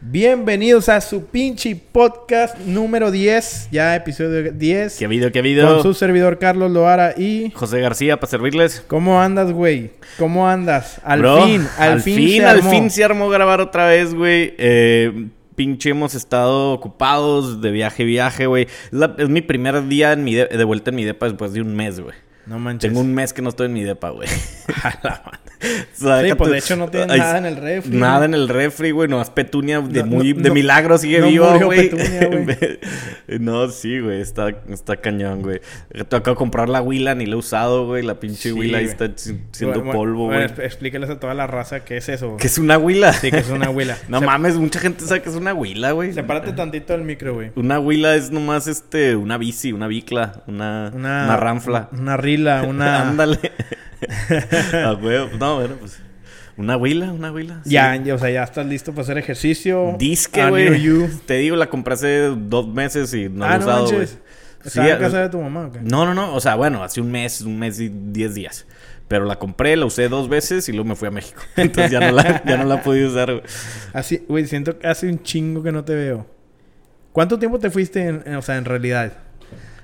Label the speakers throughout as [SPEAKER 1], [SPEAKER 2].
[SPEAKER 1] Bienvenidos a su pinche podcast número 10, ya episodio 10.
[SPEAKER 2] ¿Qué video, qué video?
[SPEAKER 1] Con su servidor Carlos Loara y...
[SPEAKER 2] José García, para servirles.
[SPEAKER 1] ¿Cómo andas, güey? ¿Cómo andas? Al
[SPEAKER 2] Bro,
[SPEAKER 1] fin, al, fin, se
[SPEAKER 2] al
[SPEAKER 1] armó.
[SPEAKER 2] fin se armó grabar otra vez, güey. Eh, pinche hemos estado ocupados de viaje, viaje, güey. Es mi primer día en mi de, de vuelta en mi depa después de un mes, güey.
[SPEAKER 1] No manches.
[SPEAKER 2] Tengo un mes que no estoy en mi depa, güey. O sea,
[SPEAKER 1] Sí, pues de hecho no tiene nada en el refri.
[SPEAKER 2] Nada en el refri, güey. No, petunia de,
[SPEAKER 1] No,
[SPEAKER 2] muy,
[SPEAKER 1] no,
[SPEAKER 2] de
[SPEAKER 1] no-
[SPEAKER 2] milagro sigue
[SPEAKER 1] no
[SPEAKER 2] viva, güey.
[SPEAKER 1] Petunia, güey.
[SPEAKER 2] no, sí, güey. Está, está cañón, güey. Te acabo de comprar la huila, ni la he usado, güey. La pinche
[SPEAKER 1] Sí,
[SPEAKER 2] ahí
[SPEAKER 1] güey.
[SPEAKER 2] está si- siendo
[SPEAKER 1] Bueno,
[SPEAKER 2] polvo,
[SPEAKER 1] bueno,
[SPEAKER 2] güey.
[SPEAKER 1] exp- explícales a toda la raza qué es eso.
[SPEAKER 2] ¿Qué es una huila?
[SPEAKER 1] Sí, que es una huila.
[SPEAKER 2] No mames, mucha gente sabe que es una huila, güey.
[SPEAKER 1] Sepárate tantito del micro, güey.
[SPEAKER 2] Una huila es nomás este, una bici, una bicla, una,
[SPEAKER 1] Una,
[SPEAKER 2] una, ranfla.
[SPEAKER 1] Una rila, una...
[SPEAKER 2] Ándale. A huevo. No, bueno, pues. Una huila, una huila. sí.
[SPEAKER 1] Ya, ya, o sea, ya estás listo para hacer ejercicio.
[SPEAKER 2] Disque, güey. Te digo, la compré hace dos meses y no la
[SPEAKER 1] ah,
[SPEAKER 2] he
[SPEAKER 1] no
[SPEAKER 2] usado, güey.
[SPEAKER 1] manches.
[SPEAKER 2] Sí,
[SPEAKER 1] ¿Estaba en casa de tu mamá o qué?
[SPEAKER 2] No, no, no. O sea, bueno, hace un mes, un mes y diez días. Pero la compré, la usé dos veces y luego me fui a México. Entonces ya no la, ya no la pude usar, güey.
[SPEAKER 1] Así, güey, siento que hace un chingo que no te veo. ¿Cuánto tiempo te fuiste, en, en- o sea, en realidad?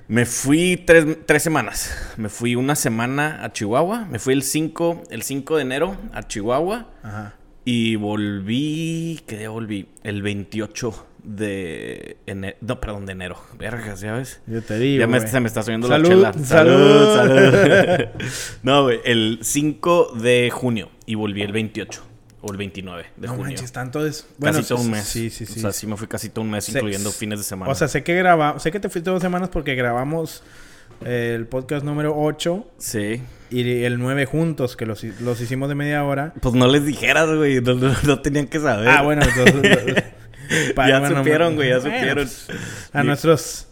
[SPEAKER 2] Me fui tres, tres semanas. Me fui una semana a Chihuahua. Me fui el 5, el 5 de enero a Chihuahua.
[SPEAKER 1] Ajá.
[SPEAKER 2] Y volví. ¿Qué día volví? El 28 de enero. No, perdón, de enero. Vergas, ¿ya ves?
[SPEAKER 1] Yo te digo,
[SPEAKER 2] ya me, se me está subiendo
[SPEAKER 1] Salud,
[SPEAKER 2] la chela.
[SPEAKER 1] salud.
[SPEAKER 2] salud. no, güey. El 5 de junio. Y volví el 28. O el 29 de
[SPEAKER 1] No
[SPEAKER 2] junio.
[SPEAKER 1] manches, tanto es...
[SPEAKER 2] casi todo un mes.
[SPEAKER 1] Sí, sí, sí.
[SPEAKER 2] O sea, sí me fui casi todo un mes,
[SPEAKER 1] Se-
[SPEAKER 2] incluyendo fines de semana.
[SPEAKER 1] O sea, sé que grabamos... Sé que te fuiste dos semanas porque grabamos el podcast número 8
[SPEAKER 2] sí.
[SPEAKER 1] y el 9 juntos, que los, los hicimos de media hora.
[SPEAKER 2] Pues no les dijeras, güey. No, no- no tenían que saber.
[SPEAKER 1] Ah, bueno, entonces...
[SPEAKER 2] Ya supieron, güey, ya supieron.
[SPEAKER 1] pues, a nuestros...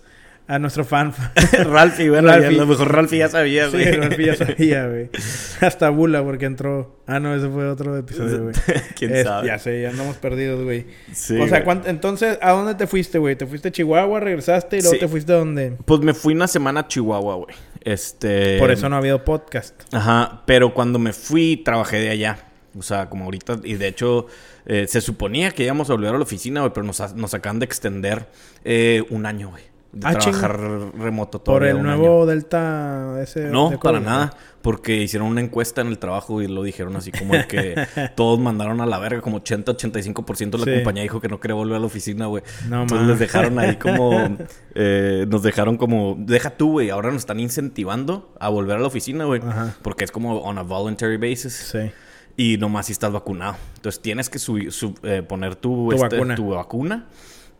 [SPEAKER 1] A nuestro fan.
[SPEAKER 2] Ralphie, bueno,
[SPEAKER 1] Ralphie.
[SPEAKER 2] ya- a lo mejor Ralphie ya sabía,
[SPEAKER 1] Sí,
[SPEAKER 2] güey.
[SPEAKER 1] Rolfi ya sabía, güey. Hasta Bula porque entró. Ah, no, ese fue otro episodio, güey.
[SPEAKER 2] ¿Quién
[SPEAKER 1] Es-
[SPEAKER 2] sabe?
[SPEAKER 1] Ya sé, ya andamos perdidos, güey.
[SPEAKER 2] Sí,
[SPEAKER 1] o sea,
[SPEAKER 2] güey.
[SPEAKER 1] ¿cuánt- entonces, ¿a dónde te fuiste, güey? ¿Te fuiste a Chihuahua, regresaste y luego
[SPEAKER 2] Sí.
[SPEAKER 1] te fuiste a dónde?
[SPEAKER 2] Pues me fui una semana a Chihuahua, güey. Este.
[SPEAKER 1] Por eso no ha habido podcast.
[SPEAKER 2] Ajá, pero cuando me fui, trabajé de allá. O sea, como ahorita, y de hecho, eh, se suponía que íbamos a volver a la oficina, güey, pero nos, nos acaban de extender eh, un año, güey. De
[SPEAKER 1] Ah,
[SPEAKER 2] trabajar remoto todo
[SPEAKER 1] Por el nuevo Delta ese.
[SPEAKER 2] No,
[SPEAKER 1] de
[SPEAKER 2] para nada. Porque hicieron una encuesta en el trabajo y lo dijeron así como de que todos mandaron a la verga, como 80-85% de la
[SPEAKER 1] Sí.
[SPEAKER 2] compañía dijo que no quería volver a la oficina, güey.
[SPEAKER 1] No
[SPEAKER 2] Entonces
[SPEAKER 1] mames.
[SPEAKER 2] les dejaron ahí como... eh, nos dejaron como... Deja tú, güey. Ahora nos están incentivando a volver a la oficina, güey. Porque es como on a voluntary basis.
[SPEAKER 1] Sí.
[SPEAKER 2] Y nomás si estás vacunado. Entonces tienes que subir, sub- eh, poner tu,
[SPEAKER 1] Tu
[SPEAKER 2] este,
[SPEAKER 1] vacuna.
[SPEAKER 2] tu vacuna.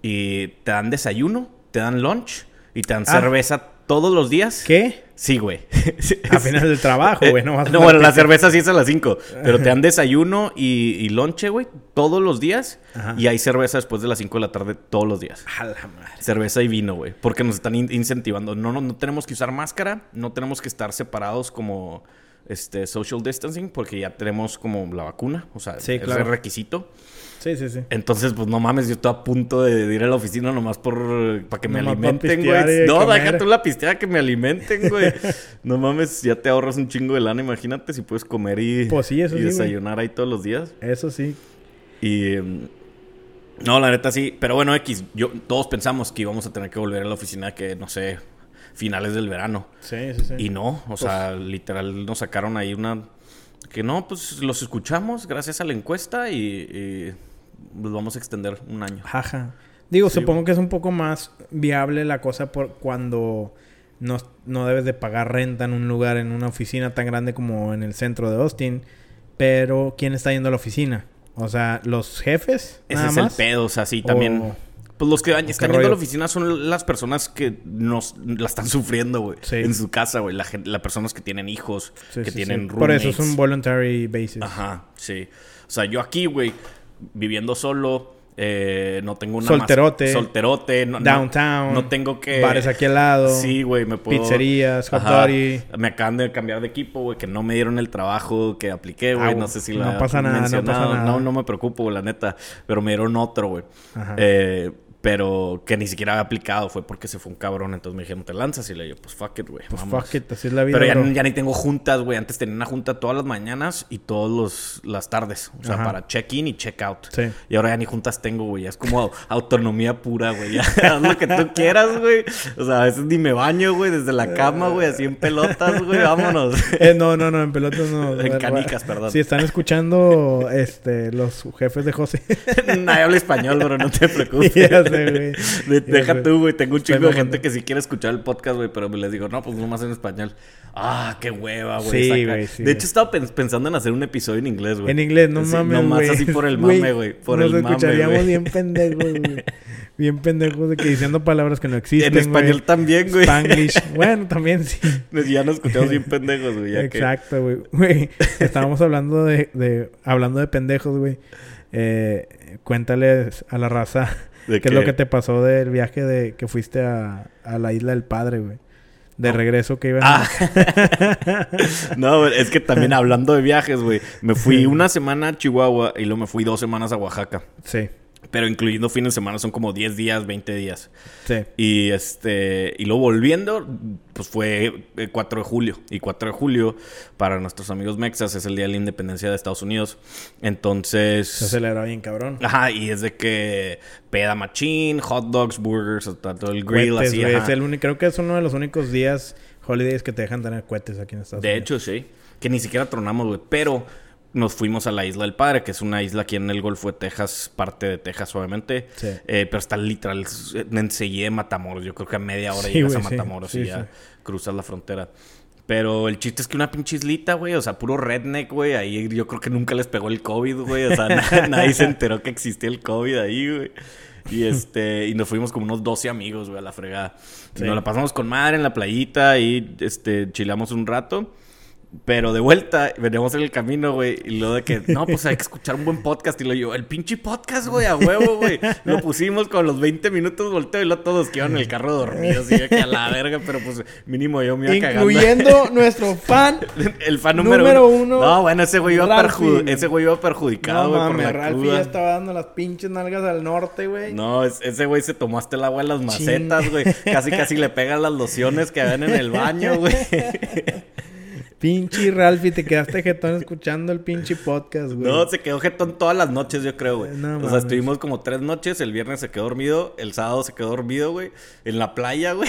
[SPEAKER 2] Y te dan desayuno, te dan lunch y te dan
[SPEAKER 1] Ah.
[SPEAKER 2] cerveza todos los días.
[SPEAKER 1] ¿Qué?
[SPEAKER 2] Sí, güey.
[SPEAKER 1] A final del trabajo, güey. No, a
[SPEAKER 2] no, bueno, la cerveza sí es a las 5. Pero te dan desayuno y, y lonche, güey, todos los días.
[SPEAKER 1] Ajá.
[SPEAKER 2] Y hay cerveza después de las 5 de la tarde todos los días.
[SPEAKER 1] A la madre.
[SPEAKER 2] Cerveza y vino, güey. Porque nos están in- incentivando. No, no, no tenemos que usar máscara. No tenemos que estar separados como este social distancing. Porque ya tenemos como la vacuna. O sea,
[SPEAKER 1] Sí,
[SPEAKER 2] es el requisito.
[SPEAKER 1] Sí, sí, sí.
[SPEAKER 2] Entonces, pues no mames, yo estoy a punto de, ir a la oficina nomás por para que me
[SPEAKER 1] Nomás
[SPEAKER 2] alimenten, güey. No,
[SPEAKER 1] comer.
[SPEAKER 2] deja tú la pisteada que me alimenten, güey. no mames, ya te ahorras un chingo de lana, imagínate si puedes comer y,
[SPEAKER 1] Pues sí, eso
[SPEAKER 2] y
[SPEAKER 1] sí, güey.
[SPEAKER 2] desayunar ahí todos los días.
[SPEAKER 1] Eso sí.
[SPEAKER 2] Y em, no, la neta sí, pero bueno, X, yo todos pensamos que íbamos a tener que volver a la oficina que no sé, finales del verano.
[SPEAKER 1] Sí, sí, sí.
[SPEAKER 2] Y no, o sea, literal nos sacaron ahí una que no, pues los escuchamos gracias a la encuesta y, y los vamos a extender un año.
[SPEAKER 1] Jaja. Digo,
[SPEAKER 2] Sí,
[SPEAKER 1] supongo que es un poco más viable la cosa por cuando no, no debes de pagar renta en un lugar, en una oficina tan grande como en el centro de Austin. Pero, ¿quién está yendo a la oficina? O sea, ¿los jefes?
[SPEAKER 2] Ese
[SPEAKER 1] nada
[SPEAKER 2] es
[SPEAKER 1] más?
[SPEAKER 2] el pedo, o sea, sí, también.
[SPEAKER 1] O-
[SPEAKER 2] Pues los que están yendo a
[SPEAKER 1] rollo?
[SPEAKER 2] la oficina son las personas que nos la están sufriendo, güey.
[SPEAKER 1] Sí.
[SPEAKER 2] En su casa, güey. La Las personas que tienen hijos,
[SPEAKER 1] Sí,
[SPEAKER 2] que tienen.
[SPEAKER 1] Por eso es un voluntary basis.
[SPEAKER 2] Ajá, sí. O sea, yo aquí, güey, viviendo solo, eh, no tengo una mas-
[SPEAKER 1] Solterote.
[SPEAKER 2] Solterote. No,
[SPEAKER 1] Downtown.
[SPEAKER 2] No, tengo que...
[SPEAKER 1] Bares aquí al lado.
[SPEAKER 2] Sí, güey, me puedo...
[SPEAKER 1] Pizzerías,
[SPEAKER 2] Ajá. Me acaban de cambiar de equipo, güey, que no me dieron el trabajo que apliqué, güey.
[SPEAKER 1] Ah,
[SPEAKER 2] no sé si
[SPEAKER 1] no
[SPEAKER 2] la
[SPEAKER 1] pasa nada, no pasa nada.
[SPEAKER 2] No, no me preocupo, güey, la neta. Pero me dieron otro, güey.
[SPEAKER 1] Ajá.
[SPEAKER 2] Eh, Pero que ni siquiera había aplicado, fue porque se fue un cabrón. Entonces me dijeron, te lanzas. Y le digo, pues fuck it, güey.
[SPEAKER 1] Pues
[SPEAKER 2] vámonos.
[SPEAKER 1] fuck it, así es la vida.
[SPEAKER 2] Pero ya, ni tengo juntas, güey. Antes tenía una junta todas las mañanas y todas las tardes. O sea,
[SPEAKER 1] Ajá.
[SPEAKER 2] para check-in y check-out.
[SPEAKER 1] Sí.
[SPEAKER 2] Y ahora ya ni juntas tengo, güey. Es como autonomía pura, güey. Ya haz lo que tú quieras, güey. O sea, a veces ni me baño, güey, desde la cama, güey, así en pelotas, güey. Vámonos.
[SPEAKER 1] Eh, no, no, no, en pelotas no.
[SPEAKER 2] En canicas, perdón.
[SPEAKER 1] Si están escuchando este, los jefes de José.
[SPEAKER 2] Nadie habla español, bro, no te preocupes.
[SPEAKER 1] Güey.
[SPEAKER 2] De- Deja tú, güey. Tengo un chingo de gente que sí quiere escuchar el podcast, güey, pero les digo, no, pues nomás en español. Ah, qué hueva, güey.
[SPEAKER 1] Sí, güey, sí,
[SPEAKER 2] de hecho, estaba pens- pensando en hacer un episodio en inglés, güey.
[SPEAKER 1] En inglés, no mames,
[SPEAKER 2] Nomás
[SPEAKER 1] güey.
[SPEAKER 2] así por el mame, güey. Por
[SPEAKER 1] nos
[SPEAKER 2] el mame,
[SPEAKER 1] escucharíamos
[SPEAKER 2] güey.
[SPEAKER 1] bien pendejos, güey. Bien pendejos de que diciendo palabras que no existen,
[SPEAKER 2] En español también, güey.
[SPEAKER 1] Spanglish. Bueno, también sí.
[SPEAKER 2] Ya nos escuchamos bien pendejos, güey.
[SPEAKER 1] Exacto, güey. Güey, estábamos hablando de, de... Hablando de pendejos, güey. Eh, cuéntales a la raza
[SPEAKER 2] ¿De
[SPEAKER 1] qué es lo que te pasó del viaje de que fuiste a, a la isla del padre, güey. De regreso que iban
[SPEAKER 2] Ah. no, es que también hablando de viajes, güey. Me fui una semana a Chihuahua y luego me fui dos semanas a Oaxaca.
[SPEAKER 1] Sí,
[SPEAKER 2] Pero incluyendo fines de semana son como 10 días, 20 días.
[SPEAKER 1] sí.
[SPEAKER 2] Y este y luego volviendo, pues fue el 4 de julio. Y 4 de julio, para nuestros amigos mexas, es el día de la independencia de Estados Unidos. Entonces.
[SPEAKER 1] Se aceleró bien, cabrón.
[SPEAKER 2] Ajá, y es de que peda machín, hot dogs, burgers, hasta todo el grill así.
[SPEAKER 1] Es el único, creo que es uno de los únicos días holidays que te dejan tener cohetes aquí en Estados
[SPEAKER 2] De
[SPEAKER 1] Unidos.
[SPEAKER 2] hecho, sí. Que ni siquiera tronamos, güey. Pero nos fuimos a la Isla del Padre, que es una isla aquí en el Golfo de Texas, parte de Texas, obviamente.
[SPEAKER 1] Sí.
[SPEAKER 2] Eh, pero está literal enseguida de Matamoros. Yo creo que a media hora
[SPEAKER 1] Sí,
[SPEAKER 2] llegas a. Matamoros
[SPEAKER 1] Sí,
[SPEAKER 2] y ya cruzas la frontera. Pero el chiste es que una pinche islita, güey, o sea, puro redneck, güey. Ahí yo creo que nunca les pegó el COVID, güey. O sea, na- nadie se enteró que existía el COVID ahí, güey. Y este, y nos fuimos como unos 12 amigos, güey, a la fregada. Y
[SPEAKER 1] Sí.
[SPEAKER 2] Nos la pasamos con madre en la playita y este, chilamos un rato. Pero de vuelta, veníamos en el camino, güey. Y luego de que, no, pues hay que escuchar un buen podcast. Y lo yo, el pinche podcast, güey, a huevo, güey. Lo pusimos con los 20 minutos, volteo y luego todos quedaron en el carro dormidos. Y yo que a la verga, pero pues mínimo yo me iba cagando.
[SPEAKER 1] Incluyendo nuestro fan.
[SPEAKER 2] El fan número,
[SPEAKER 1] Número
[SPEAKER 2] uno.
[SPEAKER 1] uno,
[SPEAKER 2] No, bueno, ese güey iba, perju- ese güey iba perjudicado,
[SPEAKER 1] No
[SPEAKER 2] güey, por
[SPEAKER 1] mames,
[SPEAKER 2] la
[SPEAKER 1] ya estaba dando las pinches nalgas al norte, güey.
[SPEAKER 2] No, es- ese güey se tomó hasta el agua en las macetas, güey. Casi, casi le pega las lociones que habían en el baño, güey.
[SPEAKER 1] Pinche Ralphie, te quedaste jetón escuchando el pinche podcast, güey.
[SPEAKER 2] No, se quedó jetón todas las noches, yo creo, güey.
[SPEAKER 1] No
[SPEAKER 2] o sea, estuvimos como tres noches. El viernes se quedó dormido. El sábado se quedó dormido, güey. En la playa, güey.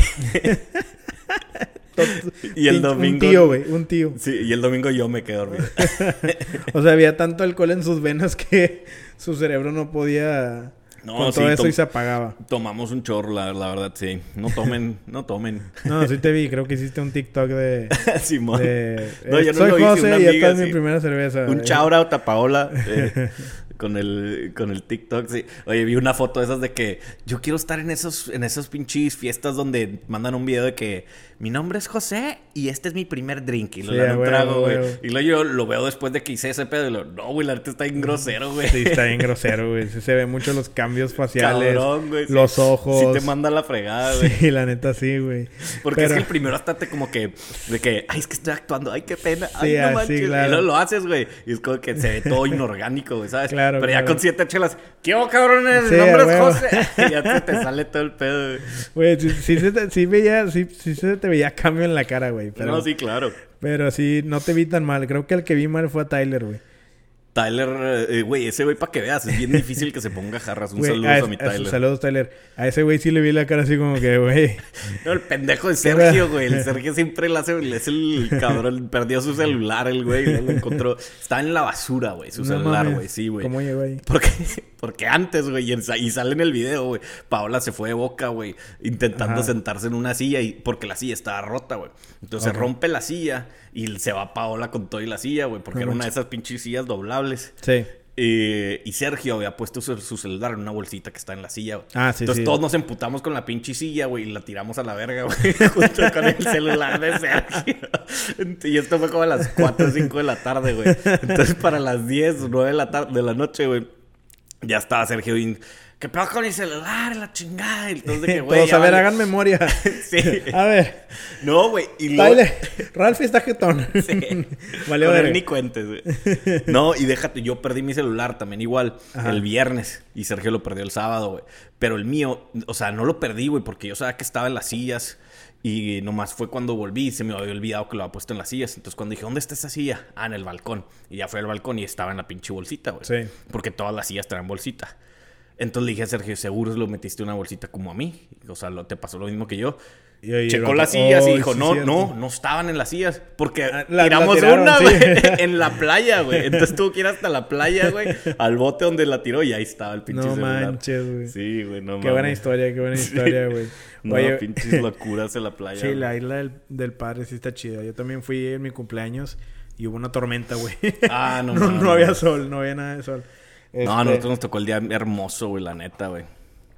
[SPEAKER 2] y el domingo-
[SPEAKER 1] Un tío, güey, un tío.
[SPEAKER 2] Sí, y el domingo yo me quedé dormido.
[SPEAKER 1] O sea, había tanto alcohol en sus venas que su cerebro no podía
[SPEAKER 2] No,
[SPEAKER 1] con
[SPEAKER 2] sí,
[SPEAKER 1] todo eso y se apagaba.
[SPEAKER 2] Tomamos un chorro, la, la verdad, sí. No tomen, no tomen.
[SPEAKER 1] No, sí te vi, creo que hiciste un TikTok de...
[SPEAKER 2] Simón.
[SPEAKER 1] de
[SPEAKER 2] No, yo no
[SPEAKER 1] Soy
[SPEAKER 2] lo hice,
[SPEAKER 1] José
[SPEAKER 2] una
[SPEAKER 1] y esta
[SPEAKER 2] amiga,
[SPEAKER 1] es mi
[SPEAKER 2] sí.
[SPEAKER 1] primera cerveza.
[SPEAKER 2] Un
[SPEAKER 1] Eh,
[SPEAKER 2] shout out a Paola eh, con el con el TikTok, sí. Oye, vi una foto de esas de que yo quiero estar en esos en esas pinches fiestas donde mandan un video de que mi nombre es José y este es mi primer drink y lo
[SPEAKER 1] Sí,
[SPEAKER 2] dan un trago, güey. Y luego yo lo veo después de que hice ese pedo y lo, no, güey, la neta está bien grosero, güey.
[SPEAKER 1] Sí, está bien grosero, güey. Sí se ve mucho los cambios faciales.
[SPEAKER 2] Cabrón, güey. sí.
[SPEAKER 1] Los ojos.
[SPEAKER 2] Sí te manda la fregada, güey.
[SPEAKER 1] Sí, la neta sí, güey.
[SPEAKER 2] Porque es que el primero hasta te como que, de que, ay, es que estoy actuando, ay, qué pena, ay,
[SPEAKER 1] Sí,
[SPEAKER 2] no manches.
[SPEAKER 1] claro.
[SPEAKER 2] Y luego lo haces, güey. Y es como que se ve todo inorgánico, güey, ¿sabes?
[SPEAKER 1] Claro,
[SPEAKER 2] Pero ya con siete chelas, ¿qué hago, cabrones?
[SPEAKER 1] Sí,
[SPEAKER 2] Mi nombre es. José. y ya te, te sale todo el pedo, güey.
[SPEAKER 1] Güey, sí, sí se te, sí veía, sí, sí se te veía cambio en la cara, güey. Pero,
[SPEAKER 2] No, sí, claro.
[SPEAKER 1] pero sí, no te vi tan mal. Creo que el que vi mal fue a Tyler, güey.
[SPEAKER 2] Tyler, eh, güey, ese güey para que veas, es bien difícil que se ponga jarras. Un saludo
[SPEAKER 1] a,
[SPEAKER 2] a, mi Tyler.
[SPEAKER 1] Saludos, Tyler. A ese güey sí le vi la cara así como que, güey.
[SPEAKER 2] No, el pendejo de Sergio, güey. El Sergio siempre le hace, es el cabrón. Perdió su celular, el güey. Lo encontró. Está en la basura, güey. Su
[SPEAKER 1] No
[SPEAKER 2] celular, güey. Sí, güey.
[SPEAKER 1] ¿Cómo llegó ahí?
[SPEAKER 2] Porque, porque antes, güey, y, sale en el video, güey. Paola se fue de boca, güey, intentando
[SPEAKER 1] Ajá.
[SPEAKER 2] sentarse en una silla y porque la silla estaba rota, güey. Entonces
[SPEAKER 1] Ok.
[SPEAKER 2] se rompe la silla y se va Paola con todo y la silla, güey, porque era una de esas pinches sillas doblables.
[SPEAKER 1] Sí.
[SPEAKER 2] Eh, y Sergio había puesto su, su celular en una bolsita que está en la silla, güey.
[SPEAKER 1] Ah, sí,
[SPEAKER 2] Entonces
[SPEAKER 1] sí.
[SPEAKER 2] todos nos emputamos con la pinche silla, güey, y la tiramos a la verga, güey, junto con el celular de Sergio. Y esto fue como a las 4 o 5 de la tarde, güey. Entonces para las 10 o 9 de la, tar- de la noche, güey, ya estaba Sergio bien ¿qué pedo con mi celular? La chingada. Y entonces, de que, güey.
[SPEAKER 1] Todos, a ver,
[SPEAKER 2] vale.
[SPEAKER 1] hagan memoria.
[SPEAKER 2] Sí.
[SPEAKER 1] a ver.
[SPEAKER 2] No, güey. Y luego.
[SPEAKER 1] Ralph está jetón.
[SPEAKER 2] Sí.
[SPEAKER 1] Vale,
[SPEAKER 2] Con él ni cuentes, güey. No, y déjate, yo perdí mi celular también igual
[SPEAKER 1] Ajá.
[SPEAKER 2] el viernes y Sergio lo perdió el sábado, güey. Pero el mío, o sea, no lo perdí, güey, porque yo sabía que estaba en las sillas y nomás fue cuando volví y se me había olvidado que lo había puesto en las sillas. Entonces cuando dije, ¿dónde está esa silla? Ah, en el balcón. Y ya fui al balcón y estaba en la pinche bolsita, güey.
[SPEAKER 1] Sí.
[SPEAKER 2] Porque todas las sillas traen bolsita. Entonces le dije a Sergio, seguro lo metiste en una bolsita como a mí. O sea, lo, te pasó lo mismo que yo.
[SPEAKER 1] Y
[SPEAKER 2] Checó las sillas y
[SPEAKER 1] "Oh,
[SPEAKER 2] dijo,
[SPEAKER 1] sí,
[SPEAKER 2] no,
[SPEAKER 1] cierto".
[SPEAKER 2] no, no estaban en las sillas. Porque
[SPEAKER 1] Ah, la-
[SPEAKER 2] tiramos
[SPEAKER 1] la tiraron,
[SPEAKER 2] una,
[SPEAKER 1] sí.
[SPEAKER 2] güey, en la playa, güey. Entonces tuvo que ir hasta la playa, güey, al bote donde la tiró y ahí estaba el pinche
[SPEAKER 1] No
[SPEAKER 2] celular.
[SPEAKER 1] manches, güey.
[SPEAKER 2] Sí, güey, no
[SPEAKER 1] Qué buena historia, qué buena historia, güey.
[SPEAKER 2] No,
[SPEAKER 1] Oye,
[SPEAKER 2] pinches locuras en la playa.
[SPEAKER 1] Sí, la isla del, del padre sí está chida. Yo también fui en mi cumpleaños y hubo una tormenta, güey.
[SPEAKER 2] Ah, no
[SPEAKER 1] no,
[SPEAKER 2] mames.
[SPEAKER 1] no había sol, no había nada de sol.
[SPEAKER 2] No, a
[SPEAKER 1] Este,
[SPEAKER 2] nosotros nos tocó el día hermoso, güey, la neta, güey.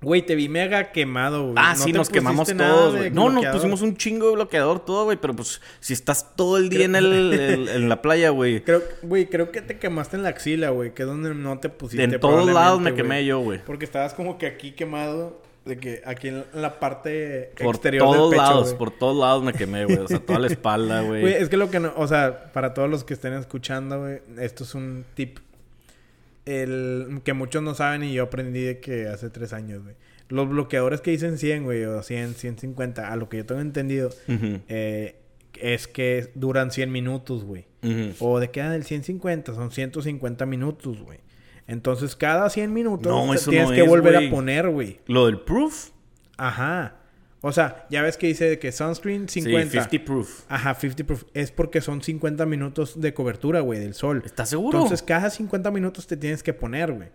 [SPEAKER 1] Güey, te vi mega quemado, güey.
[SPEAKER 2] Ah,
[SPEAKER 1] ¿No
[SPEAKER 2] sí, nos quemamos todos, güey. No, no,
[SPEAKER 1] bloqueador?
[SPEAKER 2] pusimos un chingo de bloqueador, todo, güey. Pero pues, si estás todo el día en, el, el- en la playa, güey.
[SPEAKER 1] Creo, güey, creo que te quemaste en la axila, güey. Que es donde no te pusiste.
[SPEAKER 2] En todos lados me quemé yo, güey.
[SPEAKER 1] Porque estabas como que aquí quemado. De que aquí en la parte
[SPEAKER 2] Por
[SPEAKER 1] exterior
[SPEAKER 2] todos
[SPEAKER 1] del pecho,
[SPEAKER 2] lados, por todos lados me quemé, güey. O sea, toda la espalda,
[SPEAKER 1] Güey,
[SPEAKER 2] güey.
[SPEAKER 1] es que lo que no... O sea, para todos los que estén escuchando, güey... Esto es un tip. El... Que muchos no saben y yo aprendí de que hace tres años, güey. Los bloqueadores que dicen 100, güey, o 100, 150, a lo que yo tengo entendido,
[SPEAKER 2] Ujú,
[SPEAKER 1] eh, es que duran 100 minutos, güey.
[SPEAKER 2] ujú.
[SPEAKER 1] O de queda del 150, son 150 minutos, güey. Entonces, cada 100 minutos
[SPEAKER 2] No,
[SPEAKER 1] tienes
[SPEAKER 2] no
[SPEAKER 1] que
[SPEAKER 2] es,
[SPEAKER 1] volver
[SPEAKER 2] güey.
[SPEAKER 1] a poner, güey.
[SPEAKER 2] Lo del proof.
[SPEAKER 1] Ajá. O sea, ya ves que dice que sunscreen 50.
[SPEAKER 2] Sí, 50 proof.
[SPEAKER 1] Ajá, 50 proof. Es porque son 50 minutos de cobertura, güey, del sol.
[SPEAKER 2] ¿Estás seguro?
[SPEAKER 1] Entonces, cada 50 minutos te tienes que poner, güey.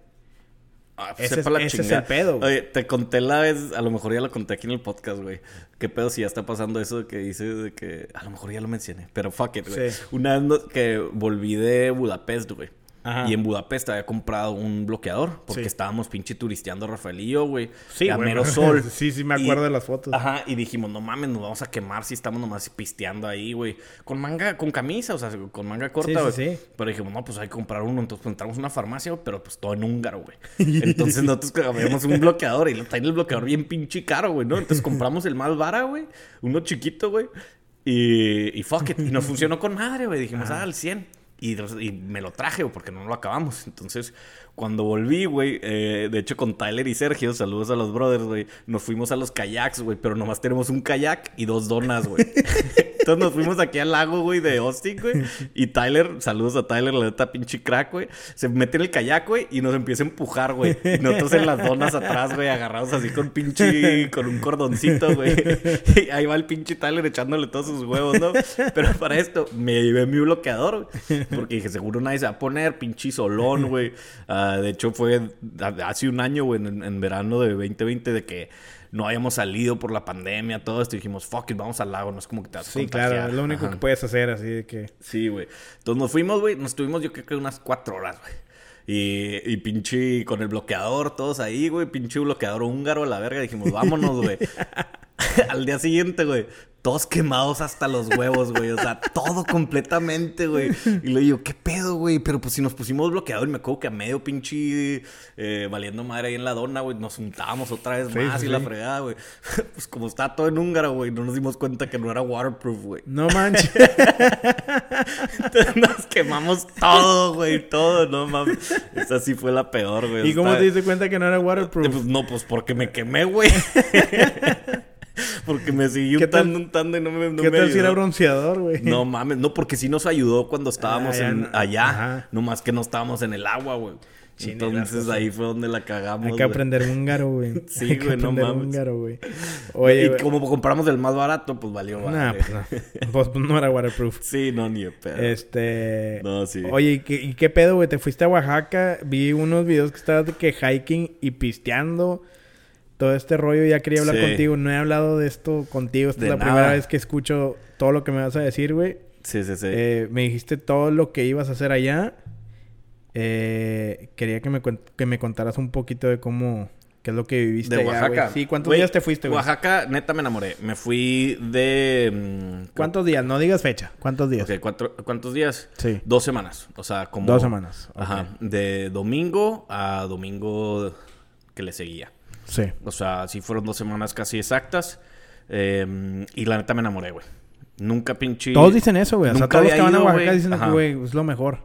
[SPEAKER 2] Ah, pues
[SPEAKER 1] ese
[SPEAKER 2] sepa
[SPEAKER 1] es-
[SPEAKER 2] la
[SPEAKER 1] ese es el pedo, güey.
[SPEAKER 2] Oye, te conté la vez, a lo mejor ya lo conté aquí en el podcast, güey. ¿Qué pedo si ya está pasando eso de que dice de que... A lo mejor ya lo mencioné, pero fuck it, güey.
[SPEAKER 1] Sí.
[SPEAKER 2] Una vez que volví de Budapest, güey.
[SPEAKER 1] Ajá.
[SPEAKER 2] Y en Budapest había comprado un bloqueador porque
[SPEAKER 1] Sí.
[SPEAKER 2] estábamos pinche turisteando Rafael y yo, güey.
[SPEAKER 1] Sí,
[SPEAKER 2] a mero sol.
[SPEAKER 1] Sí, sí, me
[SPEAKER 2] Y-
[SPEAKER 1] acuerdo de las fotos.
[SPEAKER 2] Ajá, y dijimos, no mames, nos vamos a quemar si estamos nomás pisteando ahí, güey. Con manga, con camisa, o sea, con manga corta, güey.
[SPEAKER 1] Sí, sí, sí.
[SPEAKER 2] Pero dijimos, no, pues hay que comprar uno. Entonces pues, entramos a una farmacia, pero pues todo en húngaro, güey. Entonces nosotros habíamos un bloqueador y lo traen el bloqueador bien pinche caro, güey, ¿no? Entonces compramos el más vara, güey. Uno chiquito, güey. Y, y fuck it. Y nos funcionó con madre, güey. Dijimos, ah, al 100. Y, me lo traje, porque no lo acabamos. Entonces, cuando volví, güey, eh, de hecho con Tyler y Sergio, saludos a los brothers, güey, nos fuimos a los kayaks, güey, pero nomás tenemos un kayak y dos donas, güey. Entonces nos fuimos aquí al lago, güey, de Austin, güey. Y Tyler, saludos a Tyler, la neta pinche crack, güey. Se mete en el kayak, güey, y nos empieza a empujar, güey. Y nosotros en las donas atrás, güey, agarrados así con pinche, con un cordoncito, güey. Y ahí va el pinche Tyler echándole todos sus huevos, ¿no? Pero para esto, me llevé mi bloqueador, güey. Porque dije, seguro nadie se va a poner, pinche solón, güey. Ah, de hecho, fue hace un año, güey, en verano de 2020, de que no habíamos salido por la pandemia, todo esto. Y dijimos, fuck it, vamos al lago, no es como que te vas a
[SPEAKER 1] Sí,
[SPEAKER 2] contagiar.
[SPEAKER 1] claro. Es lo único
[SPEAKER 2] Ajá.
[SPEAKER 1] que puedes hacer, así de que...
[SPEAKER 2] Sí, güey. Entonces nos fuimos, güey. Nos estuvimos yo creo que unas cuatro horas, güey. Y, y pinche con el bloqueador, todos ahí, güey. Pinche bloqueador húngaro a la verga. Dijimos, vámonos, güey. Al día siguiente, güey. Todos quemados hasta los huevos, güey. O sea, todo completamente, güey. Y le digo, ¿qué pedo, güey? Pero pues si nos pusimos bloqueador, y me acuerdo que a medio pinche eh, valiendo madre ahí en la dona, güey, nos juntábamos otra vez
[SPEAKER 1] Sí,
[SPEAKER 2] más
[SPEAKER 1] sí,
[SPEAKER 2] y la fregada, güey. Pues como está todo en húngaro, güey, no nos dimos cuenta que no era waterproof, güey.
[SPEAKER 1] No manches.
[SPEAKER 2] Entonces nos quemamos todo, güey, todo, no mames. Esa sí fue la peor, güey.
[SPEAKER 1] ¿Y cómo te diste cuenta que no era waterproof?
[SPEAKER 2] Pues no, pues porque me quemé, güey. porque me seguí
[SPEAKER 1] ¿Qué tal-
[SPEAKER 2] untando, untando y no me, no
[SPEAKER 1] ¿Qué
[SPEAKER 2] me
[SPEAKER 1] tal si era bronceador, güey?
[SPEAKER 2] No mames, no, porque sí nos ayudó cuando estábamos
[SPEAKER 1] Ah,
[SPEAKER 2] en- allá.
[SPEAKER 1] ajá.
[SPEAKER 2] No más que no estábamos en el agua, güey. Entonces ahí fue donde la cagamos.
[SPEAKER 1] Hay que aprender húngaro, güey.
[SPEAKER 2] Sí, güey, no mames.
[SPEAKER 1] húngaro, güey. Oye,
[SPEAKER 2] y como compramos el más barato, pues valió,
[SPEAKER 1] Nah,
[SPEAKER 2] madre.
[SPEAKER 1] pues no. Pues, pues, no era waterproof.
[SPEAKER 2] Sí, no, ni de pedo.
[SPEAKER 1] Este.
[SPEAKER 2] No, sí.
[SPEAKER 1] Oye, ¿y qué, y qué pedo, güey? Te fuiste a Oaxaca. Vi unos videos que estabas de que hiking y pisteando. Todo este rollo. Ya quería hablar
[SPEAKER 2] Sí.
[SPEAKER 1] contigo. No he hablado de esto contigo. Esta
[SPEAKER 2] De
[SPEAKER 1] es la
[SPEAKER 2] nada.
[SPEAKER 1] primera vez que escucho todo lo que me vas a decir, güey.
[SPEAKER 2] Sí, sí, sí.
[SPEAKER 1] Eh, me dijiste todo lo que ibas a hacer allá. Eh, quería que me, que me contaras un poquito de cómo... ¿Qué es lo que viviste
[SPEAKER 2] de
[SPEAKER 1] allá,
[SPEAKER 2] Oaxaca.
[SPEAKER 1] Sí, ¿cuántos días te fuiste, güey?
[SPEAKER 2] Oaxaca, neta, me enamoré. Me fui de... mm,
[SPEAKER 1] ¿Cuántos días? No digas fecha. ¿Cuántos días?
[SPEAKER 2] ok, cuatro- ¿Cuántos días?
[SPEAKER 1] Sí.
[SPEAKER 2] Dos semanas. O sea, como...
[SPEAKER 1] Dos semanas.
[SPEAKER 2] Ajá. De domingo a domingo que le seguía.
[SPEAKER 1] Sí.
[SPEAKER 2] O sea, sí fueron dos semanas casi exactas. eh, y la neta me enamoré, güey. Nunca pinche...
[SPEAKER 1] Todos dicen eso, güey. O sea,
[SPEAKER 2] Nunca
[SPEAKER 1] todos los que van a Oaxaca dicen que, güey, es lo mejor.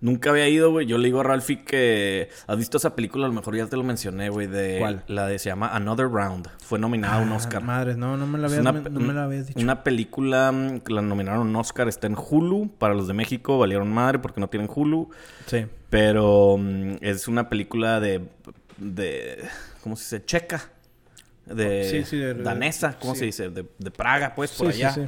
[SPEAKER 2] Nunca había ido, güey. Yo le digo a Ralphie que... ¿Has visto esa película? A lo mejor ya te lo mencioné, güey. De...
[SPEAKER 1] ¿Cuál?
[SPEAKER 2] La de... Se llama Another Round. Fue nominada a un
[SPEAKER 1] Ah,
[SPEAKER 2] Oscar.
[SPEAKER 1] Madres, no, no me la habías,
[SPEAKER 2] una,
[SPEAKER 1] no me la habías dicho.
[SPEAKER 2] una película mm, que la nominaron un Oscar. Está en Hulu. Para los de México valieron madre porque no tienen Hulu.
[SPEAKER 1] Sí.
[SPEAKER 2] Pero mm, es una película de... de ¿Cómo se dice? Checa. De,
[SPEAKER 1] Sí, sí, de-
[SPEAKER 2] danesa. ¿Cómo
[SPEAKER 1] sí.
[SPEAKER 2] se dice? De, de Praga, pues, por allá.
[SPEAKER 1] sí.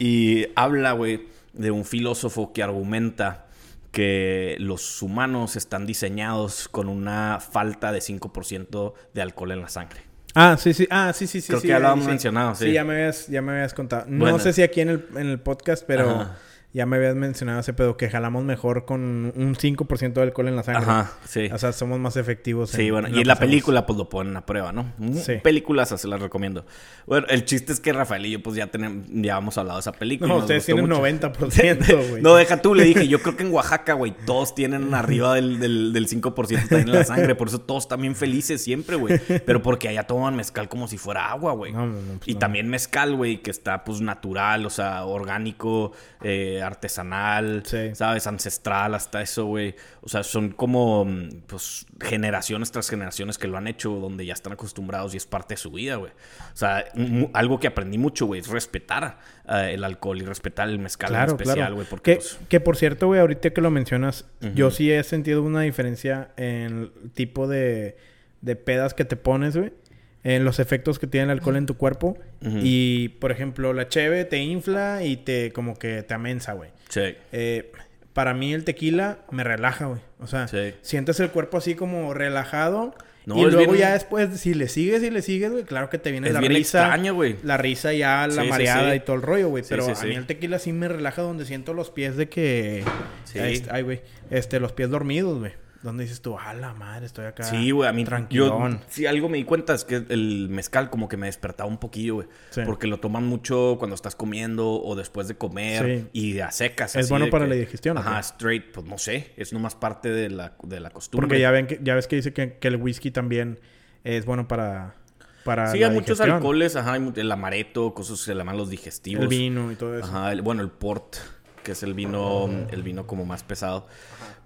[SPEAKER 2] Y habla, güey, de un filósofo que argumenta que los humanos están diseñados con una falta de 5% de alcohol en la sangre.
[SPEAKER 1] Ah, sí, sí. Ah, sí, sí, sí.
[SPEAKER 2] Creo que ya lo habíamos mencionado, sí.
[SPEAKER 1] Sí, ya me habías, ya me habías contado. No
[SPEAKER 2] Bueno.
[SPEAKER 1] sé si aquí en el, en el podcast, pero
[SPEAKER 2] Ajá.
[SPEAKER 1] Ya me habías mencionado ese pedo que jalamos mejor con un 5% de alcohol en la sangre.
[SPEAKER 2] Ajá, sí.
[SPEAKER 1] O sea, somos más efectivos.
[SPEAKER 2] Sí, bueno, y en la película pues lo ponen a prueba, ¿no? Mm,
[SPEAKER 1] Sí.
[SPEAKER 2] Películas se las recomiendo. Bueno, el chiste es que Rafael y yo pues ya tenemos, ya hemos hablado de esa película.
[SPEAKER 1] No, ustedes tienen
[SPEAKER 2] mucho.
[SPEAKER 1] 90%, güey.
[SPEAKER 2] No, deja tú, le dije, yo creo que en Oaxaca, güey, todos tienen arriba del, del, del 5% también en la sangre, por eso todos también felices siempre, güey. Pero porque allá toman mezcal como si fuera agua, güey.
[SPEAKER 1] No, no, no, pues
[SPEAKER 2] y
[SPEAKER 1] no.
[SPEAKER 2] también mezcal, güey, que está pues natural, o sea, orgánico, eh, artesanal,
[SPEAKER 1] Sí.
[SPEAKER 2] ¿sabes? Ancestral, hasta eso, güey. O sea, son como, mm, pues, generaciones tras generaciones que lo han hecho, donde ya están acostumbrados y es parte de su vida, güey. O sea, algo que aprendí mucho, güey, es respetar eh, el alcohol y respetar el mezcal
[SPEAKER 1] Claro,
[SPEAKER 2] en especial,
[SPEAKER 1] claro.
[SPEAKER 2] güey, porque,
[SPEAKER 1] que,
[SPEAKER 2] pues,
[SPEAKER 1] que por cierto, güey, ahorita que lo mencionas, yo sí he sentido una diferencia en el tipo de, de pedas que te pones, güey. En los efectos que tiene el alcohol en tu cuerpo. Y, por ejemplo, la cheve te infla y te como que te amensa, güey.
[SPEAKER 2] sí.
[SPEAKER 1] Eh, para mí el tequila me relaja, güey. O sea,
[SPEAKER 2] Sí.
[SPEAKER 1] sientes el cuerpo así como relajado.
[SPEAKER 2] No,
[SPEAKER 1] y luego
[SPEAKER 2] bien-
[SPEAKER 1] ya después, si le sigues y le sigues, güey, claro que te viene
[SPEAKER 2] Es
[SPEAKER 1] la
[SPEAKER 2] bien
[SPEAKER 1] risa.
[SPEAKER 2] extraño, güey.
[SPEAKER 1] La risa ya, la
[SPEAKER 2] Sí,
[SPEAKER 1] mareada
[SPEAKER 2] sí.
[SPEAKER 1] y todo el rollo, güey. Pero a mí el tequila sí me relaja donde siento los pies de que...
[SPEAKER 2] Sí.
[SPEAKER 1] Ahí Ay, güey. Este, los pies dormidos, güey. Donde dices tú, a la madre, estoy acá.
[SPEAKER 2] Sí, güey, a mí yo
[SPEAKER 1] Tranquilón.
[SPEAKER 2] sí algo me di cuenta es que el mezcal como que me despertaba un poquillo, güey,
[SPEAKER 1] Sí.
[SPEAKER 2] porque lo toman mucho cuando estás comiendo o después de comer
[SPEAKER 1] Sí.
[SPEAKER 2] y a secas.
[SPEAKER 1] ¿Es
[SPEAKER 2] así
[SPEAKER 1] bueno para
[SPEAKER 2] que-
[SPEAKER 1] la digestión,
[SPEAKER 2] Ajá,
[SPEAKER 1] qué?
[SPEAKER 2] straight, pues no sé, es nomás parte de la, de la costumbre.
[SPEAKER 1] Porque ya ven que, ya ves que dice que, que el whisky también es bueno para... para
[SPEAKER 2] Sí,
[SPEAKER 1] la
[SPEAKER 2] hay muchos
[SPEAKER 1] digestión.
[SPEAKER 2] alcoholes, ajá, el amaretto, cosas que se llaman los digestivos.
[SPEAKER 1] El vino y todo eso.
[SPEAKER 2] Ajá, el- bueno, el port, que es el vino, el vino como más pesado.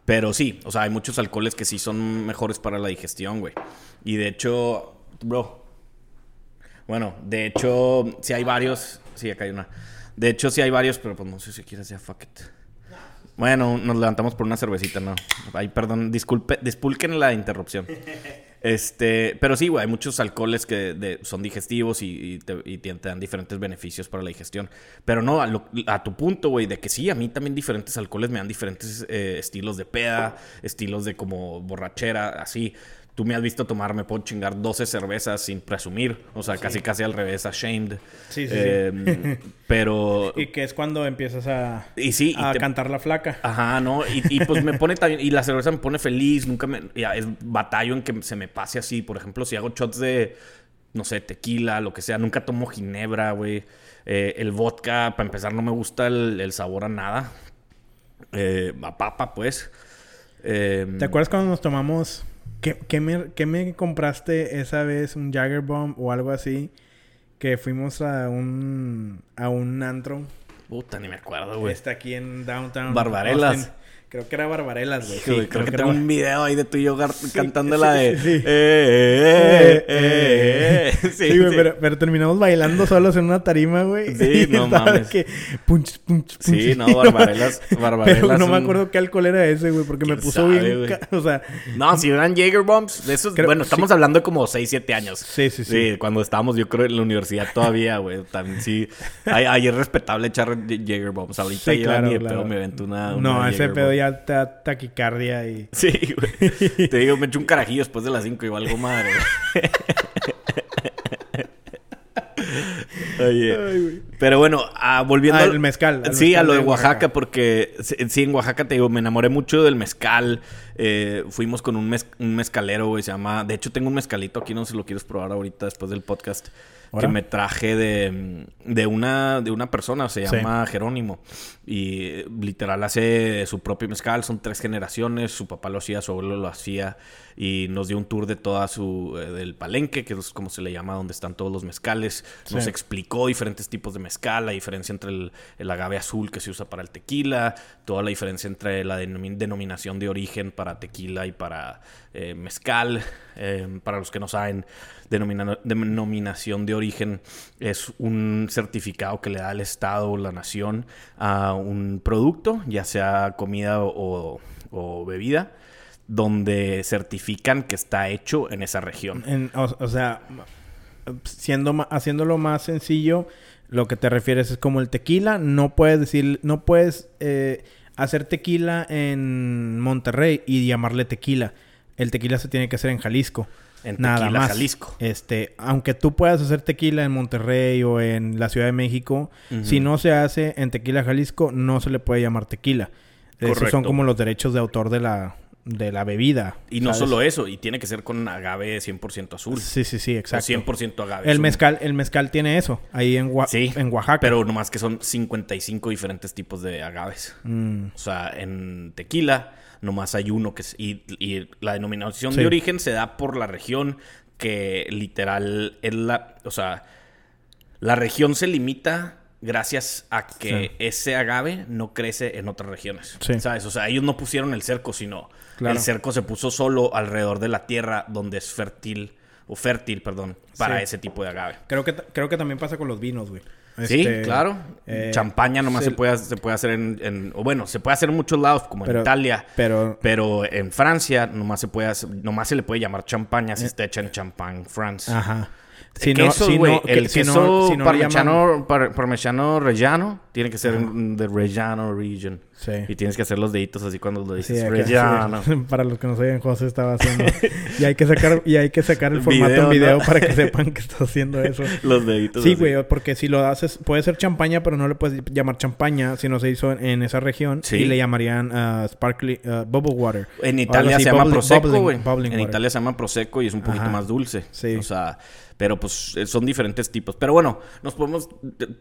[SPEAKER 2] Pero sí, o sea, hay muchos alcoholes que sí son mejores para la digestión, güey. Y de hecho, bro. Bueno, de hecho, sí hay varios. Sí, acá hay una. De hecho, sí hay varios, pero pues no sé si quieres ya, fuck it. Bueno, nos levantamos por una cervecita, ¿no? Ay, perdón, disculpe, disculpen la interrupción. Este, pero sí, güey, hay muchos alcoholes que son digestivos y, te, dan diferentes beneficios para la digestión. Pero no, a tu punto, güey, de que sí, a mí también diferentes alcoholes me dan diferentes eh, estilos de peda, estilos de como borrachera, así. Tú me has visto tomar, me puedo chingar 12 cervezas sin presumir. O sea, casi casi al revés, ashamed.
[SPEAKER 1] Sí, sí, sí.
[SPEAKER 2] Em, Pero...
[SPEAKER 1] Y que es cuando empiezas a,
[SPEAKER 2] Y sí, y
[SPEAKER 1] a
[SPEAKER 2] te-
[SPEAKER 1] cantar la flaca.
[SPEAKER 2] Ajá, ¿no? Y, y, pues me pone también, y la cerveza me pone feliz, nunca me, ya, es batallo en que se me pase así, por ejemplo, si hago shots de, no sé, tequila, lo que sea, nunca tomo ginebra, güey. Eh, el vodka, para empezar, no me gusta el, el sabor a nada. Eh, a papa, pues. Eh,
[SPEAKER 1] ¿Te acuerdas cuando nos tomamos... ¿Qué, qué me, qué me compraste esa vez? ¿Un Jagger Bomb o algo así? Que fuimos a un... A un antro.
[SPEAKER 2] Puta, ni me acuerdo, güey.
[SPEAKER 1] Está aquí en Downtown.
[SPEAKER 2] Barbarelas.
[SPEAKER 1] Austin. Creo que era Barbarelas, güey. Sí,
[SPEAKER 2] creo, que
[SPEAKER 1] era
[SPEAKER 2] tengo
[SPEAKER 1] Bar-
[SPEAKER 2] un video ahí de tú y yo gar- cantando la de...
[SPEAKER 1] sí, sí.
[SPEAKER 2] Eh, eh, eh, eh.
[SPEAKER 1] Sí, güey, Pero, pero terminamos bailando solos en una tarima, güey.
[SPEAKER 2] Sí, no mames.
[SPEAKER 1] que punch, punch, punch.
[SPEAKER 2] Sí, no, Barbarelas, Barbarelas.
[SPEAKER 1] Pero no me acuerdo qué alcohol era ese, güey, porque me
[SPEAKER 2] ¿Quién
[SPEAKER 1] puso
[SPEAKER 2] sabe,
[SPEAKER 1] bien... ca- O sea,
[SPEAKER 2] No, si eran Jaeger Bombs, de esos,
[SPEAKER 1] Creo-
[SPEAKER 2] bueno, estamos
[SPEAKER 1] sí.
[SPEAKER 2] hablando de como 6, 7 años.
[SPEAKER 1] Sí, sí, sí.
[SPEAKER 2] cuando estábamos, yo creo, en la universidad todavía, güey. También sí. Ahí, ahí es respetable echar Jaeger Bombs. Ahorita
[SPEAKER 1] Sí,
[SPEAKER 2] ya
[SPEAKER 1] claro,
[SPEAKER 2] ni de
[SPEAKER 1] claro.
[SPEAKER 2] pedo me aventó una, una
[SPEAKER 1] no, ese pedo
[SPEAKER 2] Bomb.
[SPEAKER 1] Ya te da taquicardia y...
[SPEAKER 2] Sí, güey. Te digo, me echo un carajillo después de las 5 y valgo madre. Oye,
[SPEAKER 1] Ay.
[SPEAKER 2] Pero bueno, ah, volviendo
[SPEAKER 1] Ah,
[SPEAKER 2] al-
[SPEAKER 1] el mezcal,
[SPEAKER 2] sí, a lo de Oaxaca,
[SPEAKER 1] Oaxaca.
[SPEAKER 2] porque sí, en Oaxaca te digo, me enamoré mucho del mezcal. Eh, fuimos con un, mez- un mezcalero, güey, se llama. De hecho, tengo un mezcalito aquí, no sé si lo quieres probar ahorita después del podcast.
[SPEAKER 1] Ahora.
[SPEAKER 2] Que me traje de, de una, de una persona, se
[SPEAKER 1] Sí.
[SPEAKER 2] llama Jerónimo. Y literal hace su propio mezcal, son tres generaciones. Su papá lo hacía, su abuelo lo hacía. Y nos dio un tour de toda su. eh, del palenque, que es como se le llama, donde están todos los mezcales. Nos explicó diferentes tipos de mezcal, la diferencia entre el, el agave azul que se usa para el tequila, toda la diferencia entre la denomi- denominación de origen para tequila y para eh, mezcal. Eh, para los que no saben, denomina- denominación de origen es un certificado que le da el Estado o la nación a un producto, ya sea comida o, o bebida, donde certifican que está hecho en esa región.
[SPEAKER 1] O, o sea, siendo haciéndolo más sencillo, lo que te refieres es como el tequila. No puedes decir, no puedes eh, hacer tequila en Monterrey y llamarle tequila. El tequila se tiene que hacer en Jalisco.
[SPEAKER 2] En
[SPEAKER 1] Nada
[SPEAKER 2] Tequila,
[SPEAKER 1] más.
[SPEAKER 2] Jalisco.
[SPEAKER 1] Este, aunque tú puedas hacer tequila en Monterrey o en la Ciudad de México, si no se hace en Tequila, Jalisco, no se le puede llamar tequila. Esos son
[SPEAKER 2] Correcto.
[SPEAKER 1] como los derechos de autor de la, de la bebida.
[SPEAKER 2] Y no
[SPEAKER 1] ¿sabes?
[SPEAKER 2] solo eso, y tiene que ser con agave 100% azul.
[SPEAKER 1] Sí, sí, sí, exacto.
[SPEAKER 2] O 100% agave.
[SPEAKER 1] El mezcal, el mezcal tiene eso, ahí en, Oa-
[SPEAKER 2] Sí,
[SPEAKER 1] en Oaxaca.
[SPEAKER 2] Pero nomás que son 55 diferentes tipos de agaves.
[SPEAKER 1] Mm,
[SPEAKER 2] O sea, en tequila nomás hay uno que es... Y, y la denominación
[SPEAKER 1] Sí.
[SPEAKER 2] de origen se da por la región que literal es la... O sea, la región se limita gracias a que
[SPEAKER 1] Sí.
[SPEAKER 2] ese agave no crece en otras regiones.
[SPEAKER 1] Sí.
[SPEAKER 2] ¿Sabes? O sea, ellos no pusieron el cerco, sino
[SPEAKER 1] Claro.
[SPEAKER 2] el cerco se puso solo alrededor de la tierra donde es fértil, o fértil, perdón, para
[SPEAKER 1] Sí.
[SPEAKER 2] ese tipo de agave.
[SPEAKER 1] creo, que, creo que también pasa con los vinos, güey.
[SPEAKER 2] Sí,
[SPEAKER 1] Este,
[SPEAKER 2] claro.
[SPEAKER 1] eh,
[SPEAKER 2] Champaña nomás
[SPEAKER 1] se-
[SPEAKER 2] se, puede, se puede hacer en, en- O bueno, se puede hacer en muchos lados, como
[SPEAKER 1] Pero-
[SPEAKER 2] en Italia.
[SPEAKER 1] Pero,
[SPEAKER 2] Pero en Francia nomás se puede hacer- nomás se le puede llamar champaña
[SPEAKER 1] Eh.
[SPEAKER 2] si está hecha en Champagne, France.
[SPEAKER 1] ajá.
[SPEAKER 2] Si güey, el
[SPEAKER 1] si no-
[SPEAKER 2] queso
[SPEAKER 1] si no
[SPEAKER 2] parmesano, par- parmesano rellano tiene que ser en- de Reggiano region.
[SPEAKER 1] Sí.
[SPEAKER 2] Y tienes que hacer los deditos así cuando lo dices
[SPEAKER 1] sí. Para los que no saben, José estaba haciendo. y hay que sacar, y hay que sacar el formato
[SPEAKER 2] Video,
[SPEAKER 1] en video
[SPEAKER 2] ¿no?
[SPEAKER 1] para que sepan que estás haciendo eso.
[SPEAKER 2] Los deditos
[SPEAKER 1] Sí, güey, porque si lo haces, puede ser champaña, pero no le puedes llamar champaña si no se hizo en, en esa región. Y le llamarían ah, sparkly, ah, bubble water.
[SPEAKER 2] En Italia
[SPEAKER 1] así,
[SPEAKER 2] se llama
[SPEAKER 1] bubbling-
[SPEAKER 2] prosecco, güey. En
[SPEAKER 1] water.
[SPEAKER 2] Italia se llama prosecco y es un poquito
[SPEAKER 1] Ajá.
[SPEAKER 2] más dulce.
[SPEAKER 1] Sí.
[SPEAKER 2] O sea, pero pues eh, son diferentes tipos. Pero bueno, nos podemos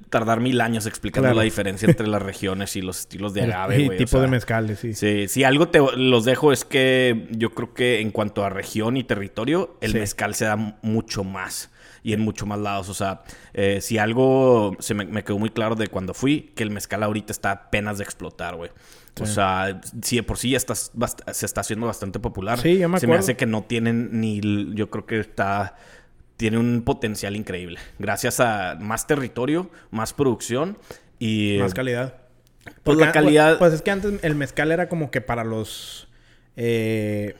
[SPEAKER 2] tardar mil años explicando
[SPEAKER 1] Claro.
[SPEAKER 2] la diferencia entre las regiones y los estilos de agave,
[SPEAKER 1] y
[SPEAKER 2] güey. o
[SPEAKER 1] tipo
[SPEAKER 2] sea,
[SPEAKER 1] de mezcales, sí.
[SPEAKER 2] Sí, si algo te los dejo es que yo creo que en cuanto a región y territorio, el
[SPEAKER 1] Sí.
[SPEAKER 2] mezcal se da mucho más y en mucho más lados. O sea, eh, si algo se me, me quedó muy claro de cuando fui, que el mezcal ahorita está apenas de explotar, güey. O sea, si de por sí ya estás bast- se está haciendo bastante popular.
[SPEAKER 1] Sí, ya me
[SPEAKER 2] Se me
[SPEAKER 1] acuerdo.
[SPEAKER 2] hace que no tienen ni... Yo creo que está... Tiene un potencial increíble. Gracias a más territorio, más producción y...
[SPEAKER 1] Más calidad.
[SPEAKER 2] Pues
[SPEAKER 1] Porque,
[SPEAKER 2] la calidad...
[SPEAKER 1] Pues es que antes el mezcal era como que para los. eh,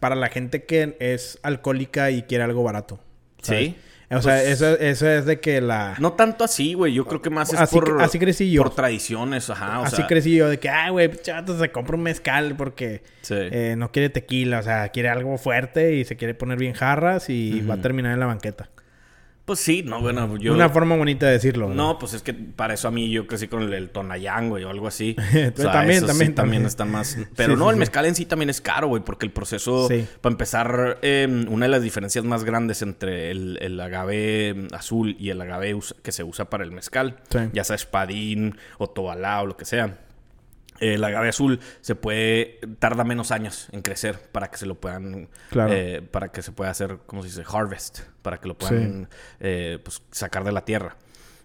[SPEAKER 1] para la gente que es alcohólica y quiere algo barato. ¿sabes?
[SPEAKER 2] Sí.
[SPEAKER 1] O sea,
[SPEAKER 2] Pues-
[SPEAKER 1] eso, eso es de que la.
[SPEAKER 2] No tanto así, güey. Yo creo que más es
[SPEAKER 1] Así
[SPEAKER 2] por...
[SPEAKER 1] así crecí yo.
[SPEAKER 2] Por tradiciones, ajá. O
[SPEAKER 1] así
[SPEAKER 2] sea,
[SPEAKER 1] crecí yo de que, ay, güey, chato, se compra un mezcal porque
[SPEAKER 2] Sí.
[SPEAKER 1] eh, no quiere tequila. O sea, quiere algo fuerte y se quiere poner bien jarras y va a terminar en la banqueta.
[SPEAKER 2] Pues sí, no, bueno, yo...
[SPEAKER 1] Una forma bonita de decirlo. ¿no?
[SPEAKER 2] No, pues es que para eso a mí yo crecí con el, el Tonayán, güey, o algo así.
[SPEAKER 1] También,
[SPEAKER 2] esos
[SPEAKER 1] también,
[SPEAKER 2] sí
[SPEAKER 1] también.
[SPEAKER 2] también están más... Pero
[SPEAKER 1] Sí,
[SPEAKER 2] no,
[SPEAKER 1] sí,
[SPEAKER 2] el mezcal en sí también es caro, güey, porque el proceso...
[SPEAKER 1] Sí.
[SPEAKER 2] Para empezar, eh, una de las diferencias más grandes entre el, el agave azul y el agave que se usa para el mezcal, ya sea espadín o tobalá o lo que sea, el agave azul se puede... Tarda menos años en crecer para que se lo puedan...
[SPEAKER 1] Claro.
[SPEAKER 2] eh, para que se pueda hacer, ¿cómo se dice? Harvest. Para que lo puedan eh, pues, sacar de la tierra.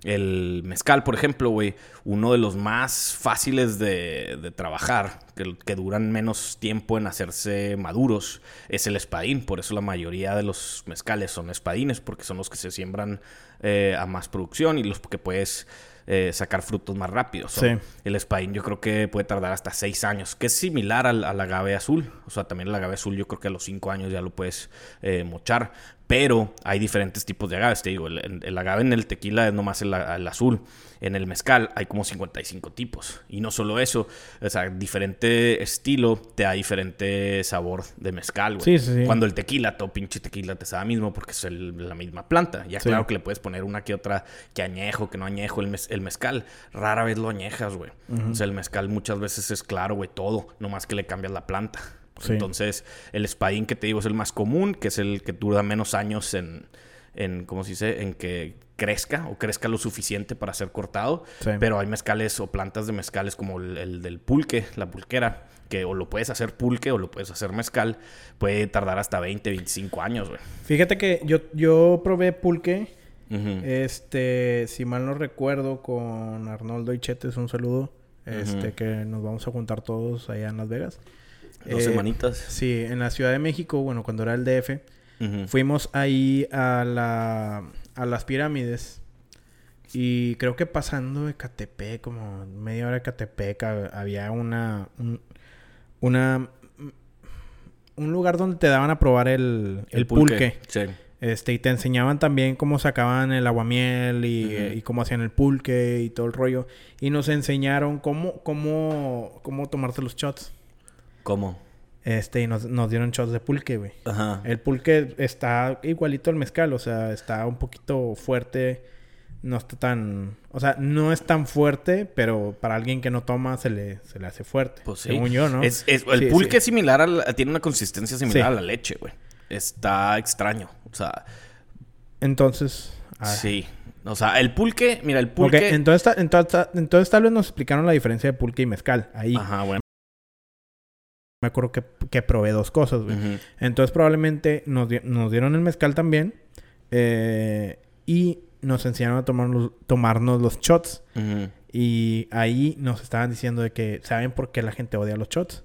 [SPEAKER 2] El mezcal, por ejemplo, güey, uno de los más fáciles de, de trabajar, que, que duran menos tiempo en hacerse maduros, es el espadín. Por eso la mayoría de los mezcales son espadines, porque son los que se siembran eh, a más producción y los que puedes eh, sacar frutos más rápido. So,
[SPEAKER 1] Sí.
[SPEAKER 2] El espadín yo creo que puede tardar hasta seis años, que es similar al, al agave azul. O sea, también el agave azul yo creo que a los cinco años ya lo puedes eh, mochar. Pero hay diferentes tipos de agaves, te digo. El, el agave en el tequila es nomás el, el azul. En el mezcal hay como 55 tipos. Y no solo eso, o sea, diferente estilo te da diferente sabor de mezcal, güey.
[SPEAKER 1] Sí, sí, sí.
[SPEAKER 2] Cuando el tequila, todo pinche tequila te sabe mismo porque es el- la misma planta. Ya claro que le puedes poner una que otra que añejo, que no añejo. El, mez- el mezcal rara vez lo añejas, güey. O sea, el mezcal muchas veces es claro, güey, todo. Nomás que le cambias la planta.
[SPEAKER 1] Sí.
[SPEAKER 2] Entonces, el espadín que te digo es el más común, que es el que dura menos años en, en ¿cómo se dice? En que crezca o crezca lo suficiente para ser cortado.
[SPEAKER 1] Sí.
[SPEAKER 2] Pero hay mezcales o plantas de mezcales como el, el del pulque, la pulquera, que o lo puedes hacer pulque o lo puedes hacer mezcal. Puede tardar hasta 20, 25 años, güey.
[SPEAKER 1] Fíjate que yo, yo probé pulque. Este, si mal no recuerdo, con Arnoldo y Chetes, un saludo. Este, que nos vamos a juntar todos allá en Las Vegas.
[SPEAKER 2] Dos
[SPEAKER 1] Eh,
[SPEAKER 2] semanitas.
[SPEAKER 1] Sí, en la Ciudad de México, bueno, cuando era el DF, fuimos ahí a la a las pirámides. Y creo que pasando de Catepec, como media hora de Catepec, hab- había una un, una un lugar donde te daban a probar el, el pulque.
[SPEAKER 2] Sí.
[SPEAKER 1] Este, y te enseñaban también cómo sacaban el aguamiel y, eh, y cómo hacían el pulque y todo el rollo. Y nos enseñaron cómo, cómo, cómo tomarte los shots.
[SPEAKER 2] ¿Cómo?
[SPEAKER 1] Este, y nos, nos dieron shots de pulque, güey.
[SPEAKER 2] Ajá.
[SPEAKER 1] El pulque está igualito al mezcal, o sea, está un poquito fuerte. No está tan... O sea, no es tan fuerte, pero para alguien que no toma se le, se le hace fuerte.
[SPEAKER 2] Pues sí.
[SPEAKER 1] Según yo, ¿no?
[SPEAKER 2] Es, es- el
[SPEAKER 1] Sí,
[SPEAKER 2] pulque
[SPEAKER 1] sí.
[SPEAKER 2] es similar al... Tiene una consistencia similar a la leche, güey. Está extraño. O sea,
[SPEAKER 1] Entonces... ah,
[SPEAKER 2] sí. O sea, el pulque... Mira, el pulque...
[SPEAKER 1] entonces, ta- entonces, ta- entonces tal vez nos explicaron la diferencia de pulque y mezcal. Ahí
[SPEAKER 2] Ajá, bueno.
[SPEAKER 1] Me acuerdo que, que probé dos cosas, güey. Entonces probablemente nos, di- nos dieron el mezcal también. eh, y nos enseñaron a tomarnos, tomarnos los shots. Y ahí nos estaban diciendo de que, ¿saben por qué la gente odia los shots?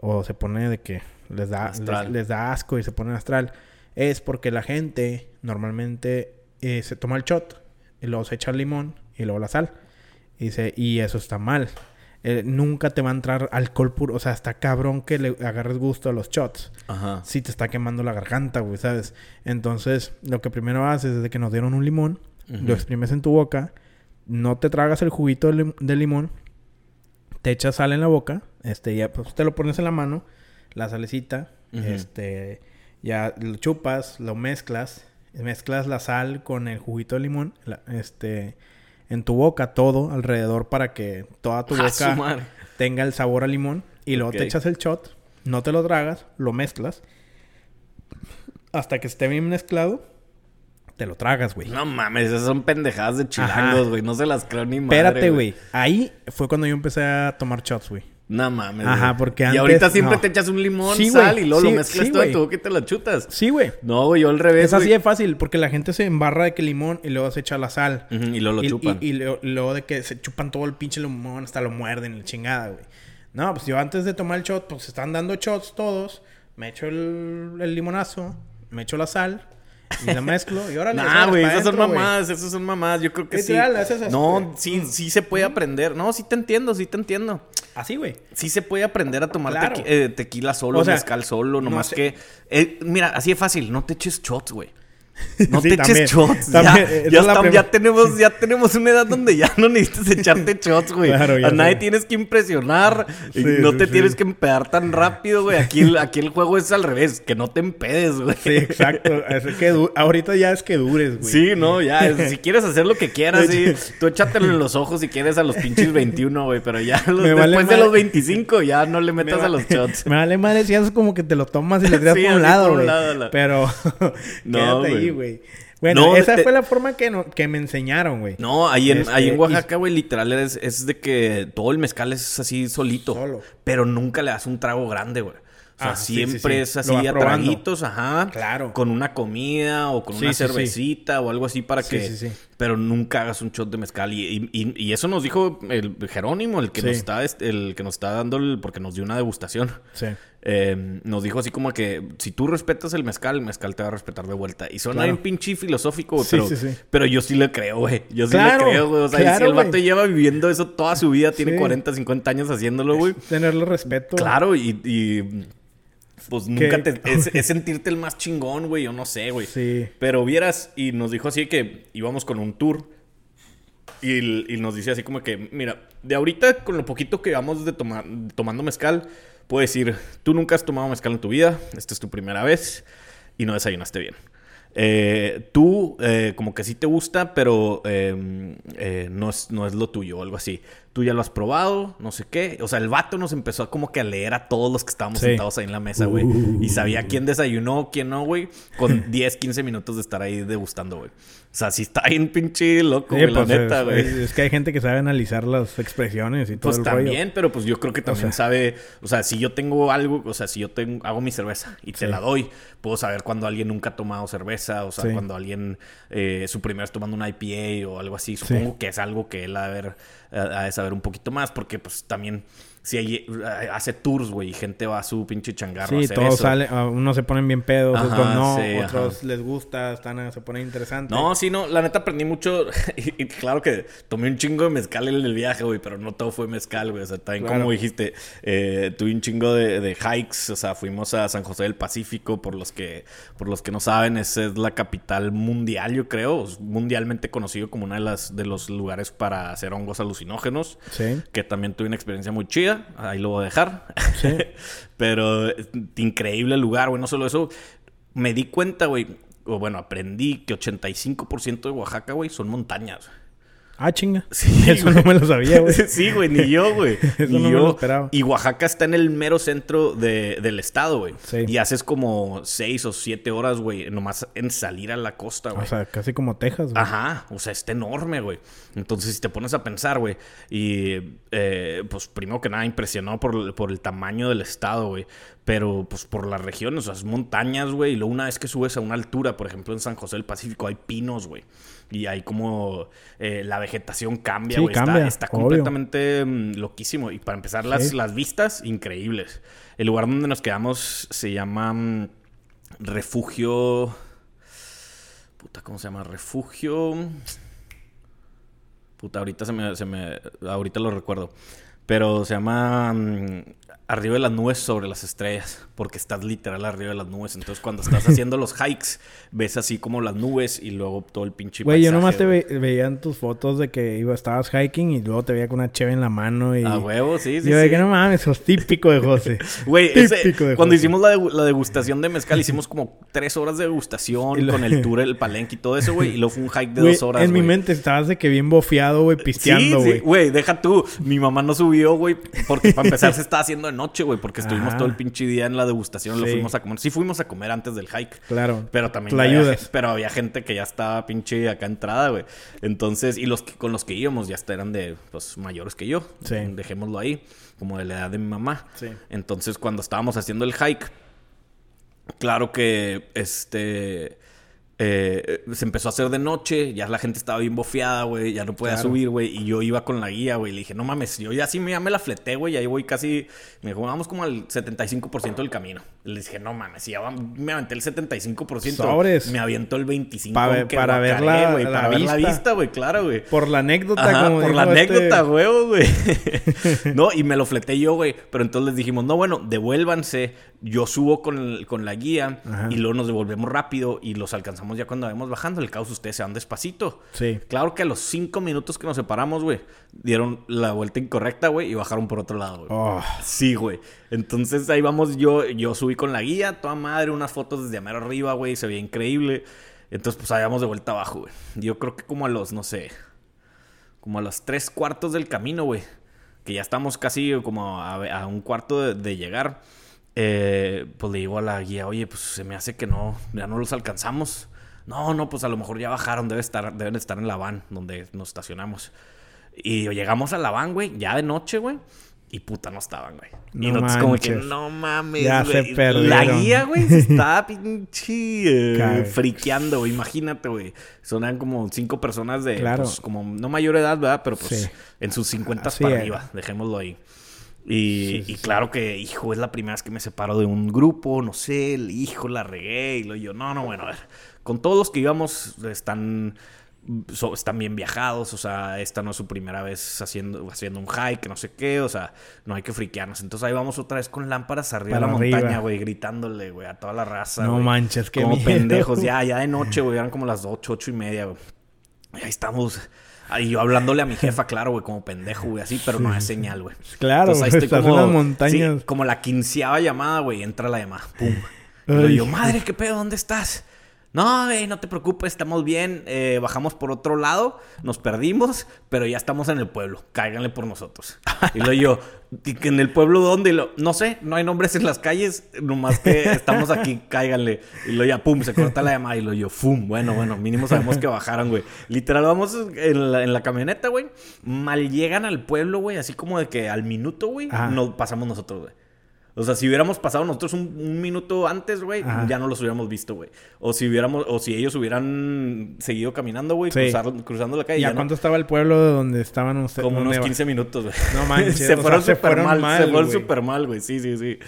[SPEAKER 1] O se pone de que les da, les, da asco y se ponen astral. Es porque la gente normalmente eh, se toma el shot y luego se echa el limón y luego la sal. Y, dice, y eso está mal. Eh, nunca te va a entrar alcohol puro. O sea, está cabrón que le agarres gusto a los shots.
[SPEAKER 2] Ajá.
[SPEAKER 1] Sí te está quemando la garganta, güey, ¿sabes? Entonces, lo que primero haces es de que nos dieron un limón, lo exprimes en tu boca, no te tragas el juguito de, lim- de limón, te echas sal en la boca, este, ya pues te lo pones en la mano, la salecita, este, ya lo chupas, lo mezclas, mezclas la sal con el juguito de limón, la- este, en tu boca todo alrededor para que toda tu
[SPEAKER 2] ¡A su
[SPEAKER 1] boca tenga el sabor a limón y luego te echas el shot, no te lo tragas, lo mezclas hasta que esté bien mezclado, te lo tragas, güey.
[SPEAKER 2] No mames, esas son pendejadas de chilangos, güey. No se las creo ni madre,
[SPEAKER 1] Espérate, güey. Ahí fue cuando yo empecé a tomar shots, güey.
[SPEAKER 2] No mames.
[SPEAKER 1] Ajá,
[SPEAKER 2] güey.
[SPEAKER 1] porque
[SPEAKER 2] Y
[SPEAKER 1] antes-
[SPEAKER 2] ahorita siempre
[SPEAKER 1] no.
[SPEAKER 2] te echas un limón,
[SPEAKER 1] Sí,
[SPEAKER 2] sal y luego
[SPEAKER 1] Sí,
[SPEAKER 2] lo mezclas
[SPEAKER 1] sí,
[SPEAKER 2] todo en
[SPEAKER 1] güey.
[SPEAKER 2] tu boca y te lo chutas.
[SPEAKER 1] Sí, güey.
[SPEAKER 2] No, güey, yo al revés.
[SPEAKER 1] Es así de fácil, porque la gente se embarra de que limón y luego se echa la sal.
[SPEAKER 2] Y luego lo
[SPEAKER 1] y,
[SPEAKER 2] chupan.
[SPEAKER 1] Y, y luego, luego de que se chupan todo el pinche limón, hasta lo muerden, la chingada, güey. No, pues yo antes de tomar el shot, pues se están dando shots todos. Me echo el, el limonazo, me echo la sal y la mezclo. Y ahora
[SPEAKER 2] Nah, güey, esas son mamadas, esas son mamadas. Yo creo que sí. No, sí, sí se puede aprender. No, sí te entiendo, sí te entiendo.
[SPEAKER 1] Así, güey.
[SPEAKER 2] Sí se puede aprender a tomar
[SPEAKER 1] Claro.
[SPEAKER 2] tequi- eh, tequila solo,
[SPEAKER 1] O sea,
[SPEAKER 2] mezcal solo,
[SPEAKER 1] no
[SPEAKER 2] nomás
[SPEAKER 1] sé.
[SPEAKER 2] que... eh, mira, así de fácil, no te eches shots, güey. No
[SPEAKER 1] Sí,
[SPEAKER 2] te
[SPEAKER 1] también.
[SPEAKER 2] eches shots.
[SPEAKER 1] También,
[SPEAKER 2] ya,
[SPEAKER 1] esa
[SPEAKER 2] ya, ya tenemos, ya tenemos una edad donde ya no necesitas echarte shots, güey.
[SPEAKER 1] Claro,
[SPEAKER 2] a nadie
[SPEAKER 1] sé.
[SPEAKER 2] tienes que impresionar.
[SPEAKER 1] Sí,
[SPEAKER 2] no te
[SPEAKER 1] sí.
[SPEAKER 2] tienes que empedar tan rápido, güey. Aquí, el- aquí el juego es al revés, que no te empedes, güey.
[SPEAKER 1] Sí, exacto. Es que ahorita ya es que dures, güey.
[SPEAKER 2] Sí, no, ya. es- si quieres hacer lo que quieras, sí. Tú échatelo en los ojos si quieres a los pinches 21, güey. Pero ya los-
[SPEAKER 1] vale
[SPEAKER 2] después de los 25, ya no le metas
[SPEAKER 1] Me
[SPEAKER 2] a los shots.
[SPEAKER 1] Me vale madre si haces como que te lo tomas y le tiras por un lado, güey.
[SPEAKER 2] la-
[SPEAKER 1] Pero
[SPEAKER 2] No,
[SPEAKER 1] quédate ahí,
[SPEAKER 2] güey.
[SPEAKER 1] Bueno,
[SPEAKER 2] No,
[SPEAKER 1] esa
[SPEAKER 2] te-
[SPEAKER 1] fue la forma que, no- que me enseñaron, güey.
[SPEAKER 2] No, ahí en,
[SPEAKER 1] Este,
[SPEAKER 2] ahí en
[SPEAKER 1] y-
[SPEAKER 2] Oaxaca, güey, literal es, es de que todo el mezcal es así solito.
[SPEAKER 1] Solo.
[SPEAKER 2] Pero nunca le das un trago grande, güey. O sea,
[SPEAKER 1] Ah, sí, sí,
[SPEAKER 2] siempre
[SPEAKER 1] sí.
[SPEAKER 2] es así a traguitos, ajá.
[SPEAKER 1] Claro.
[SPEAKER 2] Con una comida o con
[SPEAKER 1] Sí,
[SPEAKER 2] una
[SPEAKER 1] sí, sí.
[SPEAKER 2] cervecita o algo así para
[SPEAKER 1] Sí,
[SPEAKER 2] que...
[SPEAKER 1] sí, sí.
[SPEAKER 2] pero nunca hagas un shot de mezcal. Y, y- y eso nos dijo el Jerónimo, el que
[SPEAKER 1] Sí.
[SPEAKER 2] nos está, este, el que nos está dando, el- porque nos dio una degustación.
[SPEAKER 1] Sí.
[SPEAKER 2] Eh, nos dijo así como que si tú respetas el mezcal, el mezcal te va a respetar de vuelta. Y suena
[SPEAKER 1] Claro.
[SPEAKER 2] bien pinche filosófico, güey,
[SPEAKER 1] Sí,
[SPEAKER 2] pero,
[SPEAKER 1] sí, sí.
[SPEAKER 2] pero yo sí le creo, güey. Yo sí
[SPEAKER 1] Claro,
[SPEAKER 2] le creo, güey. O sea, y si el vato
[SPEAKER 1] güey.
[SPEAKER 2] lleva viviendo eso toda su vida, tiene
[SPEAKER 1] Sí.
[SPEAKER 2] 40, 50 años haciéndolo, güey.
[SPEAKER 1] Tenerle respeto.
[SPEAKER 2] Claro, y, y, pues nunca te... Es, es sentirte el más chingón, güey. Yo no sé, güey.
[SPEAKER 1] Sí.
[SPEAKER 2] Pero vieras, y nos dijo así que íbamos con un tour. Y, y nos dice así como que, mira, de ahorita con lo poquito que vamos de tomar, tomando mezcal, puedo decir, tú nunca has tomado mezcal en tu vida, esta es tu primera vez y no desayunaste bien. Eh, tú, eh, como que sí te gusta, pero eh, eh, no, es, no es lo tuyo o algo así. Tú ya lo has probado, no sé qué. O sea, el vato nos empezó a como que a leer a todos los que estábamos
[SPEAKER 1] Sí.
[SPEAKER 2] sentados ahí en la mesa, güey. Y sabía quién desayunó, quién no, güey. Con 10, 15 minutos de estar ahí degustando, güey. O sea, sí está bien pinche loco,
[SPEAKER 1] Sí,
[SPEAKER 2] güey, la
[SPEAKER 1] pues,
[SPEAKER 2] neta, güey.
[SPEAKER 1] es- es que hay gente que sabe analizar las expresiones y todo
[SPEAKER 2] Pues
[SPEAKER 1] el
[SPEAKER 2] también,
[SPEAKER 1] rollo.
[SPEAKER 2] pero pues yo creo que también
[SPEAKER 1] sea-
[SPEAKER 2] sabe, o sea, si yo tengo algo, o sea, si yo tengo, hago mi cerveza y te la doy, puedo saber cuando alguien nunca ha tomado cerveza, o sea, cuando alguien eh, su primera vez tomando una IPA o algo así, supongo que es algo que él ha de, ver, ha de saber un poquito más, porque pues también si hay, eh, hace tours, güey, y gente va a su pinche changarro a
[SPEAKER 1] Sí,
[SPEAKER 2] hacer
[SPEAKER 1] todos
[SPEAKER 2] eso.
[SPEAKER 1] salen, a unos se ponen bien pedos,
[SPEAKER 2] Ajá,
[SPEAKER 1] otros no,
[SPEAKER 2] sí,
[SPEAKER 1] otros
[SPEAKER 2] ajá.
[SPEAKER 1] les gusta, están, se ponen interesantes.
[SPEAKER 2] No, sí, no, la neta aprendí mucho. y, y claro que tomé un chingo de mezcal en el viaje, güey, pero no todo fue mezcal, güey. O sea, también
[SPEAKER 1] Claro.
[SPEAKER 2] como dijiste, eh, tuve un chingo de, de hikes. O sea, fuimos a San José del Pacífico, por los que, por los que no saben, esa es la capital mundial, yo creo. Mundialmente conocido como uno de las de los lugares para hacer hongos alucinógenos.
[SPEAKER 1] Sí.
[SPEAKER 2] Que también tuve una experiencia muy chida. Ahí lo voy a dejar.
[SPEAKER 1] Sí.
[SPEAKER 2] Pero increíble lugar, güey. No solo eso. Me di cuenta, güey. O bueno, aprendí que 85% de Oaxaca, güey, son montañas.
[SPEAKER 1] Ah, chinga.
[SPEAKER 2] Sí,
[SPEAKER 1] Eso
[SPEAKER 2] güey.
[SPEAKER 1] no me lo sabía, güey.
[SPEAKER 2] Sí, güey, ni yo, güey.
[SPEAKER 1] Eso
[SPEAKER 2] Ni
[SPEAKER 1] no me
[SPEAKER 2] yo.
[SPEAKER 1] lo esperaba.
[SPEAKER 2] Y Oaxaca está en el mero centro de- del estado, güey.
[SPEAKER 1] Sí.
[SPEAKER 2] Y haces como seis o siete horas, güey, nomás en salir a la costa, güey.
[SPEAKER 1] O sea, casi como Texas, güey.
[SPEAKER 2] Ajá, o sea, está enorme, güey. Entonces, si te pones a pensar, güey, y eh, pues primero que nada impresionó por, por el tamaño del estado, güey. Pero pues por las regiones, o sea, es montañas, güey. Y luego una vez que subes a una altura, por ejemplo, en San José del Pacífico hay pinos, güey. Y hay como eh, la vegetación cambia,
[SPEAKER 1] Sí,
[SPEAKER 2] güey. Está,
[SPEAKER 1] cambia,
[SPEAKER 2] está
[SPEAKER 1] obvio.
[SPEAKER 2] completamente mm, loquísimo. Y para empezar, las,
[SPEAKER 1] Sí.
[SPEAKER 2] las vistas, increíbles. El lugar donde nos quedamos se llama mm, Refugio. Puta, ¿cómo se llama? Refugio. Puta, ahorita se me, se me. Ahorita lo recuerdo. Pero se llama. mm, arriba de las nubes sobre las estrellas. Porque estás literal arriba de las nubes. Entonces, cuando estás haciendo los hikes, ves así como las nubes y luego todo el pinche.
[SPEAKER 1] Güey, yo nomás te ve- veía en tus fotos de que iba, estabas hiking y luego te veía con una cheve en la mano y...
[SPEAKER 2] A huevo, sí, sí.
[SPEAKER 1] yo de
[SPEAKER 2] sí.
[SPEAKER 1] que no mames, eso es típico de José.
[SPEAKER 2] Güey, ese-
[SPEAKER 1] de
[SPEAKER 2] cuando
[SPEAKER 1] José.
[SPEAKER 2] hicimos la, la degustación de mezcal, hicimos como tres horas de degustación
[SPEAKER 1] lo-
[SPEAKER 2] con el tour, el palenque y todo eso, güey. Y luego fue un hike de dos horas.
[SPEAKER 1] en mi mente estabas de que bien bofeado, güey, pisteando,
[SPEAKER 2] Sí,
[SPEAKER 1] güey.
[SPEAKER 2] sí, güey, deja tú. Mi mamá no subió, güey, porque para empezar se estaba haciendo de noche, güey, porque estuvimos
[SPEAKER 1] Ah.
[SPEAKER 2] todo el pinche día en la degustación, lo fuimos a comer. Sí fuimos a comer antes del hike.
[SPEAKER 1] Claro.
[SPEAKER 2] Pero también
[SPEAKER 1] La
[SPEAKER 2] había,
[SPEAKER 1] ayudas.
[SPEAKER 2] pero había gente que ya estaba pinche acá entrada, güey. Entonces, y los que, con los que íbamos ya eran de pues mayores que yo.
[SPEAKER 1] Sí.
[SPEAKER 2] Dejémoslo ahí, como de la edad de mi mamá.
[SPEAKER 1] Sí.
[SPEAKER 2] Entonces, cuando estábamos haciendo el hike, claro que este eh, se empezó a hacer de noche, ya la gente estaba bien bofeada, güey, ya no podía
[SPEAKER 1] Claro.
[SPEAKER 2] subir, güey, y yo iba con la guía, güey, le dije, no mames, yo ya sí me, ya me la fleté, güey, y ahí voy casi, me dijo, vamos como al 75% del camino. Le dije, no mames, ya va- me aventé el 75%,
[SPEAKER 1] Sobres.
[SPEAKER 2] me aviento el 25%.
[SPEAKER 1] Pa ver-
[SPEAKER 2] aunque
[SPEAKER 1] para ver la-
[SPEAKER 2] güey,
[SPEAKER 1] la
[SPEAKER 2] para ver la
[SPEAKER 1] vista.
[SPEAKER 2] vista, güey, claro, güey.
[SPEAKER 1] Por la anécdota,
[SPEAKER 2] Ajá,
[SPEAKER 1] como
[SPEAKER 2] por la
[SPEAKER 1] este-
[SPEAKER 2] anécdota, huevo, güey. no, y me lo fleté yo, güey. Pero entonces les dijimos, no, bueno, devuélvanse. Yo subo con, el- con la guía
[SPEAKER 1] Ajá.
[SPEAKER 2] y luego nos devolvemos rápido y los alcanzamos ya cuando vamos bajando. El caos, ustedes se van despacito.
[SPEAKER 1] Sí.
[SPEAKER 2] Claro que a los cinco minutos que nos separamos, güey, dieron la vuelta incorrecta, güey, y bajaron por otro lado, güey.
[SPEAKER 1] Oh,
[SPEAKER 2] Sí, güey. Entonces ahí vamos, yo, yo subí con la guía, toda madre, unas fotos desde mero arriba, güey, se veía increíble. Entonces, pues ahí vamos de vuelta abajo, güey. Yo creo que como a los, no sé, como a los tres cuartos del camino, güey. Que ya estamos casi como a, a un cuarto de, de llegar. eh, pues le digo a la guía, oye, pues se me hace que no, ya no los alcanzamos. No, no, pues a lo mejor ya bajaron, debe estar, deben estar en la van donde nos estacionamos. Y llegamos a la van, güey, ya de noche, güey. Y puta, no estaban, güey.
[SPEAKER 1] No
[SPEAKER 2] y nosotros como que, no mames,
[SPEAKER 1] Ya
[SPEAKER 2] güey.
[SPEAKER 1] se perdieron.
[SPEAKER 2] La guía, güey, se estaba pinche eh, friqueando, güey. Imagínate, güey. Sonan como cinco personas de,
[SPEAKER 1] Claro.
[SPEAKER 2] pues, como no mayor edad, ¿verdad? Pero pues
[SPEAKER 1] Sí.
[SPEAKER 2] en sus 50
[SPEAKER 1] Así
[SPEAKER 2] para
[SPEAKER 1] es.
[SPEAKER 2] arriba. Dejémoslo ahí. Y,
[SPEAKER 1] Sí, sí,
[SPEAKER 2] y
[SPEAKER 1] sí.
[SPEAKER 2] claro que, hijo, es la primera vez que me separo de un grupo, no sé, el hijo la regué y lo yo, no, no, bueno, a ver, con todos los que íbamos están, so- están bien viajados, o sea, esta no es su primera vez haciendo, haciendo un hike, no sé qué, o sea, no hay que friquearnos. Entonces ahí vamos otra vez con lámparas arriba
[SPEAKER 1] Para
[SPEAKER 2] de la
[SPEAKER 1] arriba.
[SPEAKER 2] montaña, güey, gritándole, güey, a toda la raza.
[SPEAKER 1] No manches, qué
[SPEAKER 2] Como
[SPEAKER 1] miedo.
[SPEAKER 2] pendejos, ya, ya de noche, güey, eran como las ocho, ocho y media, güey. Y ahí estamos. Ahí yo hablándole a mi jefa, claro, güey, como pendejo, güey, así, pero no hay señal, güey.
[SPEAKER 1] Claro,
[SPEAKER 2] Entonces, ahí
[SPEAKER 1] güey,
[SPEAKER 2] estoy
[SPEAKER 1] estás en las montañas.
[SPEAKER 2] sí, como la quinceava llamada, güey. Entra la llamada. Pum. Y yo, madre, ¿qué pedo? ¿Dónde estás? No, güey, no te preocupes, estamos bien. Eh, bajamos por otro lado, nos perdimos, pero ya estamos en el pueblo. Cáiganle por nosotros. Y luego yo, "¿Y ¿en el pueblo dónde? Y lo, no sé, no hay nombres en las calles, nomás que estamos aquí, cáiganle. Y luego ya, pum, se corta la llamada. Y luego yo, fum, bueno, bueno, mínimo sabemos que bajaron, güey. Literal, vamos en la, en la camioneta, güey. Mal llegan al pueblo, güey, así como de que al minuto, güey, nos pasamos nosotros, güey. O sea, si hubiéramos pasado nosotros un, un minuto antes, güey, ya no los hubiéramos visto, güey. O si hubiéramos, o si ellos hubieran seguido caminando, güey,
[SPEAKER 1] Sí.
[SPEAKER 2] cruzando la calle.
[SPEAKER 1] ¿Y
[SPEAKER 2] ya
[SPEAKER 1] a
[SPEAKER 2] no-
[SPEAKER 1] cuánto estaba el pueblo de donde estaban ustedes?
[SPEAKER 2] como unos
[SPEAKER 1] ¿Dónde va?
[SPEAKER 2] 15 minutos, güey.
[SPEAKER 1] No manches,
[SPEAKER 2] se
[SPEAKER 1] o sea,
[SPEAKER 2] fueron
[SPEAKER 1] se
[SPEAKER 2] súper
[SPEAKER 1] fueron
[SPEAKER 2] mal,
[SPEAKER 1] mal,
[SPEAKER 2] Se fueron súper mal, güey. Sí, sí, sí.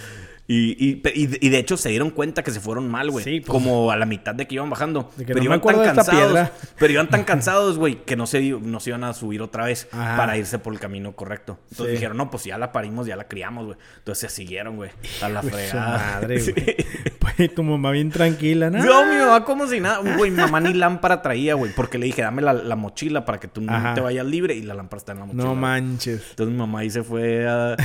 [SPEAKER 2] Y, y, y, de hecho se dieron cuenta que se fueron mal, güey.
[SPEAKER 1] Sí, pues.
[SPEAKER 2] como a la mitad de que iban bajando.
[SPEAKER 1] Que
[SPEAKER 2] pero
[SPEAKER 1] no
[SPEAKER 2] iban tan cansados. Pero iban tan cansados, güey, que no se, no se iban a subir otra vez
[SPEAKER 1] Ajá.
[SPEAKER 2] para irse por el camino correcto. Entonces
[SPEAKER 1] Sí.
[SPEAKER 2] dijeron, no, pues ya la parimos, ya la criamos, güey. Entonces se siguieron, güey. A la fregada.
[SPEAKER 1] madre,
[SPEAKER 2] Sí.
[SPEAKER 1] güey. Pues tu mamá bien tranquila, ¿no?
[SPEAKER 2] No, mi mamá como si nada. Güey, mi mamá ni lámpara traía, güey. Porque le dije, dame la, la mochila para que tú no te vayas libre. Y la lámpara está en la mochila.
[SPEAKER 1] No manches.
[SPEAKER 2] Entonces mi mamá ahí se fue a...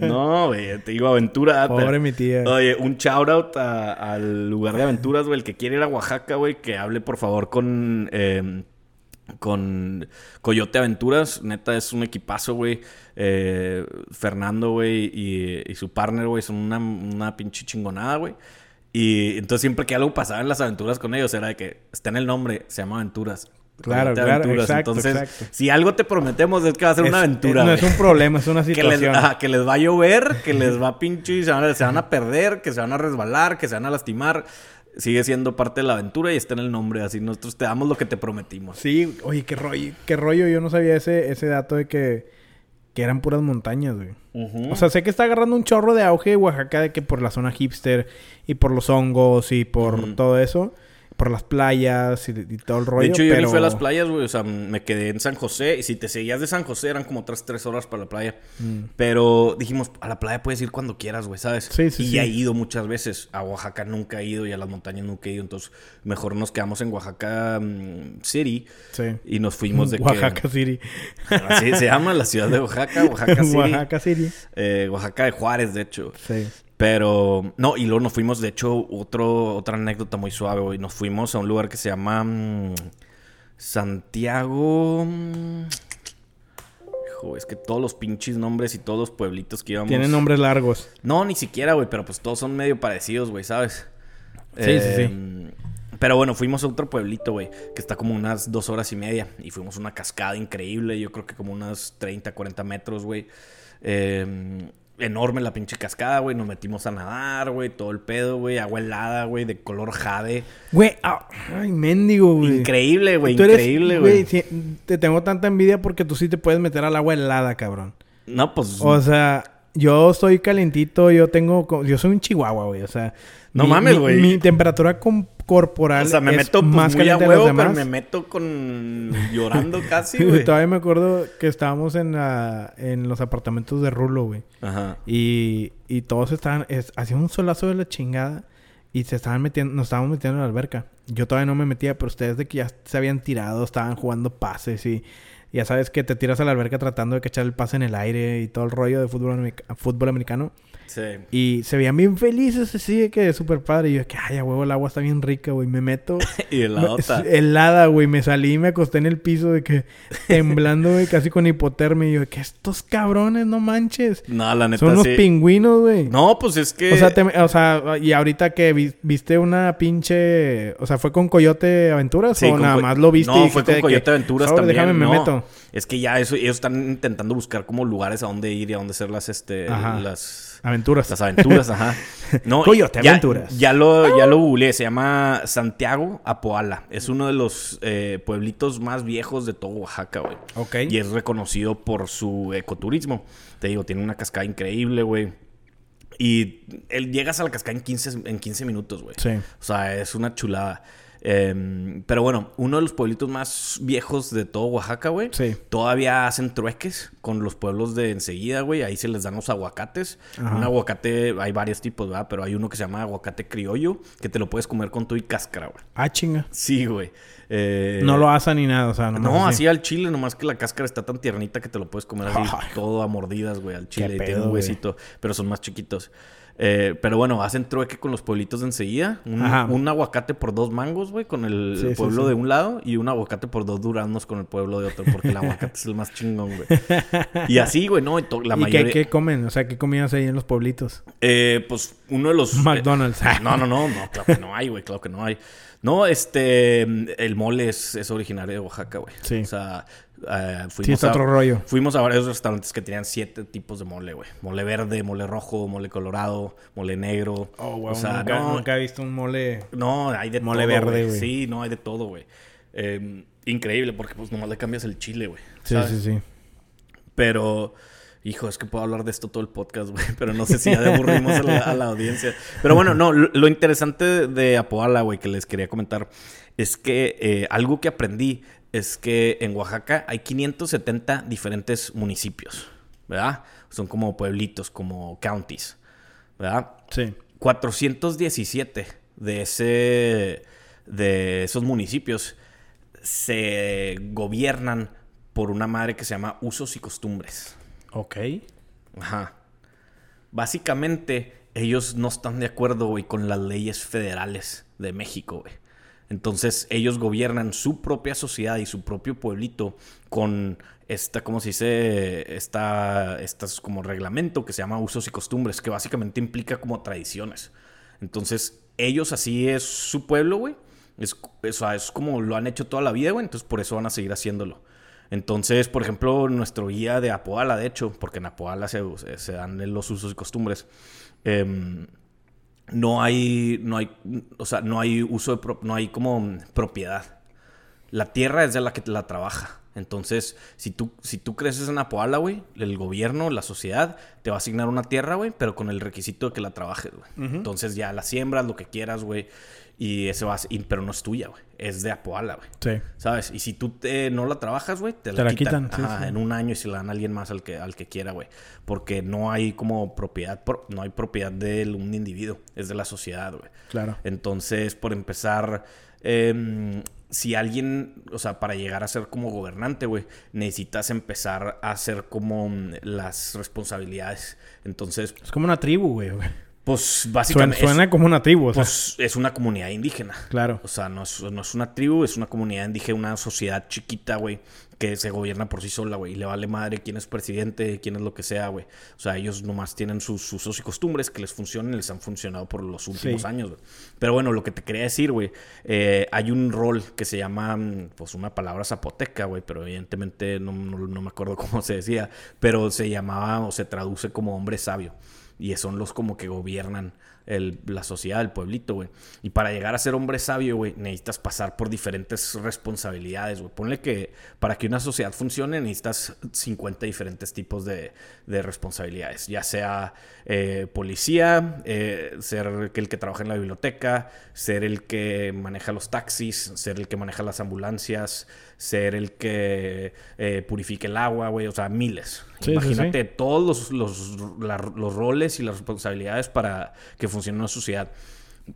[SPEAKER 2] No, güey, te digo aventura.
[SPEAKER 1] Pobre mi tía.
[SPEAKER 2] Oye, un shout out al lugar de aventuras, güey. El que quiere ir a Oaxaca, güey, que hable por favor con... eh, con Coyote Aventuras, neta es un equipazo, güey. Eh, Fernando, güey, y, y su partner, güey, son una, una pinche chingonada, güey. Y entonces siempre que algo pasaba en las aventuras con ellos era de que está en el nombre, se llama Aventuras.
[SPEAKER 1] Claro, claro, exacto,
[SPEAKER 2] Entonces,
[SPEAKER 1] exacto.
[SPEAKER 2] si algo te prometemos es que va a ser una aventura.
[SPEAKER 1] No es un problema, es una
[SPEAKER 2] Que les,
[SPEAKER 1] situación.
[SPEAKER 2] ajá, que les va a llover, que les va a pinche y se van a, se van a perder, que se van a resbalar, que se van a lastimar. Sigue siendo parte de la aventura y está en el nombre. Así nosotros te damos lo que te prometimos.
[SPEAKER 1] Sí, oye, qué rollo, qué rollo. Yo no sabía ese, ese dato de que, que eran puras montañas, güey. O sea, sé que está agarrando un chorro de auge Oaxaca de que por la zona hipster y por los hongos y por todo eso, por las playas y, y todo el rollo.
[SPEAKER 2] de hecho, yo
[SPEAKER 1] pero...
[SPEAKER 2] ni fui a las playas, güey. O sea, me quedé en San José. Y si te seguías de San José, eran como otras tres horas para la playa.
[SPEAKER 1] Mm.
[SPEAKER 2] Pero dijimos, a la playa puedes ir cuando quieras, güey, ¿sabes?
[SPEAKER 1] Sí, sí,
[SPEAKER 2] y
[SPEAKER 1] sí.
[SPEAKER 2] ya he ido muchas veces. A Oaxaca nunca he ido y a las montañas nunca he ido. Entonces, mejor nos quedamos en Oaxaca mm, City.
[SPEAKER 1] Sí.
[SPEAKER 2] Y nos fuimos de que...
[SPEAKER 1] Oaxaca City.
[SPEAKER 2] Así se llama la ciudad de Oaxaca, Oaxaca City.
[SPEAKER 1] Oaxaca City.
[SPEAKER 2] Eh, Oaxaca de Juárez, de hecho.
[SPEAKER 1] Sí.
[SPEAKER 2] Pero, no, y luego nos fuimos, de hecho, otro, otra anécdota muy suave, güey. Nos fuimos a un lugar que se llama mm, Santiago. mm, Hijo, es que todos los pinches nombres y todos los pueblitos que íbamos.
[SPEAKER 1] Tienen nombres largos.
[SPEAKER 2] No, ni siquiera, güey, pero pues todos son medio parecidos, güey, ¿sabes?
[SPEAKER 1] Sí, sí, sí.
[SPEAKER 2] sí. Pero bueno, fuimos a otro pueblito, güey, que está como unas dos horas y media. Y fuimos a una cascada increíble, yo creo que como unas 30, 40 metros, güey. Eh, enorme la pinche cascada, güey. Nos metimos a nadar, güey, todo el pedo, güey. Agua helada, güey, de color jade.
[SPEAKER 1] Güey, ah, ay, mendigo, güey.
[SPEAKER 2] Increíble, güey, increíble, güey.
[SPEAKER 1] te tengo tanta envidia porque tú sí te puedes meter al agua helada, cabrón.
[SPEAKER 2] No, pues...
[SPEAKER 1] O sea, yo estoy calentito, yo tengo... Yo soy un chihuahua, güey. O sea...
[SPEAKER 2] No
[SPEAKER 1] mi-
[SPEAKER 2] mames,
[SPEAKER 1] mi-
[SPEAKER 2] güey.
[SPEAKER 1] Mi, temperatura com- corporal
[SPEAKER 2] o sea, me
[SPEAKER 1] es
[SPEAKER 2] meto pues,
[SPEAKER 1] más
[SPEAKER 2] muy a huevo, pero me meto con... llorando casi, güey.
[SPEAKER 1] Todavía me acuerdo que estábamos en, la, en los apartamentos de Rulo, güey.
[SPEAKER 2] Ajá.
[SPEAKER 1] Y, y todos estaban... Es, hacía un solazo de la chingada. Y se estaban metiendo... Nos estábamos metiendo en la alberca. Yo todavía no me metía, pero ustedes de que ya se habían tirado, estaban jugando pases y... Ya sabes que te tiras a la alberca tratando de cachar el pase en el aire y todo el rollo de fútbol americano.
[SPEAKER 2] Sí.
[SPEAKER 1] Y se veían bien felices, así de que súper padre. Y yo, que ay, a huevo, el agua está bien rica, güey. Me meto.
[SPEAKER 2] y
[SPEAKER 1] me-
[SPEAKER 2] otra.
[SPEAKER 1] helada, güey. Me salí y me acosté en el piso de que temblando, güey, casi con hipotermia. Y yo, que estos cabrones, no manches.
[SPEAKER 2] No, la neta
[SPEAKER 1] Son unos
[SPEAKER 2] sí.
[SPEAKER 1] pingüinos, güey.
[SPEAKER 2] No, pues es que.
[SPEAKER 1] O sea, te- o sea, y ahorita que vi- viste una pinche. O sea, ¿fue con Coyote Aventuras?
[SPEAKER 2] Sí,
[SPEAKER 1] ¿O nada más lo viste?
[SPEAKER 2] No, fue con
[SPEAKER 1] que,
[SPEAKER 2] Coyote Aventuras
[SPEAKER 1] "Sobre,
[SPEAKER 2] también.
[SPEAKER 1] Déjame, me
[SPEAKER 2] no.
[SPEAKER 1] meto.
[SPEAKER 2] Es que ya eso, ellos están intentando buscar como lugares a donde ir y a donde hacer las, este,
[SPEAKER 1] Ajá.
[SPEAKER 2] las,
[SPEAKER 1] Aventuras.
[SPEAKER 2] las aventuras, ajá. No,
[SPEAKER 1] Coyote
[SPEAKER 2] ya,
[SPEAKER 1] Aventuras.
[SPEAKER 2] Ya lo, ya lo googleé, se llama Santiago Apoala. Es uno de los eh, pueblitos más viejos de todo Oaxaca, güey.
[SPEAKER 1] Ok.
[SPEAKER 2] Y es reconocido por su ecoturismo. Te digo, tiene una cascada increíble, güey. Y él, llegas a la cascada en 15, en 15 minutos, güey.
[SPEAKER 1] Sí.
[SPEAKER 2] O sea, es una chulada. Em, pero bueno, uno de los pueblitos más viejos de todo Oaxaca, güey.
[SPEAKER 1] Sí.
[SPEAKER 2] Todavía hacen trueques con los pueblos de enseguida, güey. Ahí se les dan los aguacates.
[SPEAKER 1] Ajá.
[SPEAKER 2] Un aguacate, hay varios tipos, ¿verdad? Pero hay uno que se llama aguacate criollo, que te lo puedes comer con todo y cáscara, güey.
[SPEAKER 1] Ah, chinga.
[SPEAKER 2] Sí, güey. Eh,
[SPEAKER 1] No lo asa ni nada, o sea, nomás
[SPEAKER 2] no, así al chile, nomás que la cáscara está tan tiernita que te lo puedes comer así
[SPEAKER 1] Ay.
[SPEAKER 2] todo a mordidas, güey, al chile. y
[SPEAKER 1] pedo,
[SPEAKER 2] tiene un
[SPEAKER 1] güey.
[SPEAKER 2] huesito, pero son más chiquitos. Eh, pero bueno, hacen trueque con los pueblitos de enseguida. Un, aguacate por dos mangos, güey, con el
[SPEAKER 1] Sí,
[SPEAKER 2] pueblo
[SPEAKER 1] sí.
[SPEAKER 2] de un lado. Y un aguacate por dos duraznos con el pueblo de otro. Porque el aguacate es el más chingón, güey. Y así, güey, ¿no? Y la
[SPEAKER 1] ¿Y
[SPEAKER 2] mayoría...
[SPEAKER 1] qué, qué comen? O sea, ¿qué comidas hay en los pueblitos?
[SPEAKER 2] Eh, pues uno de los...
[SPEAKER 1] McDonald's.
[SPEAKER 2] eh, no, no, no, no, claro que no hay, güey, claro que no hay. No, este, el mole es, es originario de Oaxaca, güey.
[SPEAKER 1] Sí.
[SPEAKER 2] O sea, eh, fuimos
[SPEAKER 1] Sí, está
[SPEAKER 2] a,
[SPEAKER 1] otro rollo.
[SPEAKER 2] Fuimos a varios restaurantes que tenían siete tipos de mole, güey. Mole verde, mole rojo, mole colorado, mole negro.
[SPEAKER 1] Oh,
[SPEAKER 2] o sea,
[SPEAKER 1] nunca,
[SPEAKER 2] no,
[SPEAKER 1] nunca he visto un mole...
[SPEAKER 2] no, hay de
[SPEAKER 1] Mole
[SPEAKER 2] todo,
[SPEAKER 1] verde,
[SPEAKER 2] güey. Sí, no, hay de todo, güey. Eh, increíble, porque pues nomás le cambias el chile, güey.
[SPEAKER 1] Sí,
[SPEAKER 2] ¿sabes?
[SPEAKER 1] sí, sí.
[SPEAKER 2] Pero, hijo, es que puedo hablar de esto todo el podcast, güey. Pero no sé si ya aburrimos a la, a la audiencia. Pero bueno, no, lo, lo interesante de, de Apoala, güey, que les quería comentar, es que eh, algo que aprendí es que en Oaxaca hay 570 diferentes municipios, ¿verdad? Son como pueblitos, como counties, ¿verdad?
[SPEAKER 1] Sí.
[SPEAKER 2] 417 de ese de esos municipios se gobiernan por una madre que se llama usos y costumbres.
[SPEAKER 1] Ok.
[SPEAKER 2] Ajá. Básicamente, ellos no están de acuerdo, güey, con las leyes federales de México, güey. Entonces, ellos gobiernan su propia sociedad y su propio pueblito con esta, ¿cómo se dice? Esta, estas como reglamento que se llama usos y costumbres, que básicamente implica como tradiciones. Entonces, ellos así es su pueblo, güey. Es, sea, es como lo han hecho toda la vida, güey. Entonces, por eso van a seguir haciéndolo. Entonces, por ejemplo, nuestro guía de Apoala, de hecho, porque en Apoala se dan los usos y costumbres, em, no hay, no hay, o sea, no hay uso de, pro- no hay como propiedad. La tierra es de la que la trabaja. Entonces, si tú, si tú creces en Apoala, güey, el gobierno, la sociedad, te va a asignar una tierra, güey, pero con el requisito de que la trabajes, güey. Entonces ya la siembras, lo que quieras, güey, y ese va a, y- pero no es tuya, güey. Es de Apoala, güey.
[SPEAKER 1] Sí.
[SPEAKER 2] ¿Sabes? Y si tú te- no la trabajas, güey, te,
[SPEAKER 1] Te
[SPEAKER 2] la, quitan,
[SPEAKER 1] quitan, sí,
[SPEAKER 2] Ajá,
[SPEAKER 1] sí.
[SPEAKER 2] en un año y se la dan a alguien más al que, al que quiera, güey. Porque no hay como propiedad, pro- no hay propiedad de un individuo, es de la sociedad, güey.
[SPEAKER 1] Claro.
[SPEAKER 2] Entonces, por empezar, em, si alguien, o sea, para llegar a ser como gobernante, güey, necesitas empezar a hacer como mm, las responsabilidades. Entonces,
[SPEAKER 1] Es como una tribu, güey.
[SPEAKER 2] Pues
[SPEAKER 1] Suena,
[SPEAKER 2] básicamente es-
[SPEAKER 1] suena como una tribu, o sea.
[SPEAKER 2] pues, es una comunidad indígena.
[SPEAKER 1] claro.
[SPEAKER 2] O sea, no es, no es una tribu, es una comunidad indígena, una sociedad chiquita, güey, que se gobierna por sí sola, güey. Y le vale madre quién es presidente, quién es lo que sea, güey. O sea, ellos nomás tienen sus usos y costumbres que les funcionan y les han funcionado por los últimos
[SPEAKER 1] Sí.
[SPEAKER 2] años, güey. Pero bueno, lo que te quería decir, güey, eh, hay un rol que se llama, mm, pues una palabra zapoteca, güey, pero evidentemente no, no- no me acuerdo cómo se decía, pero se llamaba o se traduce como hombre sabio. Y son los como que gobiernan la sociedad, el pueblito, güey. Y para llegar a ser hombre sabio, güey, necesitas pasar por diferentes responsabilidades, güey. Ponle que para que una sociedad funcione necesitas 50 diferentes tipos de, de responsabilidades. Ya sea eh, policía, eh, ser el que trabaja en la biblioteca, ser el que maneja los taxis, ser el que maneja las ambulancias, ser el que eh, purifique el agua, güey. O sea, miles.
[SPEAKER 1] Sí, sí,
[SPEAKER 2] Imagínate todos los, los, la- los roles y las responsabilidades para que funcione una sociedad.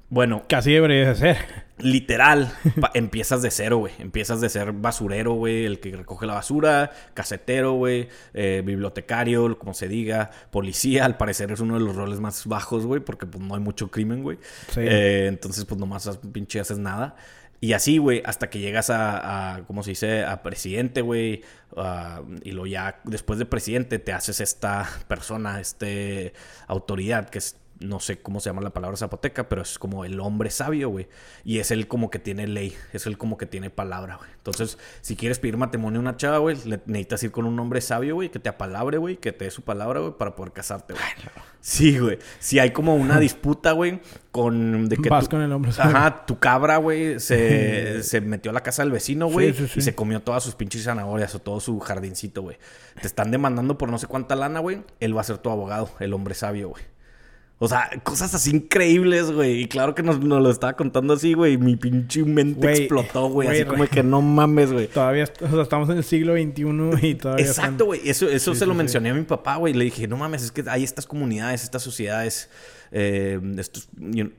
[SPEAKER 2] Bueno,
[SPEAKER 1] Casi debería de ser.
[SPEAKER 2] literal, empiezas de cero, güey. Empiezas de ser basurero, güey, el que recoge la basura, casetero, güey, eh, bibliotecario, como se diga, policía. Al parecer es uno de los roles más bajos, güey, porque pues, no hay mucho crimen, güey. Eh, entonces, pues nomás pinche haces nada. Y así, güey, hasta que llegas a, a, ¿cómo se dice? A presidente, güey. y luego ya, después de presidente, te haces esta persona, este autoridad, que es, no sé cómo se llama la palabra zapoteca, pero es como el hombre sabio, güey. Y es él como que tiene ley, es él como que tiene palabra, güey. Entonces, si quieres pedir matrimonio a una chava, güey, necesitas ir con un hombre sabio, güey, que te apalabre, güey, que te dé su palabra, güey, para poder casarte, güey. Sí, güey. Si hay como una disputa, güey, con... De que
[SPEAKER 1] Vas
[SPEAKER 2] tú-
[SPEAKER 1] con el hombre sabio.
[SPEAKER 2] Ajá, tu cabra, güey, se, se metió a la casa del vecino, güey,
[SPEAKER 1] Sí, sí, sí.
[SPEAKER 2] y se comió todas sus pinches zanahorias o todo su jardincito, güey. Te están demandando por no sé cuánta lana, güey. Él va a ser tu abogado, el hombre sabio, güey. O sea, cosas así increíbles, güey. Y claro que nos, nos lo estaba contando así, güey. Mi pinche mente explotó, güey. Así como que no mames, güey.
[SPEAKER 1] Todavía est- o sea, estamos en el siglo XXI y todavía.
[SPEAKER 2] Exacto,
[SPEAKER 1] están-
[SPEAKER 2] güey. Eso, eso
[SPEAKER 1] Sí,
[SPEAKER 2] se
[SPEAKER 1] sí,
[SPEAKER 2] lo
[SPEAKER 1] sí.
[SPEAKER 2] mencioné a mi papá, güey. Le dije, no mames, es que hay estas comunidades, estas sociedades, eh, estos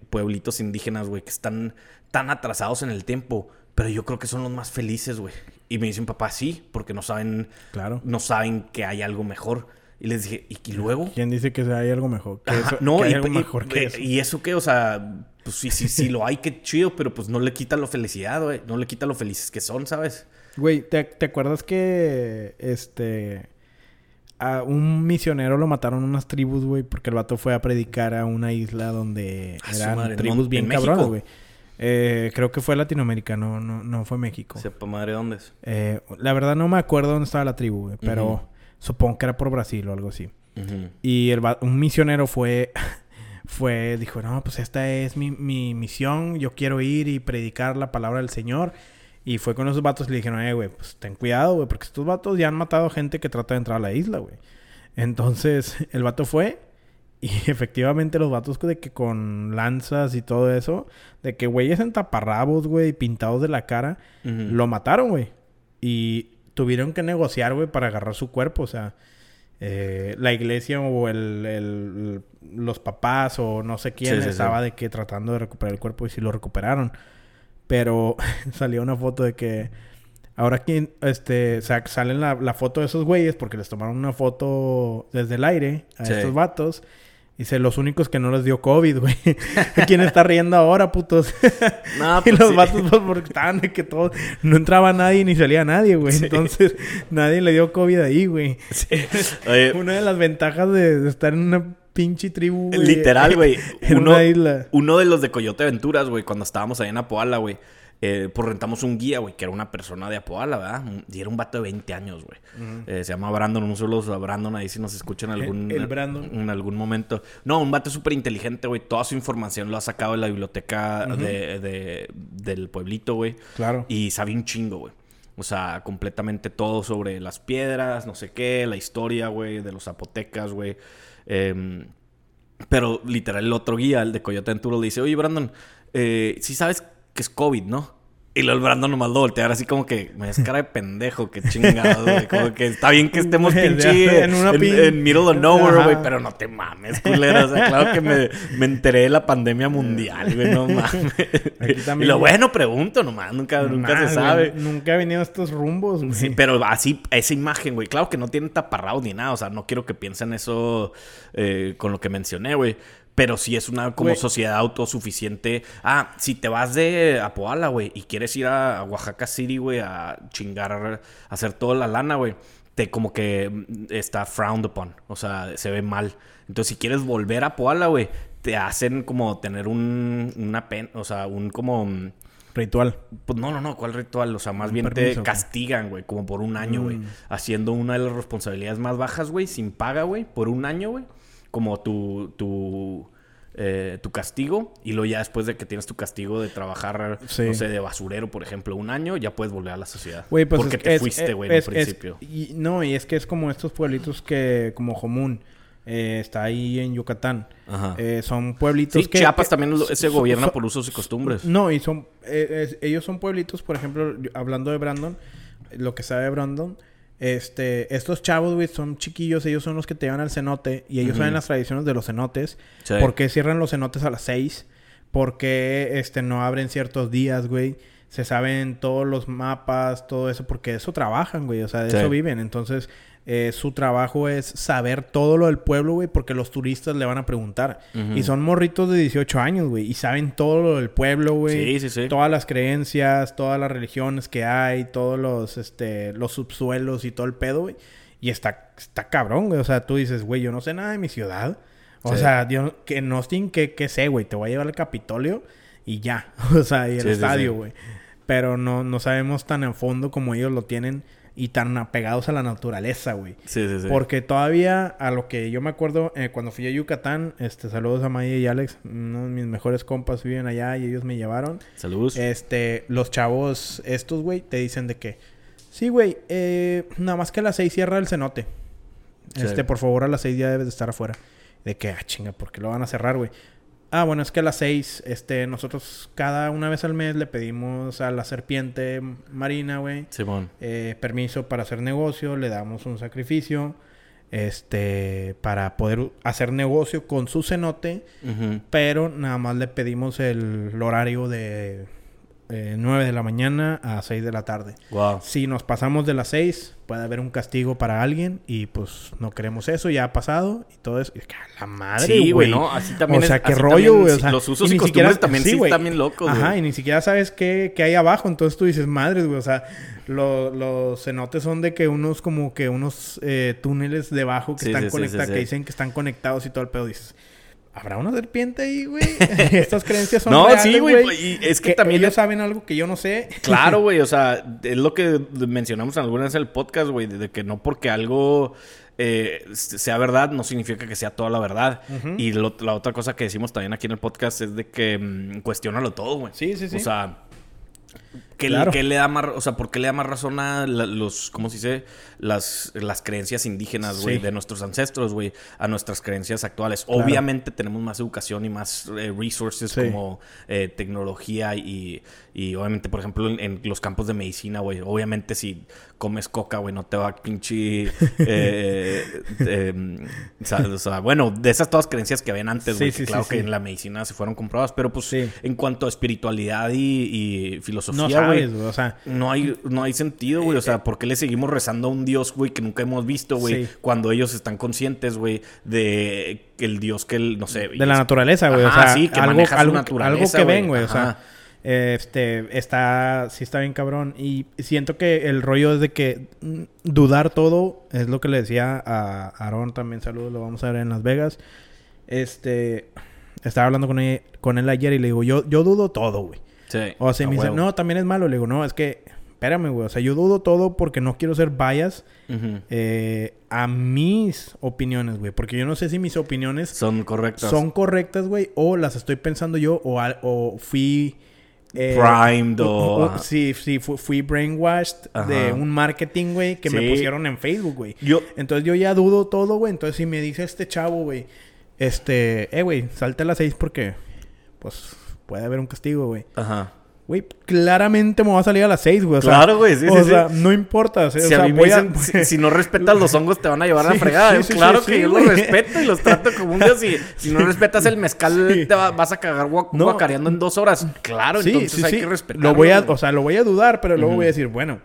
[SPEAKER 2] pueblitos indígenas, güey, que están tan atrasados en el tiempo. Pero yo creo que son los más felices, güey. Y me dice mi papá, sí, porque no saben,
[SPEAKER 1] Claro.
[SPEAKER 2] no saben que hay algo mejor. Y les dije, ¿y, y luego?
[SPEAKER 1] ¿Quién dice que hay algo mejor? Que
[SPEAKER 2] Ajá,
[SPEAKER 1] eso-
[SPEAKER 2] no,
[SPEAKER 1] que hay
[SPEAKER 2] y,
[SPEAKER 1] algo
[SPEAKER 2] y-
[SPEAKER 1] mejor que eso.
[SPEAKER 2] ¿Y eso qué? O sea, pues sí, sí, sí lo hay, qué chido, pero pues no le quita la felicidad, güey. No le quita lo felices que son, ¿sabes?
[SPEAKER 1] Güey, ¿te, te acuerdas que este a un misionero lo mataron unas tribus, güey, porque el vato fue a predicar a una isla donde
[SPEAKER 2] A
[SPEAKER 1] eran
[SPEAKER 2] madre, ¿en
[SPEAKER 1] tribus bien cabronas, güey. Eh, creo que fue Latinoamérica, no, no, no fue México.
[SPEAKER 2] Sepa madre dónde es.
[SPEAKER 1] Eh, la verdad no me acuerdo dónde estaba la tribu, güey, pero. Supongo que era por Brasil o algo así. Y el un misionero fue, fue, dijo, no, pues esta es mi, mi misión, yo quiero ir y predicar la palabra del Señor. Y fue con esos vatos y le dijeron, eh, güey, pues ten cuidado, güey, porque estos vatos ya han matado gente que trata de entrar a la isla, güey. Entonces, el vato fue y efectivamente los vatos de que con lanzas y todo eso, de que güeyes en taparrabos, güey, pintados de la cara, lo mataron, güey. Y tuvieron que negociar, güey, para agarrar su cuerpo. O sea, eh, la iglesia o el, el- los papás o no sé quién
[SPEAKER 2] Sí, sí, sí.
[SPEAKER 1] estaba de que tratando de recuperar el cuerpo y sí lo recuperaron. Pero salió una foto de que ahora quien, este, sa- salen la, la foto de esos güeyes porque les tomaron una foto desde el aire a estos vatos. Dice, los únicos que no les dio COVID, güey. ¿Quién está riendo ahora, putos?
[SPEAKER 2] No,
[SPEAKER 1] y
[SPEAKER 2] pues
[SPEAKER 1] los
[SPEAKER 2] sí.
[SPEAKER 1] vatos, pues, porque estaban de que todos... No entraba nadie ni salía nadie, güey.
[SPEAKER 2] Sí.
[SPEAKER 1] Entonces, nadie le dio COVID ahí, güey.
[SPEAKER 2] Oye,
[SPEAKER 1] Una de las ventajas de, de estar en una pinche tribu, güey.
[SPEAKER 2] Literal, güey.
[SPEAKER 1] En
[SPEAKER 2] Uno,
[SPEAKER 1] una isla.
[SPEAKER 2] uno de los de Coyote Aventuras, güey, cuando estábamos ahí en Apoala, güey. Eh, pues rentamos un guía, güey, que era una persona de Apoala, ¿verdad? Y era un vato de 20 años, güey. Eh, se llama Brandon, un saludo a Brandon, ahí si nos escuchan en algún,
[SPEAKER 1] El- Brandon.
[SPEAKER 2] en algún momento. No, un vato súper inteligente, güey. Toda su información lo ha sacado de la biblioteca de, de- del pueblito, güey.
[SPEAKER 1] Claro.
[SPEAKER 2] Y sabe un chingo, güey. O sea, completamente todo sobre las piedras, no sé qué, la historia, güey, de los zapotecas, güey. Em, pero literal, el otro guía, el de Coyote Aventura, le dice, oye, Brandon, eh, sí sabes que es COVID, ¿no? Y luego el Brandon nomás lo voltea ahora así como que me das cara de pendejo, que chingado, güey. Como que está bien que estemos pinche
[SPEAKER 1] en
[SPEAKER 2] en,
[SPEAKER 1] una pin-
[SPEAKER 2] en middle of nowhere, güey. Pero no te mames, culero. O sea, claro que me, me enteré de la pandemia mundial, güey. No mames.
[SPEAKER 1] Aquí
[SPEAKER 2] Y
[SPEAKER 1] también-
[SPEAKER 2] lo bueno, pregunto nomás. Nunca, nunca se sabe.
[SPEAKER 1] güey, Nunca he venido a estos rumbos, güey.
[SPEAKER 2] Sí, pero así, esa imagen, güey. Claro que no tienen taparraos ni nada. O sea, no quiero que piensen eso eh, con lo que mencioné, güey. Pero sí es una como sociedad autosuficiente. Ah, si te vas de Apoala, güey, y quieres ir a, Oaxaca City, güey, a chingar, a hacer toda la lana, güey, te como que está frowned upon. O sea, se ve mal. Entonces, si quieres volver a Apoala, güey, te hacen como tener un, una pena, o sea, un como... mm,
[SPEAKER 1] Ritual.
[SPEAKER 2] pues no, no, no, ¿cuál ritual? O sea, más
[SPEAKER 1] Un
[SPEAKER 2] bien
[SPEAKER 1] permiso,
[SPEAKER 2] te castigan, güey, como por un año, güey.
[SPEAKER 1] Mm.
[SPEAKER 2] Haciendo una de las responsabilidades más bajas, güey, sin paga, güey, por un año, güey. Como tu, tu, eh, tu castigo. Y luego ya después de que tienes tu castigo de trabajar,
[SPEAKER 1] Sí.
[SPEAKER 2] no sé, de basurero, por ejemplo, un año, ya puedes volver a la sociedad.
[SPEAKER 1] Pues
[SPEAKER 2] Porque
[SPEAKER 1] es-
[SPEAKER 2] te
[SPEAKER 1] es-
[SPEAKER 2] fuiste, güey, en principio.
[SPEAKER 1] y- no, y es que es como estos pueblitos que, como Jomún, eh, está ahí en Yucatán.
[SPEAKER 2] Ajá.
[SPEAKER 1] Eh, son pueblitos
[SPEAKER 2] Sí,
[SPEAKER 1] que...
[SPEAKER 2] Chiapas
[SPEAKER 1] que-
[SPEAKER 2] también lo- se gobierna por usos y costumbres.
[SPEAKER 1] No, y son... es- ellos son pueblitos, por ejemplo, hablando de Brandon, lo que sabe Brandon, este, estos chavos, güey, son chiquillos, ellos son los que te llevan al cenote y ellos saben las tradiciones de los cenotes.
[SPEAKER 2] Sí.
[SPEAKER 1] ¿Por qué cierran los cenotes a las 6? por qué este, no abren ciertos días, güey. Se saben todos los mapas, todo eso, porque de eso trabajan, güey. O sea, de
[SPEAKER 2] Sí.
[SPEAKER 1] eso viven. Entonces, eh, su trabajo es saber todo lo del pueblo, güey, porque los turistas le van a preguntar. Y son morritos de 18 años, güey. Y saben todo lo del pueblo, güey.
[SPEAKER 2] Sí, sí, sí.
[SPEAKER 1] Todas las creencias, todas las religiones que hay, todos los, este, los subsuelos y todo el pedo, güey. Y está, está cabrón, güey. O sea, tú dices, güey, yo no sé nada de mi ciudad. O
[SPEAKER 2] Sí.
[SPEAKER 1] sea, yo, que en Austin, ¿qué, qué sé, güey? Te voy a llevar al Capitolio y ya. O sea, y el estadio, güey. Pero no, no sabemos tan a fondo como ellos lo tienen y tan apegados a la naturaleza, güey.
[SPEAKER 2] Sí, sí, sí.
[SPEAKER 1] Porque todavía, a lo que yo me acuerdo, eh, cuando fui a Yucatán, este, saludos a Maya y Alex, uno de mis mejores compas viven allá y ellos me llevaron.
[SPEAKER 2] Saludos.
[SPEAKER 1] Este, los chavos, estos, güey, te dicen de que, sí, güey, eh, nada más que a las seis cierra el cenote.
[SPEAKER 2] Sí.
[SPEAKER 1] Este, por favor, a las seis ya debes de estar afuera. De que, ah, chinga, ¿por qué lo van a cerrar, güey? Ah, bueno, es que a las seis, este, nosotros cada una vez al mes le pedimos a la serpiente marina, güey,
[SPEAKER 2] Simón.
[SPEAKER 1] eh, permiso para hacer negocio, le damos un sacrificio, este, para poder hacer negocio con su cenote, pero nada más le pedimos el horario de eh, 9 de la mañana a 6 de la tarde.
[SPEAKER 2] Wow.
[SPEAKER 1] Si nos pasamos de las 6, puede haber un castigo para alguien y pues no queremos eso, ya ha pasado y todo eso. Y es que a la madre,
[SPEAKER 2] Sí, güey. ¿no? Así también
[SPEAKER 1] o sea,
[SPEAKER 2] es-
[SPEAKER 1] qué rollo,
[SPEAKER 2] también,
[SPEAKER 1] güey. O sea,
[SPEAKER 2] los usos
[SPEAKER 1] y
[SPEAKER 2] costumbres
[SPEAKER 1] siquiera-
[SPEAKER 2] también sí bien locos,
[SPEAKER 1] Ajá, y ni siquiera sabes qué, qué hay abajo. Entonces tú dices, madres, güey. O sea, lo- los cenotes son de que unos como que unos eh, túneles debajo que
[SPEAKER 2] Sí,
[SPEAKER 1] están
[SPEAKER 2] sí,
[SPEAKER 1] conectados, que dicen que están conectados y todo el pedo. Dices, ¿habrá una serpiente ahí, güey? Estas creencias son
[SPEAKER 2] No,
[SPEAKER 1] reales,
[SPEAKER 2] sí, güey. Y es que, también
[SPEAKER 1] ellos saben algo que yo no sé.
[SPEAKER 2] Claro, güey, o sea, es lo que mencionamos alguna vez en el podcast, güey, de que no porque algo eh, sea verdad no significa que sea toda la verdad. Y lo- la otra cosa que decimos también aquí en el podcast es de que mm, cuestiónalo todo, güey.
[SPEAKER 1] Sí, sí, sí.
[SPEAKER 2] O sea, ¿qué,
[SPEAKER 1] Claro.
[SPEAKER 2] qué le da más, o sea, por qué le da más razón a la- los, ¿cómo se dice? Las, las creencias indígenas, güey,
[SPEAKER 1] Sí.
[SPEAKER 2] de nuestros ancestros, güey, a nuestras creencias actuales.
[SPEAKER 1] Claro.
[SPEAKER 2] Obviamente tenemos más educación y más eh, resources
[SPEAKER 1] Sí.
[SPEAKER 2] como eh, tecnología y, y obviamente, por ejemplo, en, en los campos de medicina, güey, obviamente si comes coca, güey, no te va a pinche... eh, eh, o, sea, o sea, bueno, de esas todas creencias que habían antes, güey,
[SPEAKER 1] sí,
[SPEAKER 2] que claro que en la medicina se fueron comprobadas, pero pues en cuanto a espiritualidad y, y
[SPEAKER 1] no sabes,
[SPEAKER 2] güey.
[SPEAKER 1] O sea,
[SPEAKER 2] no hay, no hay sentido, güey. O sea, ¿por qué le seguimos rezando a un Dios, güey, que nunca hemos visto, güey?
[SPEAKER 1] Sí.
[SPEAKER 2] Cuando ellos están conscientes, güey, de que el Dios que, el, no sé...
[SPEAKER 1] de la naturaleza, güey. o sea,
[SPEAKER 2] sí, que
[SPEAKER 1] algo,
[SPEAKER 2] maneja su
[SPEAKER 1] algo,
[SPEAKER 2] naturaleza,
[SPEAKER 1] algo que
[SPEAKER 2] güey.
[SPEAKER 1] ven, güey. O sea, este, está, sí está bien cabrón. Y siento que el rollo es de que dudar todo, es lo que le decía a Aaron también, saludos, lo vamos a ver en Las Vegas. Este, estaba hablando con él, con él ayer y le digo, yo, yo dudo todo, güey.
[SPEAKER 2] Sí.
[SPEAKER 1] O sea, y
[SPEAKER 2] a
[SPEAKER 1] me dice,
[SPEAKER 2] huevo.
[SPEAKER 1] no, también es malo. Le digo, no, es que, espérame, güey. O sea, yo dudo todo porque no quiero ser bias eh, a mis opiniones, güey. Porque yo no sé si mis opiniones
[SPEAKER 2] Son correctas.
[SPEAKER 1] son correctas, güey, o las estoy pensando yo, o, fui... eh,
[SPEAKER 2] Primed o-.
[SPEAKER 1] Sí, sí, fu- fui brainwashed
[SPEAKER 2] Ajá.
[SPEAKER 1] de un marketing, güey, que me pusieron en Facebook, güey.
[SPEAKER 2] Yo...
[SPEAKER 1] Entonces yo ya dudo todo, güey. Entonces si me dice este chavo, güey, este, eh, güey, salte a las seis porque, pues, puede haber un castigo, güey.
[SPEAKER 2] Ajá.
[SPEAKER 1] Güey, claramente me va a salir a las seis, güey. O sea,
[SPEAKER 2] Claro, güey, sí,
[SPEAKER 1] o
[SPEAKER 2] sí, sí.
[SPEAKER 1] sea, no importa. o sea,
[SPEAKER 2] Si
[SPEAKER 1] o sea,
[SPEAKER 2] a mí me
[SPEAKER 1] voy a-
[SPEAKER 2] dicen, si, si no respetas los hongos te van a llevar a la fregada. claro que yo los respeto y los trato como un dios. Si, si no respetas el mezcal, te va- vas a cagar
[SPEAKER 1] No.
[SPEAKER 2] guacareando en dos horas. Claro, entonces hay que respetarlo.
[SPEAKER 1] Lo voy a, o sea, lo voy a dudar, pero luego voy a decir, bueno,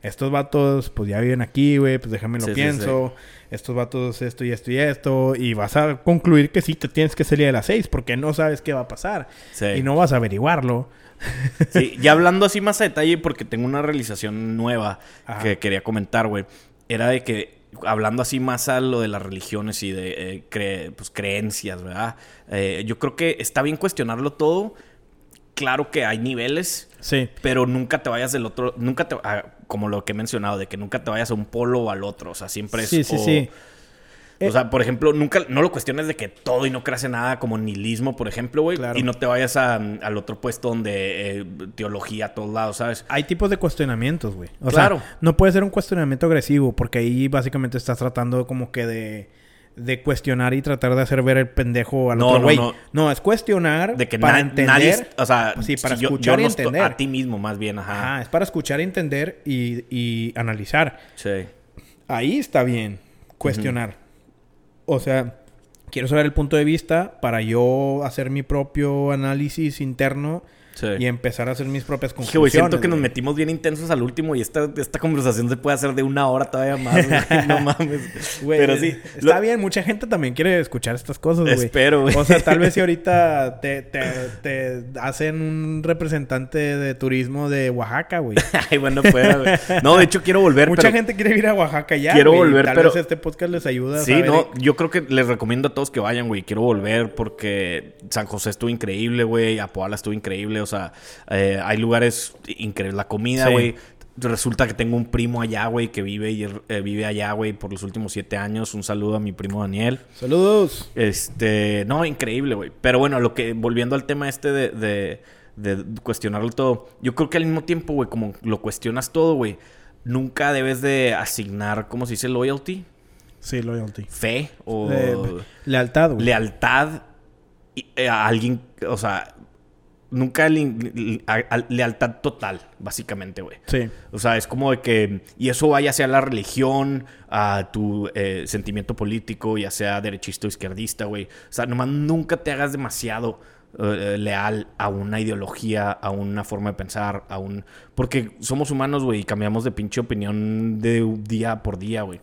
[SPEAKER 1] estos vatos, pues ya viven aquí, güey, pues déjame lo pienso. Estos vatos, esto y esto y esto. Y vas a concluir que sí te tienes que salir a las seis porque no sabes qué va a pasar.
[SPEAKER 2] Sí.
[SPEAKER 1] Y no vas a averiguarlo.
[SPEAKER 2] Sí, ya hablando así más a detalle, porque tengo una realización nueva
[SPEAKER 1] Ajá.
[SPEAKER 2] que quería comentar, güey. Era de que, hablando así más a lo de las religiones y de eh, cre- pues, creencias, ¿verdad? Eh, yo creo que está bien cuestionarlo todo. Claro que hay niveles,
[SPEAKER 1] Sí.
[SPEAKER 2] pero nunca te vayas del otro, nunca te, ah, como lo que he mencionado, de que nunca te vayas a un polo o al otro, o sea, siempre es...
[SPEAKER 1] Sí, sí,
[SPEAKER 2] o-
[SPEAKER 1] sí.
[SPEAKER 2] O sea, por ejemplo, nunca, no lo cuestiones de que todo y no creas en nada como nihilismo, por ejemplo, güey.
[SPEAKER 1] Claro.
[SPEAKER 2] Y no te vayas a, al otro puesto donde eh, teología a todos lados, ¿sabes?
[SPEAKER 1] Hay tipos de cuestionamientos, güey. O
[SPEAKER 2] Claro.
[SPEAKER 1] sea, no puede ser un cuestionamiento agresivo porque ahí básicamente estás tratando como que de, de cuestionar y tratar de hacer ver el pendejo al
[SPEAKER 2] No,
[SPEAKER 1] otro
[SPEAKER 2] no,
[SPEAKER 1] güey.
[SPEAKER 2] no.
[SPEAKER 1] No. es cuestionar
[SPEAKER 2] De que
[SPEAKER 1] para
[SPEAKER 2] na-
[SPEAKER 1] entender.
[SPEAKER 2] nadie, o sea,
[SPEAKER 1] Sí, para
[SPEAKER 2] si
[SPEAKER 1] escuchar
[SPEAKER 2] yo
[SPEAKER 1] y
[SPEAKER 2] no
[SPEAKER 1] entender.
[SPEAKER 2] a ti mismo, más bien, ajá.
[SPEAKER 1] Ajá, es para escuchar, entender y, y analizar.
[SPEAKER 2] Sí.
[SPEAKER 1] Ahí está bien cuestionar. O sea, quiero saber el punto de vista para yo hacer mi propio análisis interno
[SPEAKER 2] Sí.
[SPEAKER 1] y empezar a hacer mis propias conclusiones.
[SPEAKER 2] Que, güey, siento que nos metimos bien intensos al último y esta, esta conversación se puede hacer de una hora todavía más, güey. No mames.
[SPEAKER 1] Güey,
[SPEAKER 2] Pero sí.
[SPEAKER 1] Está
[SPEAKER 2] lo-
[SPEAKER 1] bien, mucha gente también quiere escuchar estas cosas, güey.
[SPEAKER 2] Espero, güey.
[SPEAKER 1] O sea, tal vez si ahorita te, te, te hacen un representante de turismo de Oaxaca, güey.
[SPEAKER 2] Ay, bueno, güey. No, de hecho quiero volver,
[SPEAKER 1] Mucha
[SPEAKER 2] pero...
[SPEAKER 1] gente quiere ir a Oaxaca ya.
[SPEAKER 2] Quiero volver,
[SPEAKER 1] tal
[SPEAKER 2] pero-
[SPEAKER 1] vez este podcast les ayuda.
[SPEAKER 2] Sí, no, yo creo que les recomiendo a todos que vayan, güey. Quiero volver porque San José estuvo increíble, güey. Apoala estuvo increíble. O sea, eh, hay lugares increíbles. La comida,
[SPEAKER 1] Sí.
[SPEAKER 2] güey. Resulta que tengo un primo allá, güey, que vive, y, eh, vive allá, güey, por los últimos siete años. Un saludo a mi primo Daniel.
[SPEAKER 1] Saludos.
[SPEAKER 2] Este, no, increíble, güey. Pero bueno, lo que, volviendo al tema este de, de, de cuestionarlo todo, yo creo que al mismo tiempo, güey, como lo cuestionas todo, güey, nunca debes de asignar, ¿cómo se dice? Loyalty,
[SPEAKER 1] Sí, loyalty.
[SPEAKER 2] fe o
[SPEAKER 1] Eh, lealtad, güey.
[SPEAKER 2] lealtad a alguien, o sea, nunca a- lealtad total, básicamente, güey.
[SPEAKER 1] Sí.
[SPEAKER 2] O sea, es como de que... Y eso vaya sea la religión, a tu eh, sentimiento político, ya sea derechista o izquierdista, güey. O sea, nomás nunca te hagas demasiado eh, leal a una ideología, a una forma de pensar, a un... Porque somos humanos, güey, y cambiamos de pinche opinión de día por día, güey.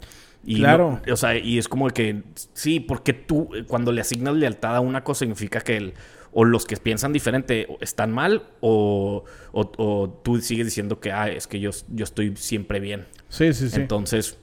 [SPEAKER 2] Y
[SPEAKER 1] Claro.
[SPEAKER 2] no- o sea, y es como de que... Sí, porque tú, eh, cuando le asignas lealtad a una cosa, significa que el... O los que piensan diferente están mal, o, o- o tú sigues diciendo que, ah, es que yo, yo estoy siempre bien.
[SPEAKER 1] Sí, sí, sí.
[SPEAKER 2] Entonces,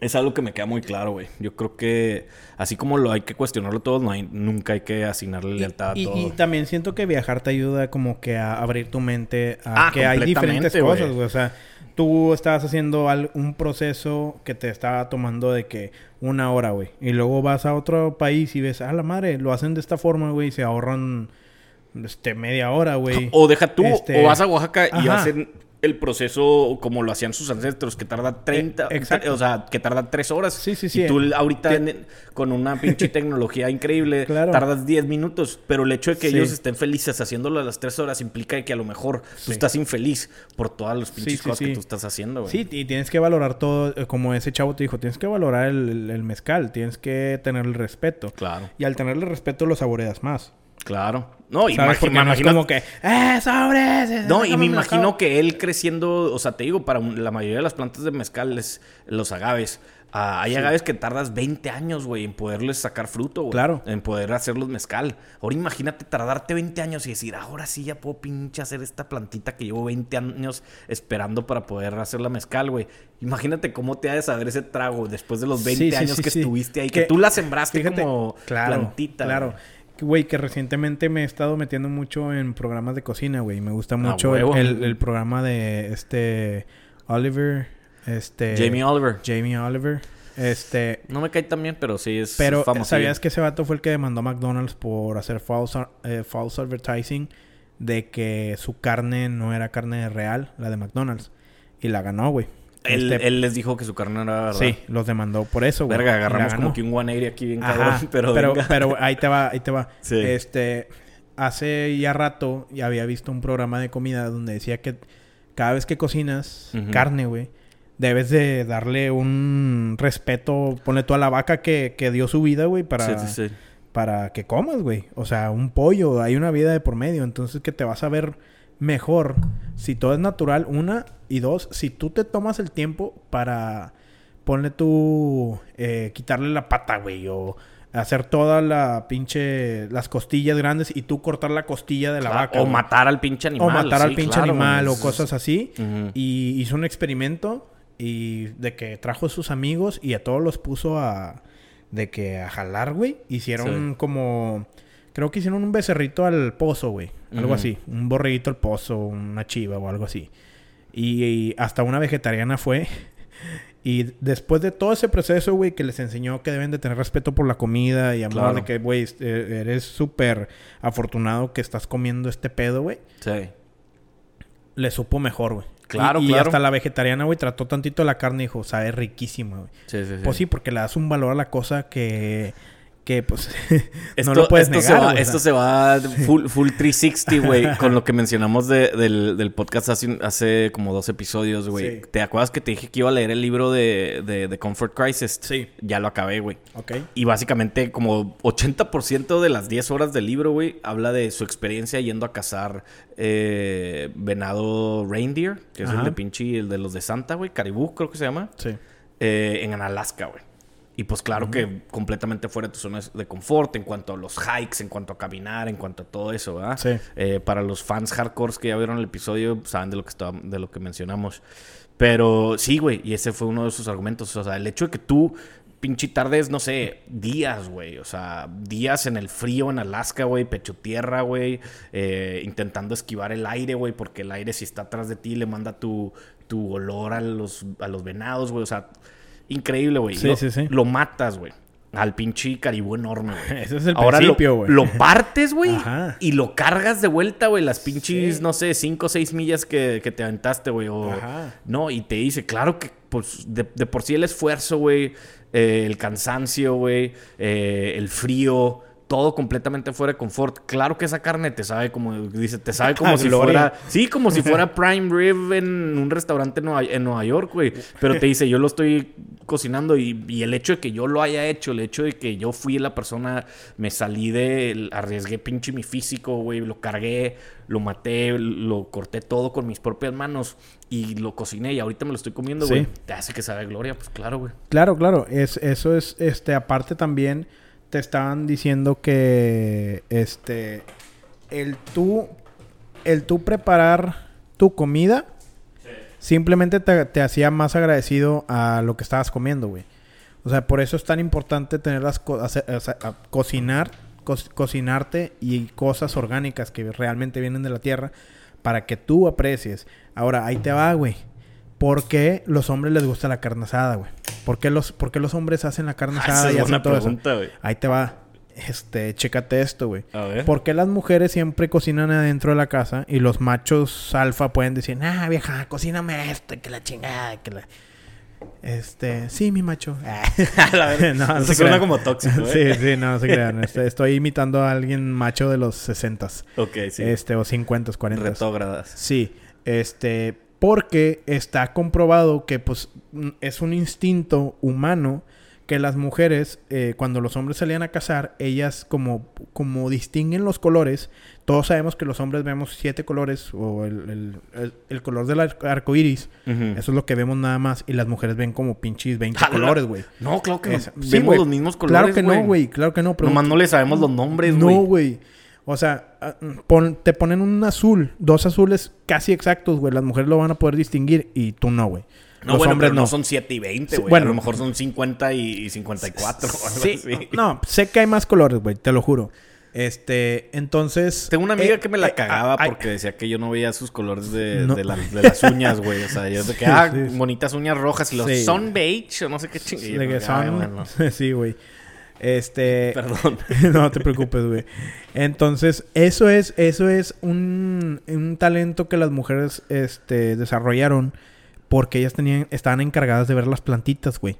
[SPEAKER 2] es algo que me queda muy claro, güey. Yo creo que, así como lo hay que cuestionarlo todo, no hay, nunca hay que asignarle lealtad
[SPEAKER 1] y,
[SPEAKER 2] a todo.
[SPEAKER 1] y también siento que viajar te ayuda como que a abrir tu mente a
[SPEAKER 2] Ah,
[SPEAKER 1] que hay diferentes cosas,
[SPEAKER 2] güey.
[SPEAKER 1] O sea, tú estabas haciendo un proceso que te estaba tomando de que una hora, güey. Y luego vas a otro país y ves, ah, la madre, lo hacen de esta forma, güey. y Se ahorran este, media hora, güey.
[SPEAKER 2] O deja tú,
[SPEAKER 1] Este,
[SPEAKER 2] o vas a Oaxaca y hacen el proceso como lo hacían sus ancestros, que tarda 30,
[SPEAKER 1] Eh, exacto.
[SPEAKER 2] o sea, que tarda 3 horas.
[SPEAKER 1] Sí, sí, sí.
[SPEAKER 2] Y tú ahorita en- con una pinche tecnología increíble,
[SPEAKER 1] Claro.
[SPEAKER 2] tardas 10 minutos, pero el hecho de que
[SPEAKER 1] Sí.
[SPEAKER 2] ellos estén felices haciéndolo a las 3 horas implica que a lo mejor tú
[SPEAKER 1] Sí.
[SPEAKER 2] estás infeliz por todas las pinches
[SPEAKER 1] Sí,
[SPEAKER 2] cosas que tú estás haciendo, güey.
[SPEAKER 1] Sí, y tienes que valorar todo, eh, como ese chavo te dijo, tienes que valorar el, el- el mezcal, tienes que tenerle respeto.
[SPEAKER 2] Claro,
[SPEAKER 1] Y al tenerle respeto lo saboreas más.
[SPEAKER 2] Claro. No, y imagino-
[SPEAKER 1] como que, ¡eh, sobres!
[SPEAKER 2] No, y me imagino
[SPEAKER 1] mezcal".
[SPEAKER 2] que él creciendo, o sea, te digo, para la mayoría de las plantas de mezcal, es los agaves. ah, hay agaves que tardas 20 años, güey, en poderles sacar fruto, güey.
[SPEAKER 1] Claro.
[SPEAKER 2] En poder hacerlos mezcal. Ahora imagínate tardarte 20 años y decir, ahora sí ya puedo pinche hacer esta plantita que llevo 20 años esperando para poder hacer la mezcal, güey. Imagínate cómo te ha de saber ese trago después de los 20
[SPEAKER 1] Sí, sí,
[SPEAKER 2] años
[SPEAKER 1] sí,
[SPEAKER 2] que estuviste ahí, que,
[SPEAKER 1] Que-
[SPEAKER 2] tú la sembraste
[SPEAKER 1] Fíjate,
[SPEAKER 2] como
[SPEAKER 1] claro,
[SPEAKER 2] plantita.
[SPEAKER 1] Claro.
[SPEAKER 2] Güey,
[SPEAKER 1] que recientemente me he estado metiendo mucho en programas de cocina, güey. Me gusta mucho
[SPEAKER 2] huevo.
[SPEAKER 1] el, el programa de este Oliver, este
[SPEAKER 2] Jamie Oliver.
[SPEAKER 1] Jamie Oliver. Este,
[SPEAKER 2] No me cae tan bien, pero sí es
[SPEAKER 1] pero
[SPEAKER 2] famoso.
[SPEAKER 1] ¿sabías que ese vato fue el que demandó a McDonald's por hacer false, eh, false advertising de que su carne no era carne real, la de McDonald's? Y la ganó, güey.
[SPEAKER 2] Él,
[SPEAKER 1] Este-
[SPEAKER 2] él les dijo que su carne era verdad.
[SPEAKER 1] Sí, los demandó por eso, güey.
[SPEAKER 2] Verga, agarramos como que un 180 aquí bien
[SPEAKER 1] Ajá,
[SPEAKER 2] cabrón, pero,
[SPEAKER 1] pero,
[SPEAKER 2] venga.
[SPEAKER 1] pero ahí te va, ahí te va.
[SPEAKER 2] Sí.
[SPEAKER 1] Este, hace ya rato ya había visto un programa de comida donde decía que cada vez que cocinas carne, güey, debes de darle un respeto, ponle tú a la vaca que, que dio su vida, güey, para,
[SPEAKER 2] Sí, sí, sí.
[SPEAKER 1] para que comas, güey. O sea, un pollo, hay una vida de por medio, entonces que te vas a ver mejor si todo es natural, una, y dos, si tú te tomas el tiempo para, ponle tú, eh, quitarle la pata, güey, o hacer toda la pinche, las costillas grandes y tú cortar la costilla de la
[SPEAKER 2] Claro,
[SPEAKER 1] vaca.
[SPEAKER 2] o
[SPEAKER 1] güey.
[SPEAKER 2] matar al pinche animal.
[SPEAKER 1] o matar al pinche
[SPEAKER 2] claro,
[SPEAKER 1] animal o cosas así. Y hizo un experimento y de que trajo a sus amigos y a todos los puso a de que a jalar, güey. Hicieron
[SPEAKER 2] Sí.
[SPEAKER 1] como creo que hicieron un becerrito al pozo, güey, algo
[SPEAKER 2] Ujú.
[SPEAKER 1] así, un borreguito al pozo, una chiva o algo así. Y, y hasta una vegetariana fue y después de todo ese proceso, güey, que les enseñó que deben de tener respeto por la comida y amor
[SPEAKER 2] Claro.
[SPEAKER 1] de que, güey, eh, eres súper afortunado que estás comiendo este pedo, güey
[SPEAKER 2] Sí.
[SPEAKER 1] le supo mejor, güey.
[SPEAKER 2] Claro,
[SPEAKER 1] y, y
[SPEAKER 2] claro.
[SPEAKER 1] hasta la vegetariana, güey, trató tantito la carne y dijo, sabe riquísima, güey.
[SPEAKER 2] Sí, sí, sí.
[SPEAKER 1] Pues sí, porque le das un valor a la cosa que, que pues
[SPEAKER 2] Esto,
[SPEAKER 1] no lo puedes
[SPEAKER 2] esto
[SPEAKER 1] negar.
[SPEAKER 2] se va, esto se va full, full 360, güey, con lo que mencionamos de- del, del podcast hace, hace como dos episodios, güey.
[SPEAKER 1] Sí.
[SPEAKER 2] ¿Te acuerdas que te dije que iba a leer el libro de, de, de Comfort Crisis?
[SPEAKER 1] Sí.
[SPEAKER 2] Ya lo acabé, güey.
[SPEAKER 1] Ok.
[SPEAKER 2] Y básicamente como 80% de las 10 horas del libro, güey, habla de su experiencia yendo a cazar eh, venado reindeer, que es el de pinche, el de los de Santa, güey, caribú creo que se llama,
[SPEAKER 1] Sí.
[SPEAKER 2] eh, en Alaska, güey. Y pues claro que completamente fuera de tu zona de confort en cuanto a los hikes, en cuanto a caminar, en cuanto a todo eso, ¿verdad?
[SPEAKER 1] Sí.
[SPEAKER 2] Eh, para los fans hardcore que ya vieron el episodio, saben de lo que estaba, de lo que mencionamos. Pero sí, güey, y ese fue uno de sus argumentos. O sea, el hecho de que tú pinche tardes, no sé, días, güey. O sea, días en el frío en Alaska, güey, pecho tierra, güey. eh, intentando esquivar el aire, güey, porque el aire si está atrás de ti le manda tu, tu olor a los, a los venados, güey. O sea, increíble, güey.
[SPEAKER 1] Sí,
[SPEAKER 2] lo,
[SPEAKER 1] sí, sí.
[SPEAKER 2] Lo matas, güey. Al pinche caribú enorme, güey.
[SPEAKER 1] Ese es el
[SPEAKER 2] Ahora
[SPEAKER 1] principio, güey.
[SPEAKER 2] Lo, partes, güey.
[SPEAKER 1] Ajá.
[SPEAKER 2] Y lo cargas de vuelta, güey. Las pinches,
[SPEAKER 1] Sí.
[SPEAKER 2] no sé, 5 o 6 millas que, que te aventaste, güey. No, y te dice, claro que pues, de, de por sí el esfuerzo, güey. eh, el cansancio, güey. eh, el frío. Todo completamente fuera de confort. Claro que esa carne te sabe como, dice, te sabe como si fuera... Sí, como si fuera prime rib en un restaurante en Nueva, en Nueva York, güey. Pero te dice, yo lo estoy cocinando y, y el hecho de que yo lo haya hecho, el hecho de que yo fui la persona, me salí de, arriesgué pinche mi físico, güey, lo cargué, lo maté, lo corté todo con mis propias manos y lo cociné y ahorita me lo estoy comiendo,
[SPEAKER 1] Sí.
[SPEAKER 2] güey. Te hace que sabe gloria, pues claro, güey.
[SPEAKER 1] Claro, claro. Es, eso es, este, aparte también te estaban diciendo que, este, el tú, el tú preparar tu comida, simplemente te, te hacía más agradecido a lo que estabas comiendo, güey. O sea, por eso es tan importante tener las co- hacer- cocinar, co- cocinarte y cosas orgánicas que realmente vienen de la tierra para que tú aprecies. Ahora, ahí te va, güey. ¿Por qué los hombres les gusta la carne asada, güey? ¿Por qué los, por qué los hombres hacen la carne
[SPEAKER 2] Ah,
[SPEAKER 1] asada
[SPEAKER 2] esa
[SPEAKER 1] y
[SPEAKER 2] es
[SPEAKER 1] hacen todo eso?
[SPEAKER 2] pregunta, güey.
[SPEAKER 1] Ahí te va. Este, chécate esto, güey.
[SPEAKER 2] A ver.
[SPEAKER 1] ¿Por qué las mujeres siempre cocinan adentro de la casa y los machos alfa pueden decir, ah, vieja, cocíname esto, que la chingada, que la... Este, sí, mi macho. No, no
[SPEAKER 2] Eso
[SPEAKER 1] se
[SPEAKER 2] suena como tóxico, ¿eh?
[SPEAKER 1] sí, sí, no, no se crean. Este, estoy imitando a alguien macho de los 60
[SPEAKER 2] Ok, sí.
[SPEAKER 1] este, o 50 40
[SPEAKER 2] Retógradas.
[SPEAKER 1] Sí, este, porque está comprobado que pues es un instinto humano que las mujeres, eh, cuando los hombres salían a cazar, ellas como, como distinguen los colores, todos sabemos que los hombres vemos siete colores o el, el- el- el color del ar- arco iris, eso es lo que vemos nada más, y las mujeres ven como pinches 20
[SPEAKER 2] ¡Hala!
[SPEAKER 1] colores, güey.
[SPEAKER 2] No, claro que no.
[SPEAKER 1] Sí,
[SPEAKER 2] Vemos
[SPEAKER 1] güey.
[SPEAKER 2] los mismos colores,
[SPEAKER 1] Claro que no, güey, claro que no. pero-
[SPEAKER 2] Nomás no le sabemos los nombres,
[SPEAKER 1] no,
[SPEAKER 2] güey.
[SPEAKER 1] O sea, ah, pon- te ponen un azul, dos azules casi exactos, güey. Las mujeres lo van a poder distinguir y tú no, güey.
[SPEAKER 2] No,
[SPEAKER 1] Los
[SPEAKER 2] bueno,
[SPEAKER 1] hombres
[SPEAKER 2] pero no.
[SPEAKER 1] no.
[SPEAKER 2] son 7 y 20,
[SPEAKER 1] Sí,
[SPEAKER 2] güey.
[SPEAKER 1] bueno.
[SPEAKER 2] a lo mejor son 50 y 54 o algo
[SPEAKER 1] Sí,
[SPEAKER 2] así.
[SPEAKER 1] no, sé que hay más colores, güey, te lo juro. Este, entonces.
[SPEAKER 2] Tengo una amiga
[SPEAKER 1] eh,
[SPEAKER 2] que me la
[SPEAKER 1] eh,
[SPEAKER 2] cagaba
[SPEAKER 1] ah,
[SPEAKER 2] porque decía que yo no veía sus colores de,
[SPEAKER 1] No.
[SPEAKER 2] de la- de las uñas, güey. O sea, yo de que,
[SPEAKER 1] Sí,
[SPEAKER 2] ah,
[SPEAKER 1] sí, sí.
[SPEAKER 2] bonitas uñas rojas y los
[SPEAKER 1] Sí.
[SPEAKER 2] son beige o no sé qué
[SPEAKER 1] que son- sí, güey. Este.
[SPEAKER 2] Perdón.
[SPEAKER 1] no te preocupes, güey. Entonces, eso es, eso es un, un talento que las mujeres este, desarrollaron porque ellas tenían, estaban encargadas de ver las plantitas, güey.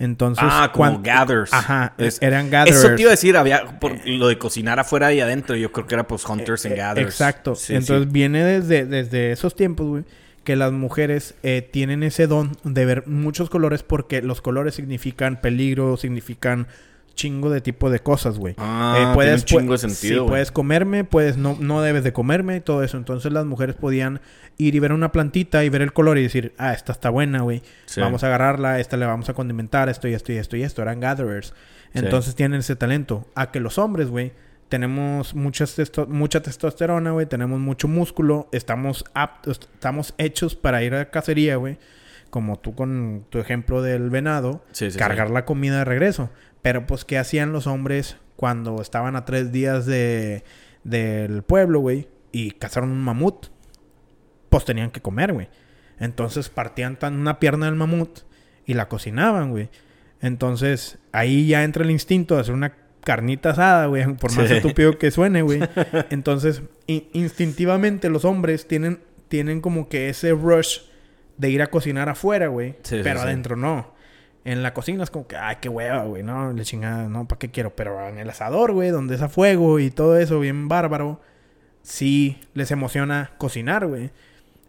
[SPEAKER 1] Entonces,
[SPEAKER 2] ah, como gathers.
[SPEAKER 1] Ajá,
[SPEAKER 2] Es-
[SPEAKER 1] eran gatherers.
[SPEAKER 2] Eso te iba a decir, había por lo de cocinar afuera y adentro. Yo creo que era pues hunters and
[SPEAKER 1] Eh,
[SPEAKER 2] gatherers.
[SPEAKER 1] Exacto.
[SPEAKER 2] Sí,
[SPEAKER 1] Entonces
[SPEAKER 2] sí.
[SPEAKER 1] viene desde, desde esos tiempos, güey, que las mujeres eh, tienen ese don de ver muchos colores porque los colores significan peligro, significan chingo de tipo de cosas, güey.
[SPEAKER 2] Ah, tiene un chingo de sentido,
[SPEAKER 1] Sí, puedes comerme, puedes no, no debes de comerme y todo eso. Entonces las mujeres podían ir y ver una plantita y ver el color y decir, ah, esta está buena, güey.
[SPEAKER 2] Sí.
[SPEAKER 1] Vamos a agarrarla, esta le vamos a condimentar, esto y esto y esto y esto. Eran gatherers. Entonces tienen ese talento. A que los hombres, güey, tenemos muchas testo- mucha testosterona, güey. Tenemos mucho músculo. Estamos aptos, estamos hechos para ir a cacería, güey. Como tú con tu ejemplo del venado.
[SPEAKER 2] Sí,
[SPEAKER 1] cargar la comida de regreso. Pero pues, ¿qué hacían los hombres cuando estaban a tres días de, del pueblo, güey? Y cazaron un mamut. Pues tenían que comer, güey. Entonces partían tan una pierna del mamut y la cocinaban, güey. Entonces ahí ya entra el instinto de hacer una carnita asada, güey. Por más
[SPEAKER 2] Sí.
[SPEAKER 1] estúpido que suene, güey. Entonces, in- instintivamente los hombres tienen, tienen como que ese rush de ir a cocinar afuera, güey.
[SPEAKER 2] Sí,
[SPEAKER 1] pero
[SPEAKER 2] sí.
[SPEAKER 1] adentro no. En la cocina es como que, ay, qué hueva, güey, no, le chingada, no, ¿para qué quiero? Pero en el asador, güey, donde es a fuego y todo eso, bien bárbaro, sí les emociona cocinar, güey.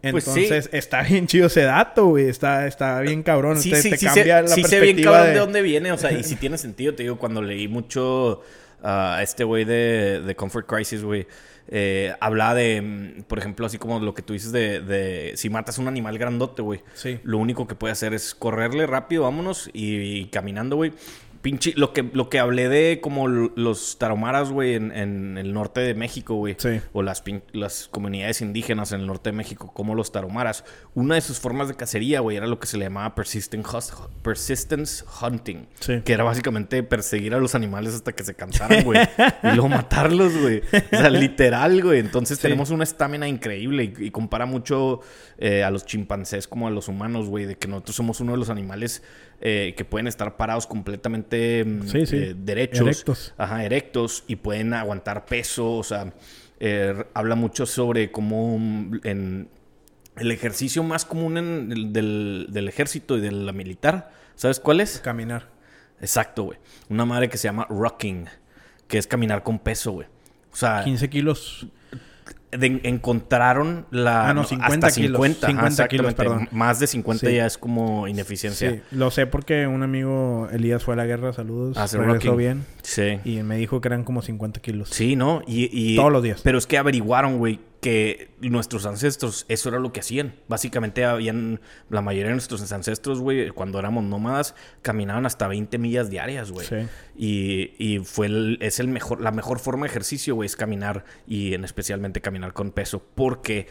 [SPEAKER 2] Pues sí.
[SPEAKER 1] Entonces, está bien chido ese dato, güey. Está, está bien cabrón.
[SPEAKER 2] Sí,
[SPEAKER 1] te,
[SPEAKER 2] sí,
[SPEAKER 1] te
[SPEAKER 2] sí,
[SPEAKER 1] cambia
[SPEAKER 2] sé,
[SPEAKER 1] la perspectiva
[SPEAKER 2] bien cabrón de...
[SPEAKER 1] de...
[SPEAKER 2] dónde viene, o sea, y si tiene sentido, te digo, cuando leí mucho a este güey de, de Comfort Crisis, güey, eh, hablaba de, mm, por ejemplo, así como lo que tú dices de, de si matas un animal grandote, güey,
[SPEAKER 1] Sí.
[SPEAKER 2] lo único que puede hacer es correrle rápido, vámonos, y, y caminando, güey. Pinche, lo que, lo que hablé de como los tarahumaras, güey, en, en el norte de México, güey.
[SPEAKER 1] Sí.
[SPEAKER 2] O las, pin- las comunidades indígenas en el norte de México, como los tarahumaras. Una de sus formas de cacería, güey, era lo que se le llamaba persistent hus- persistence hunting.
[SPEAKER 1] Sí.
[SPEAKER 2] Que era básicamente perseguir a los animales hasta que se cansaran, güey. y luego matarlos, güey. O sea, literal, güey. Entonces
[SPEAKER 1] Sí.
[SPEAKER 2] tenemos una estamina increíble y, y compara mucho eh, a los chimpancés como a los humanos, güey. De que nosotros somos uno de los animales eh, que pueden estar parados completamente mm,
[SPEAKER 1] Sí, sí.
[SPEAKER 2] eh, derechos.
[SPEAKER 1] Erectos.
[SPEAKER 2] Ajá, erectos y pueden aguantar peso. O sea, eh, habla mucho sobre cómo mm, en el ejercicio más común en el- del, del ejército y de la militar. ¿Sabes cuál es?
[SPEAKER 1] Caminar.
[SPEAKER 2] Exacto, güey. Una madre que se llama rocking, que es caminar con peso, güey. O sea,
[SPEAKER 1] 15 kilos.
[SPEAKER 2] De- encontraron la...
[SPEAKER 1] Ah, no, 50
[SPEAKER 2] hasta
[SPEAKER 1] kilos.
[SPEAKER 2] 50. ajá,
[SPEAKER 1] 50 kilos,
[SPEAKER 2] exactamente.
[SPEAKER 1] perdón.
[SPEAKER 2] Más de 50
[SPEAKER 1] Sí.
[SPEAKER 2] ya es como ineficiencia.
[SPEAKER 1] Sí, lo sé porque un amigo, Elías, fue a la guerra. Saludos.
[SPEAKER 2] Hace
[SPEAKER 1] regresó bien.
[SPEAKER 2] Sí.
[SPEAKER 1] Y me dijo que eran como 50 kilos.
[SPEAKER 2] Sí, ¿no? Y, y-
[SPEAKER 1] Todos los días.
[SPEAKER 2] Pero es que averiguaron, güey, que nuestros ancestros, eso era lo que hacían. Básicamente habían, la mayoría de nuestros ancestros, güey, cuando éramos nómadas, caminaban hasta 20 millas diarias, güey.
[SPEAKER 1] Sí.
[SPEAKER 2] Y, y fue el- es el mejor, la mejor forma de ejercicio, güey, es caminar y en especialmente caminar con peso, porque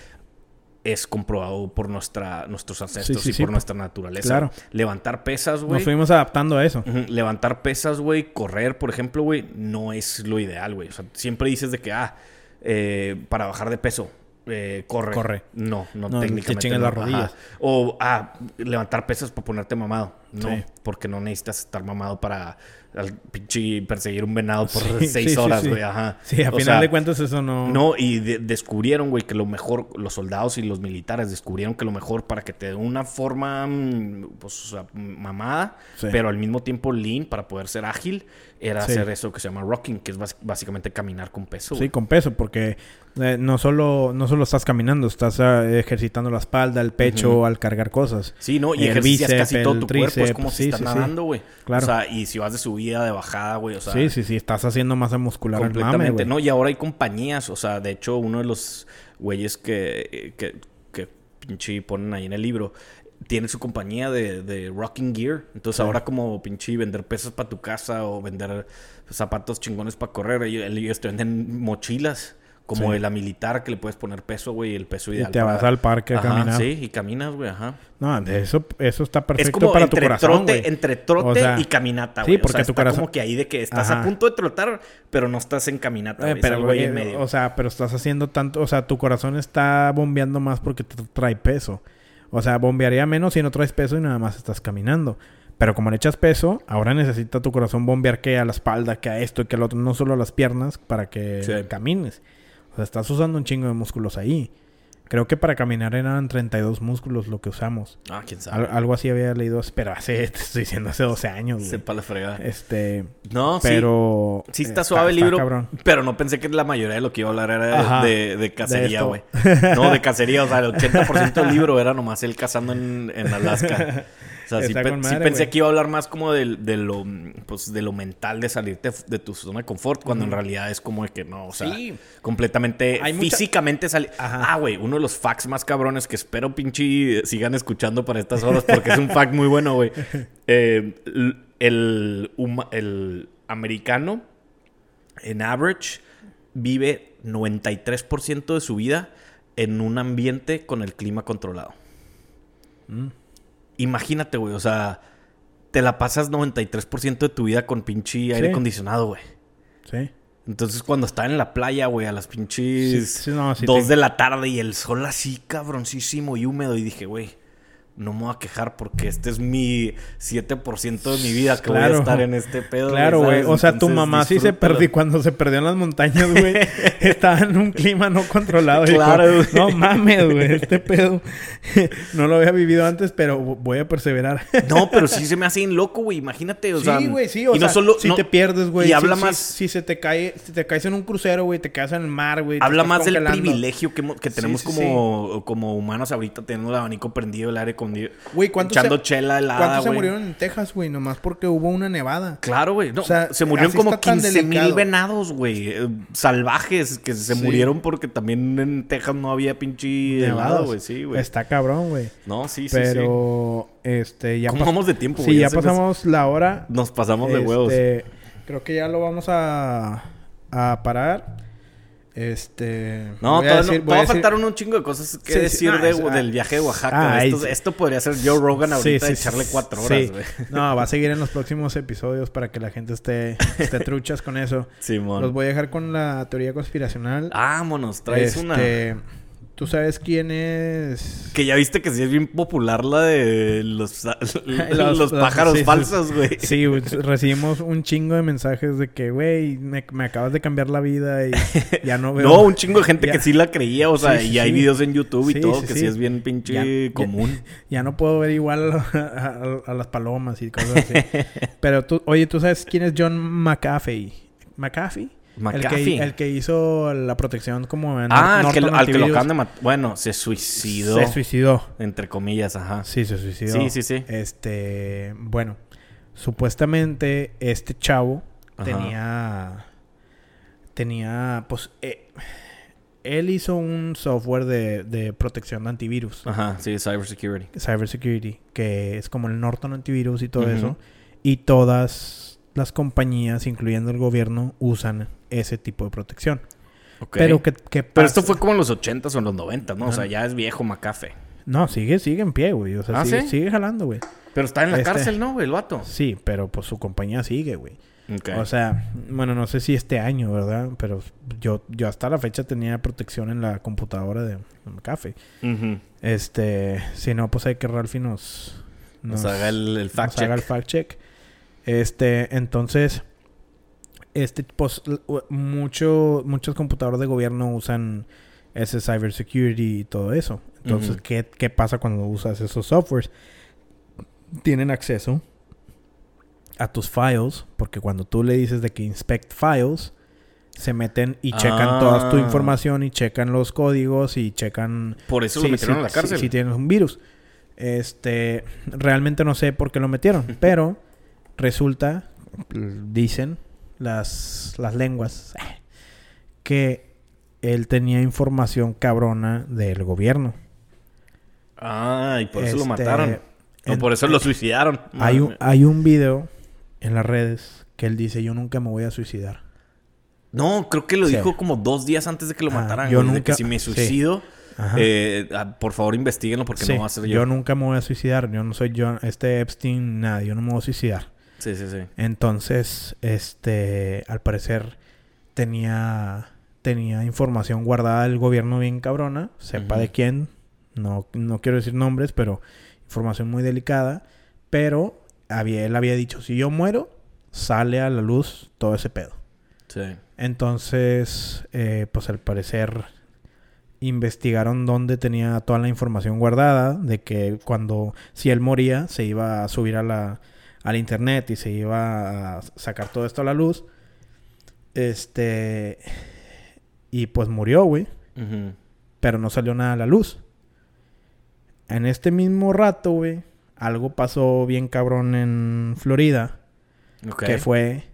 [SPEAKER 2] es comprobado por nuestra, nuestros ancestros
[SPEAKER 1] sí,
[SPEAKER 2] y por
[SPEAKER 1] po-
[SPEAKER 2] nuestra naturaleza.
[SPEAKER 1] claro.
[SPEAKER 2] Levantar pesas, güey.
[SPEAKER 1] Nos fuimos adaptando a eso.
[SPEAKER 2] Levantar pesas, güey, correr, por ejemplo, güey, no es lo ideal, güey. O sea, siempre dices de que, ah, eh, para bajar de peso, eh, corre.
[SPEAKER 1] Corre.
[SPEAKER 2] No, no,
[SPEAKER 1] No, te
[SPEAKER 2] técnicamente.
[SPEAKER 1] chingas
[SPEAKER 2] no.
[SPEAKER 1] las rodillas.
[SPEAKER 2] Ajá. O, ah, levantar pesas para ponerte mamado. No,
[SPEAKER 1] Sí.
[SPEAKER 2] porque no necesitas estar mamado para al pinche perseguir un venado por
[SPEAKER 1] Sí,
[SPEAKER 2] seis
[SPEAKER 1] sí,
[SPEAKER 2] horas,
[SPEAKER 1] sí.
[SPEAKER 2] güey. Ajá.
[SPEAKER 1] Sí, a
[SPEAKER 2] O
[SPEAKER 1] final
[SPEAKER 2] sea,
[SPEAKER 1] de cuentas eso no...
[SPEAKER 2] no, y de- descubrieron, güey, que lo mejor, los soldados y los militares descubrieron que lo mejor para que te dé una forma, mm, pues, o sea, mamada,
[SPEAKER 1] Sí.
[SPEAKER 2] pero al mismo tiempo lean para poder ser ágil, era hacer eso que se llama rocking, que es básicamente caminar con peso.
[SPEAKER 1] Sí, con peso, porque eh, no solo no solo estás caminando, estás eh, ejercitando la espalda, el pecho al cargar cosas.
[SPEAKER 2] Sí, ¿no? Y
[SPEAKER 1] El
[SPEAKER 2] ejercicias
[SPEAKER 1] bíceps,
[SPEAKER 2] casi todo tu cuerpo, es como si estás nadando, güey.
[SPEAKER 1] Claro.
[SPEAKER 2] O sea, y si vas de subida, de bajada, güey, o sea...
[SPEAKER 1] sí, sí, sí, estás haciendo masa muscular al mame,
[SPEAKER 2] Completamente. ¿no? Y ahora hay compañías, o sea, de hecho, uno de los güeyes que, que, que pinche ponen ahí en el libro, tiene su compañía de, de rocking gear. Entonces
[SPEAKER 1] Sí.
[SPEAKER 2] ahora como pinche vender pesas para tu casa o vender zapatos chingones para correr, ellos, ellos te venden mochilas. Como
[SPEAKER 1] Sí.
[SPEAKER 2] de la militar que le puedes poner peso, güey, el peso
[SPEAKER 1] Y
[SPEAKER 2] ideal.
[SPEAKER 1] te vas al parque a
[SPEAKER 2] Ajá,
[SPEAKER 1] caminar.
[SPEAKER 2] Sí, y caminas, güey, ajá.
[SPEAKER 1] No, de eso, eso está
[SPEAKER 2] Es
[SPEAKER 1] perfecto
[SPEAKER 2] como
[SPEAKER 1] para tu corazón,
[SPEAKER 2] trote,
[SPEAKER 1] güey.
[SPEAKER 2] entre trote
[SPEAKER 1] O sea,
[SPEAKER 2] y caminata,
[SPEAKER 1] sí,
[SPEAKER 2] güey.
[SPEAKER 1] porque
[SPEAKER 2] o sea,
[SPEAKER 1] tu
[SPEAKER 2] está
[SPEAKER 1] corazón-
[SPEAKER 2] como que ahí de que estás
[SPEAKER 1] Ajá.
[SPEAKER 2] a punto de trotar, pero no estás en caminata,
[SPEAKER 1] Eh,
[SPEAKER 2] güey.
[SPEAKER 1] pero, güey,
[SPEAKER 2] en medio.
[SPEAKER 1] o sea, pero estás haciendo tanto, o sea, tu corazón está bombeando más porque te trae peso. O sea, bombearía menos si no traes peso y nada más estás caminando. Pero como le echas peso, ahora necesita tu corazón bombear que a la espalda, que a esto y que al otro, no solo a las piernas, para que
[SPEAKER 2] Sí.
[SPEAKER 1] camines. O sea, estás usando un chingo de músculos ahí. Creo que para caminar eran 32 músculos lo que usamos.
[SPEAKER 2] Ah, quién sabe.
[SPEAKER 1] Al- algo así había leído, pero hace, te estoy diciendo, hace 12 años.
[SPEAKER 2] Sepa la fregada.
[SPEAKER 1] Este,
[SPEAKER 2] No, sí.
[SPEAKER 1] pero...
[SPEAKER 2] Sí está suave el libro,
[SPEAKER 1] cabrón.
[SPEAKER 2] pero no pensé que la mayoría de lo que iba a hablar era
[SPEAKER 1] Ajá.
[SPEAKER 2] de, de cacería, güey. No, de cacería. O sea, el 80% del libro era nomás él cazando en, en Alaska. O sea, sí, pe- pensé que iba a hablar más como de, lo, pues, de lo mental de salirte de tu zona de confort, cuando en realidad es como de que no, o sea,
[SPEAKER 1] Sí.
[SPEAKER 2] completamente
[SPEAKER 1] Hay mucha-
[SPEAKER 2] físicamente salir. Ah, güey, uno de los facts más cabrones que espero pinche sigan escuchando para estas horas porque es un fact muy bueno, güey. Eh, l- el, huma- el americano, en average, vive 93% de su vida en un ambiente con el clima controlado.
[SPEAKER 1] Mm.
[SPEAKER 2] Imagínate, güey, o sea, te la pasas 93% de tu vida con pinche aire acondicionado, güey.
[SPEAKER 1] Sí.
[SPEAKER 2] Entonces, cuando estaba en la playa, güey, a las pinches
[SPEAKER 1] Sí, sí, no, sí
[SPEAKER 2] dos
[SPEAKER 1] te-
[SPEAKER 2] de la tarde y el sol así cabroncísimo y húmedo, y dije, güey, no me voy a quejar porque este es mi 7% de mi vida que voy a
[SPEAKER 1] Claro.
[SPEAKER 2] estar en este pedo.
[SPEAKER 1] Claro, güey. O sea, tu mamá sí se perdió cuando se perdió en las montañas, güey. estaba en un clima no controlado. dijo,
[SPEAKER 2] Claro, güey.
[SPEAKER 1] No mames, güey. Este pedo no lo había vivido antes, pero voy a perseverar.
[SPEAKER 2] No, pero sí se me hace bien loco, güey. Imagínate, o sea.
[SPEAKER 1] sí, güey, sí. O
[SPEAKER 2] y
[SPEAKER 1] sea,
[SPEAKER 2] no solo.
[SPEAKER 1] si
[SPEAKER 2] no-
[SPEAKER 1] te pierdes, güey.
[SPEAKER 2] Y
[SPEAKER 1] si-
[SPEAKER 2] habla más.
[SPEAKER 1] Si, se te cae, si te caes en un crucero, güey, te quedas en el mar, güey.
[SPEAKER 2] Habla más del privilegio que, mo- que
[SPEAKER 1] Sí,
[SPEAKER 2] tenemos
[SPEAKER 1] sí,
[SPEAKER 2] como, como humanos ahorita, teniendo el abanico prendido, el aire escondido.
[SPEAKER 1] Güey, ¿cuántos
[SPEAKER 2] Echando
[SPEAKER 1] se-
[SPEAKER 2] chela helada,
[SPEAKER 1] ¿Cuántos se murieron en Texas, güey? Nomás porque hubo una nevada.
[SPEAKER 2] Claro, güey. No,
[SPEAKER 1] O sea,
[SPEAKER 2] se murieron como
[SPEAKER 1] está tan
[SPEAKER 2] 15 mil venados, güey. eh, salvajes que se
[SPEAKER 1] Sí.
[SPEAKER 2] murieron porque también en Texas no había pinche helado, güey. Sí, güey.
[SPEAKER 1] Está cabrón, güey.
[SPEAKER 2] No, sí, sí, sí.
[SPEAKER 1] Pero, este, ya
[SPEAKER 2] ¿Cómo vamos de tiempo,
[SPEAKER 1] Sí,
[SPEAKER 2] güey?
[SPEAKER 1] ya
[SPEAKER 2] se me-
[SPEAKER 1] pasamos la hora.
[SPEAKER 2] Nos pasamos de huevos.
[SPEAKER 1] Este, Creo que ya lo vamos a, a parar. Este.
[SPEAKER 2] No,
[SPEAKER 1] voy a
[SPEAKER 2] todavía,
[SPEAKER 1] decir-
[SPEAKER 2] no,
[SPEAKER 1] voy a decir-
[SPEAKER 2] faltaron un chingo de cosas que
[SPEAKER 1] Sí, sí.
[SPEAKER 2] decir de-
[SPEAKER 1] es- ah,
[SPEAKER 2] del viaje de Oaxaca.
[SPEAKER 1] ah,
[SPEAKER 2] esto,
[SPEAKER 1] es-
[SPEAKER 2] esto podría ser Joe Rogan ahorita
[SPEAKER 1] Sí,
[SPEAKER 2] de echarle cuatro horas, güey.
[SPEAKER 1] No, va a seguir en los próximos episodios para que la gente esté, esté truchas con eso.
[SPEAKER 2] Simón.
[SPEAKER 1] Los voy a dejar con la teoría conspiracional.
[SPEAKER 2] Vámonos, traes una.
[SPEAKER 1] ¿Tú sabes quién es?
[SPEAKER 2] Que ya viste que sí es bien popular la de los, los, pájaros
[SPEAKER 1] sí,
[SPEAKER 2] falsos, güey.
[SPEAKER 1] Sí, recibimos un chingo de mensajes de que, güey, me, me acabas de cambiar la vida y ya no veo.
[SPEAKER 2] No, un chingo de gente
[SPEAKER 1] Ya.
[SPEAKER 2] que sí la creía, o sea,
[SPEAKER 1] Sí, sí,
[SPEAKER 2] y hay videos en YouTube y todo que
[SPEAKER 1] sí.
[SPEAKER 2] es bien pinche
[SPEAKER 1] Ya- ya-
[SPEAKER 2] común.
[SPEAKER 1] Ya no puedo ver igual a, a- a las palomas y cosas así. Pero tú, oye, ¿tú sabes quién es John McAfee? ¿McAfee? El que, el que hizo la protección como en
[SPEAKER 2] ah, al que, lo-
[SPEAKER 1] Norton
[SPEAKER 2] al que lo
[SPEAKER 1] Antivirus.
[SPEAKER 2] acaban de matar. Bueno, se suicidó.
[SPEAKER 1] Se suicidó.
[SPEAKER 2] Entre comillas, ajá.
[SPEAKER 1] Sí, se suicidó.
[SPEAKER 2] Sí, sí, sí.
[SPEAKER 1] Este, bueno, supuestamente este chavo
[SPEAKER 2] Ajá.
[SPEAKER 1] tenía, tenía, pues, eh, él hizo un software de, de protección de antivirus,
[SPEAKER 2] Ajá, sí, cybersecurity.
[SPEAKER 1] cybersecurity, que es como el Norton Antivirus y todo eso, y todas las compañías, incluyendo el gobierno, usan ese tipo de protección. Pero que, que
[SPEAKER 2] Pero esto fue como en los 80s o en los 90, ¿no? O sea,
[SPEAKER 1] Ajá.
[SPEAKER 2] ya es viejo McAfee.
[SPEAKER 1] No, sigue, sigue en pie, güey. O sea,
[SPEAKER 2] ¿Ah,
[SPEAKER 1] sigue,
[SPEAKER 2] sí?
[SPEAKER 1] sigue jalando, güey.
[SPEAKER 2] Pero está en la
[SPEAKER 1] Este-
[SPEAKER 2] cárcel, ¿no, güey? El vato.
[SPEAKER 1] Sí, pero pues su compañía sigue, güey. O sea, bueno, no sé si este año, ¿verdad? Pero yo, yo hasta la fecha tenía protección en la computadora de, de McAfee. Este, si no, pues hay que Ralphie nos,
[SPEAKER 2] Nos haga el, el fact
[SPEAKER 1] nos haga el fact check. Este, entonces, este, pues, mucho, muchos computadores de gobierno usan ese cybersecurity y todo eso. Entonces. ¿qué, ¿qué pasa cuando usas esos softwares? Tienen acceso a tus files, porque cuando tú le dices de que inspect files, se meten y checan
[SPEAKER 2] Ah.
[SPEAKER 1] toda tu información y checan los códigos y checan
[SPEAKER 2] Por eso
[SPEAKER 1] Sí,
[SPEAKER 2] lo metieron
[SPEAKER 1] sí,
[SPEAKER 2] a la
[SPEAKER 1] sí,
[SPEAKER 2] cárcel.
[SPEAKER 1] Si, tienes un virus. Este, realmente no sé por qué lo metieron, pero resulta, dicen las, las lenguas, que él tenía información cabrona del gobierno.
[SPEAKER 2] Ah, y por eso lo
[SPEAKER 1] Este,
[SPEAKER 2] mataron. O
[SPEAKER 1] en-
[SPEAKER 2] por eso lo suicidaron.
[SPEAKER 1] Hay un, hay un video en las redes que él dice, yo nunca me voy a suicidar.
[SPEAKER 2] No, creo que lo
[SPEAKER 1] Sí.
[SPEAKER 2] dijo como dos días antes de que lo
[SPEAKER 1] Ah,
[SPEAKER 2] mataran.
[SPEAKER 1] yo nunca-
[SPEAKER 2] que si me suicido, eh, ah, por favor investiguenlo porque
[SPEAKER 1] Sí,
[SPEAKER 2] no va a ser
[SPEAKER 1] yo
[SPEAKER 2] yo.
[SPEAKER 1] nunca me voy a suicidar. Yo no soy yo, este Epstein, nada, yo no me voy a suicidar.
[SPEAKER 2] Sí, sí, sí.
[SPEAKER 1] Entonces, este, al parecer tenía tenía información guardada del gobierno bien cabrona, sepa de quién, no, no quiero decir nombres, pero información muy delicada, pero había, él había dicho, si yo muero, sale a la luz todo ese pedo.
[SPEAKER 2] Sí.
[SPEAKER 1] Entonces, eh, pues al parecer investigaron dónde tenía toda la información guardada, de que cuando, si él moría, se iba a subir a la, al internet y se iba a sacar todo esto a la luz. Este, y pues murió, güey, pero no salió nada a la luz. En este mismo rato, güey, algo pasó bien cabrón en Florida,
[SPEAKER 2] Ok.
[SPEAKER 1] que fue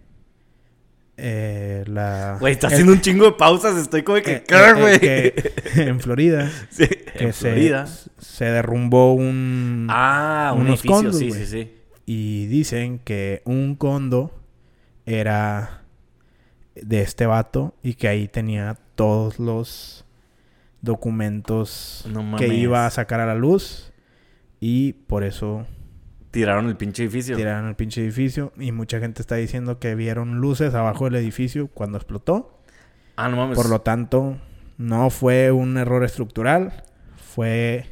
[SPEAKER 1] eh, la...
[SPEAKER 2] Güey, está
[SPEAKER 1] el-
[SPEAKER 2] haciendo un chingo de pausas. Estoy como de que...
[SPEAKER 1] eh,
[SPEAKER 2] ¿qué,
[SPEAKER 1] eh,
[SPEAKER 2] güey?
[SPEAKER 1] que en Florida
[SPEAKER 2] Sí,
[SPEAKER 1] que
[SPEAKER 2] en
[SPEAKER 1] se,
[SPEAKER 2] Florida.
[SPEAKER 1] se derrumbó un
[SPEAKER 2] Ah, un
[SPEAKER 1] unos
[SPEAKER 2] edificio.
[SPEAKER 1] condos,
[SPEAKER 2] sí, sí, sí.
[SPEAKER 1] Y dicen que un condo era de este vato y que ahí tenía todos los documentos
[SPEAKER 2] No
[SPEAKER 1] que iba a sacar a la luz y por eso
[SPEAKER 2] Tiraron el pinche edificio.
[SPEAKER 1] tiraron el pinche edificio y mucha gente está diciendo que vieron luces abajo del edificio cuando explotó
[SPEAKER 2] Ah, no mames.
[SPEAKER 1] Por lo tanto, no fue un error estructural, fue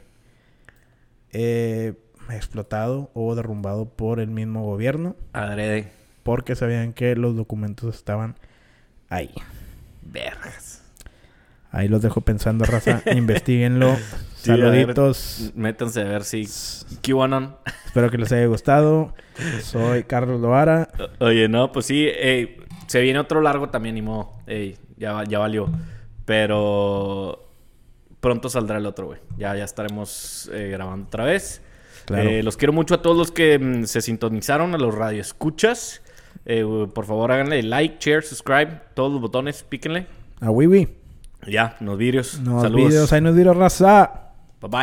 [SPEAKER 1] eh, explotado o derrumbado por el mismo gobierno.
[SPEAKER 2] Adrede.
[SPEAKER 1] Porque sabían que los documentos estaban ahí.
[SPEAKER 2] Vergas.
[SPEAKER 1] Ahí los dejo pensando, raza.
[SPEAKER 2] Sí, a ver,
[SPEAKER 1] Saluditos.
[SPEAKER 2] métanse a ver si... QAnon.
[SPEAKER 1] Espero que les haya gustado. Soy Carlos Loara.
[SPEAKER 2] Oye, no, pues sí. ey, se viene otro largo también, ni modo. Ey, ya, ya valió. Pero... Pronto saldrá el otro, güey. Ya, ya estaremos eh, grabando otra vez.
[SPEAKER 1] Claro.
[SPEAKER 2] Eh, los quiero mucho a todos los que mm, se sintonizaron, a los radioescuchas. Eh, por favor, háganle like, share, subscribe. Todos los botones, píquenle.
[SPEAKER 1] A Wiwi.
[SPEAKER 2] Ya, nos vidrios.
[SPEAKER 1] Nos
[SPEAKER 2] Saludos.
[SPEAKER 1] videos. Ahí nos vieron raza.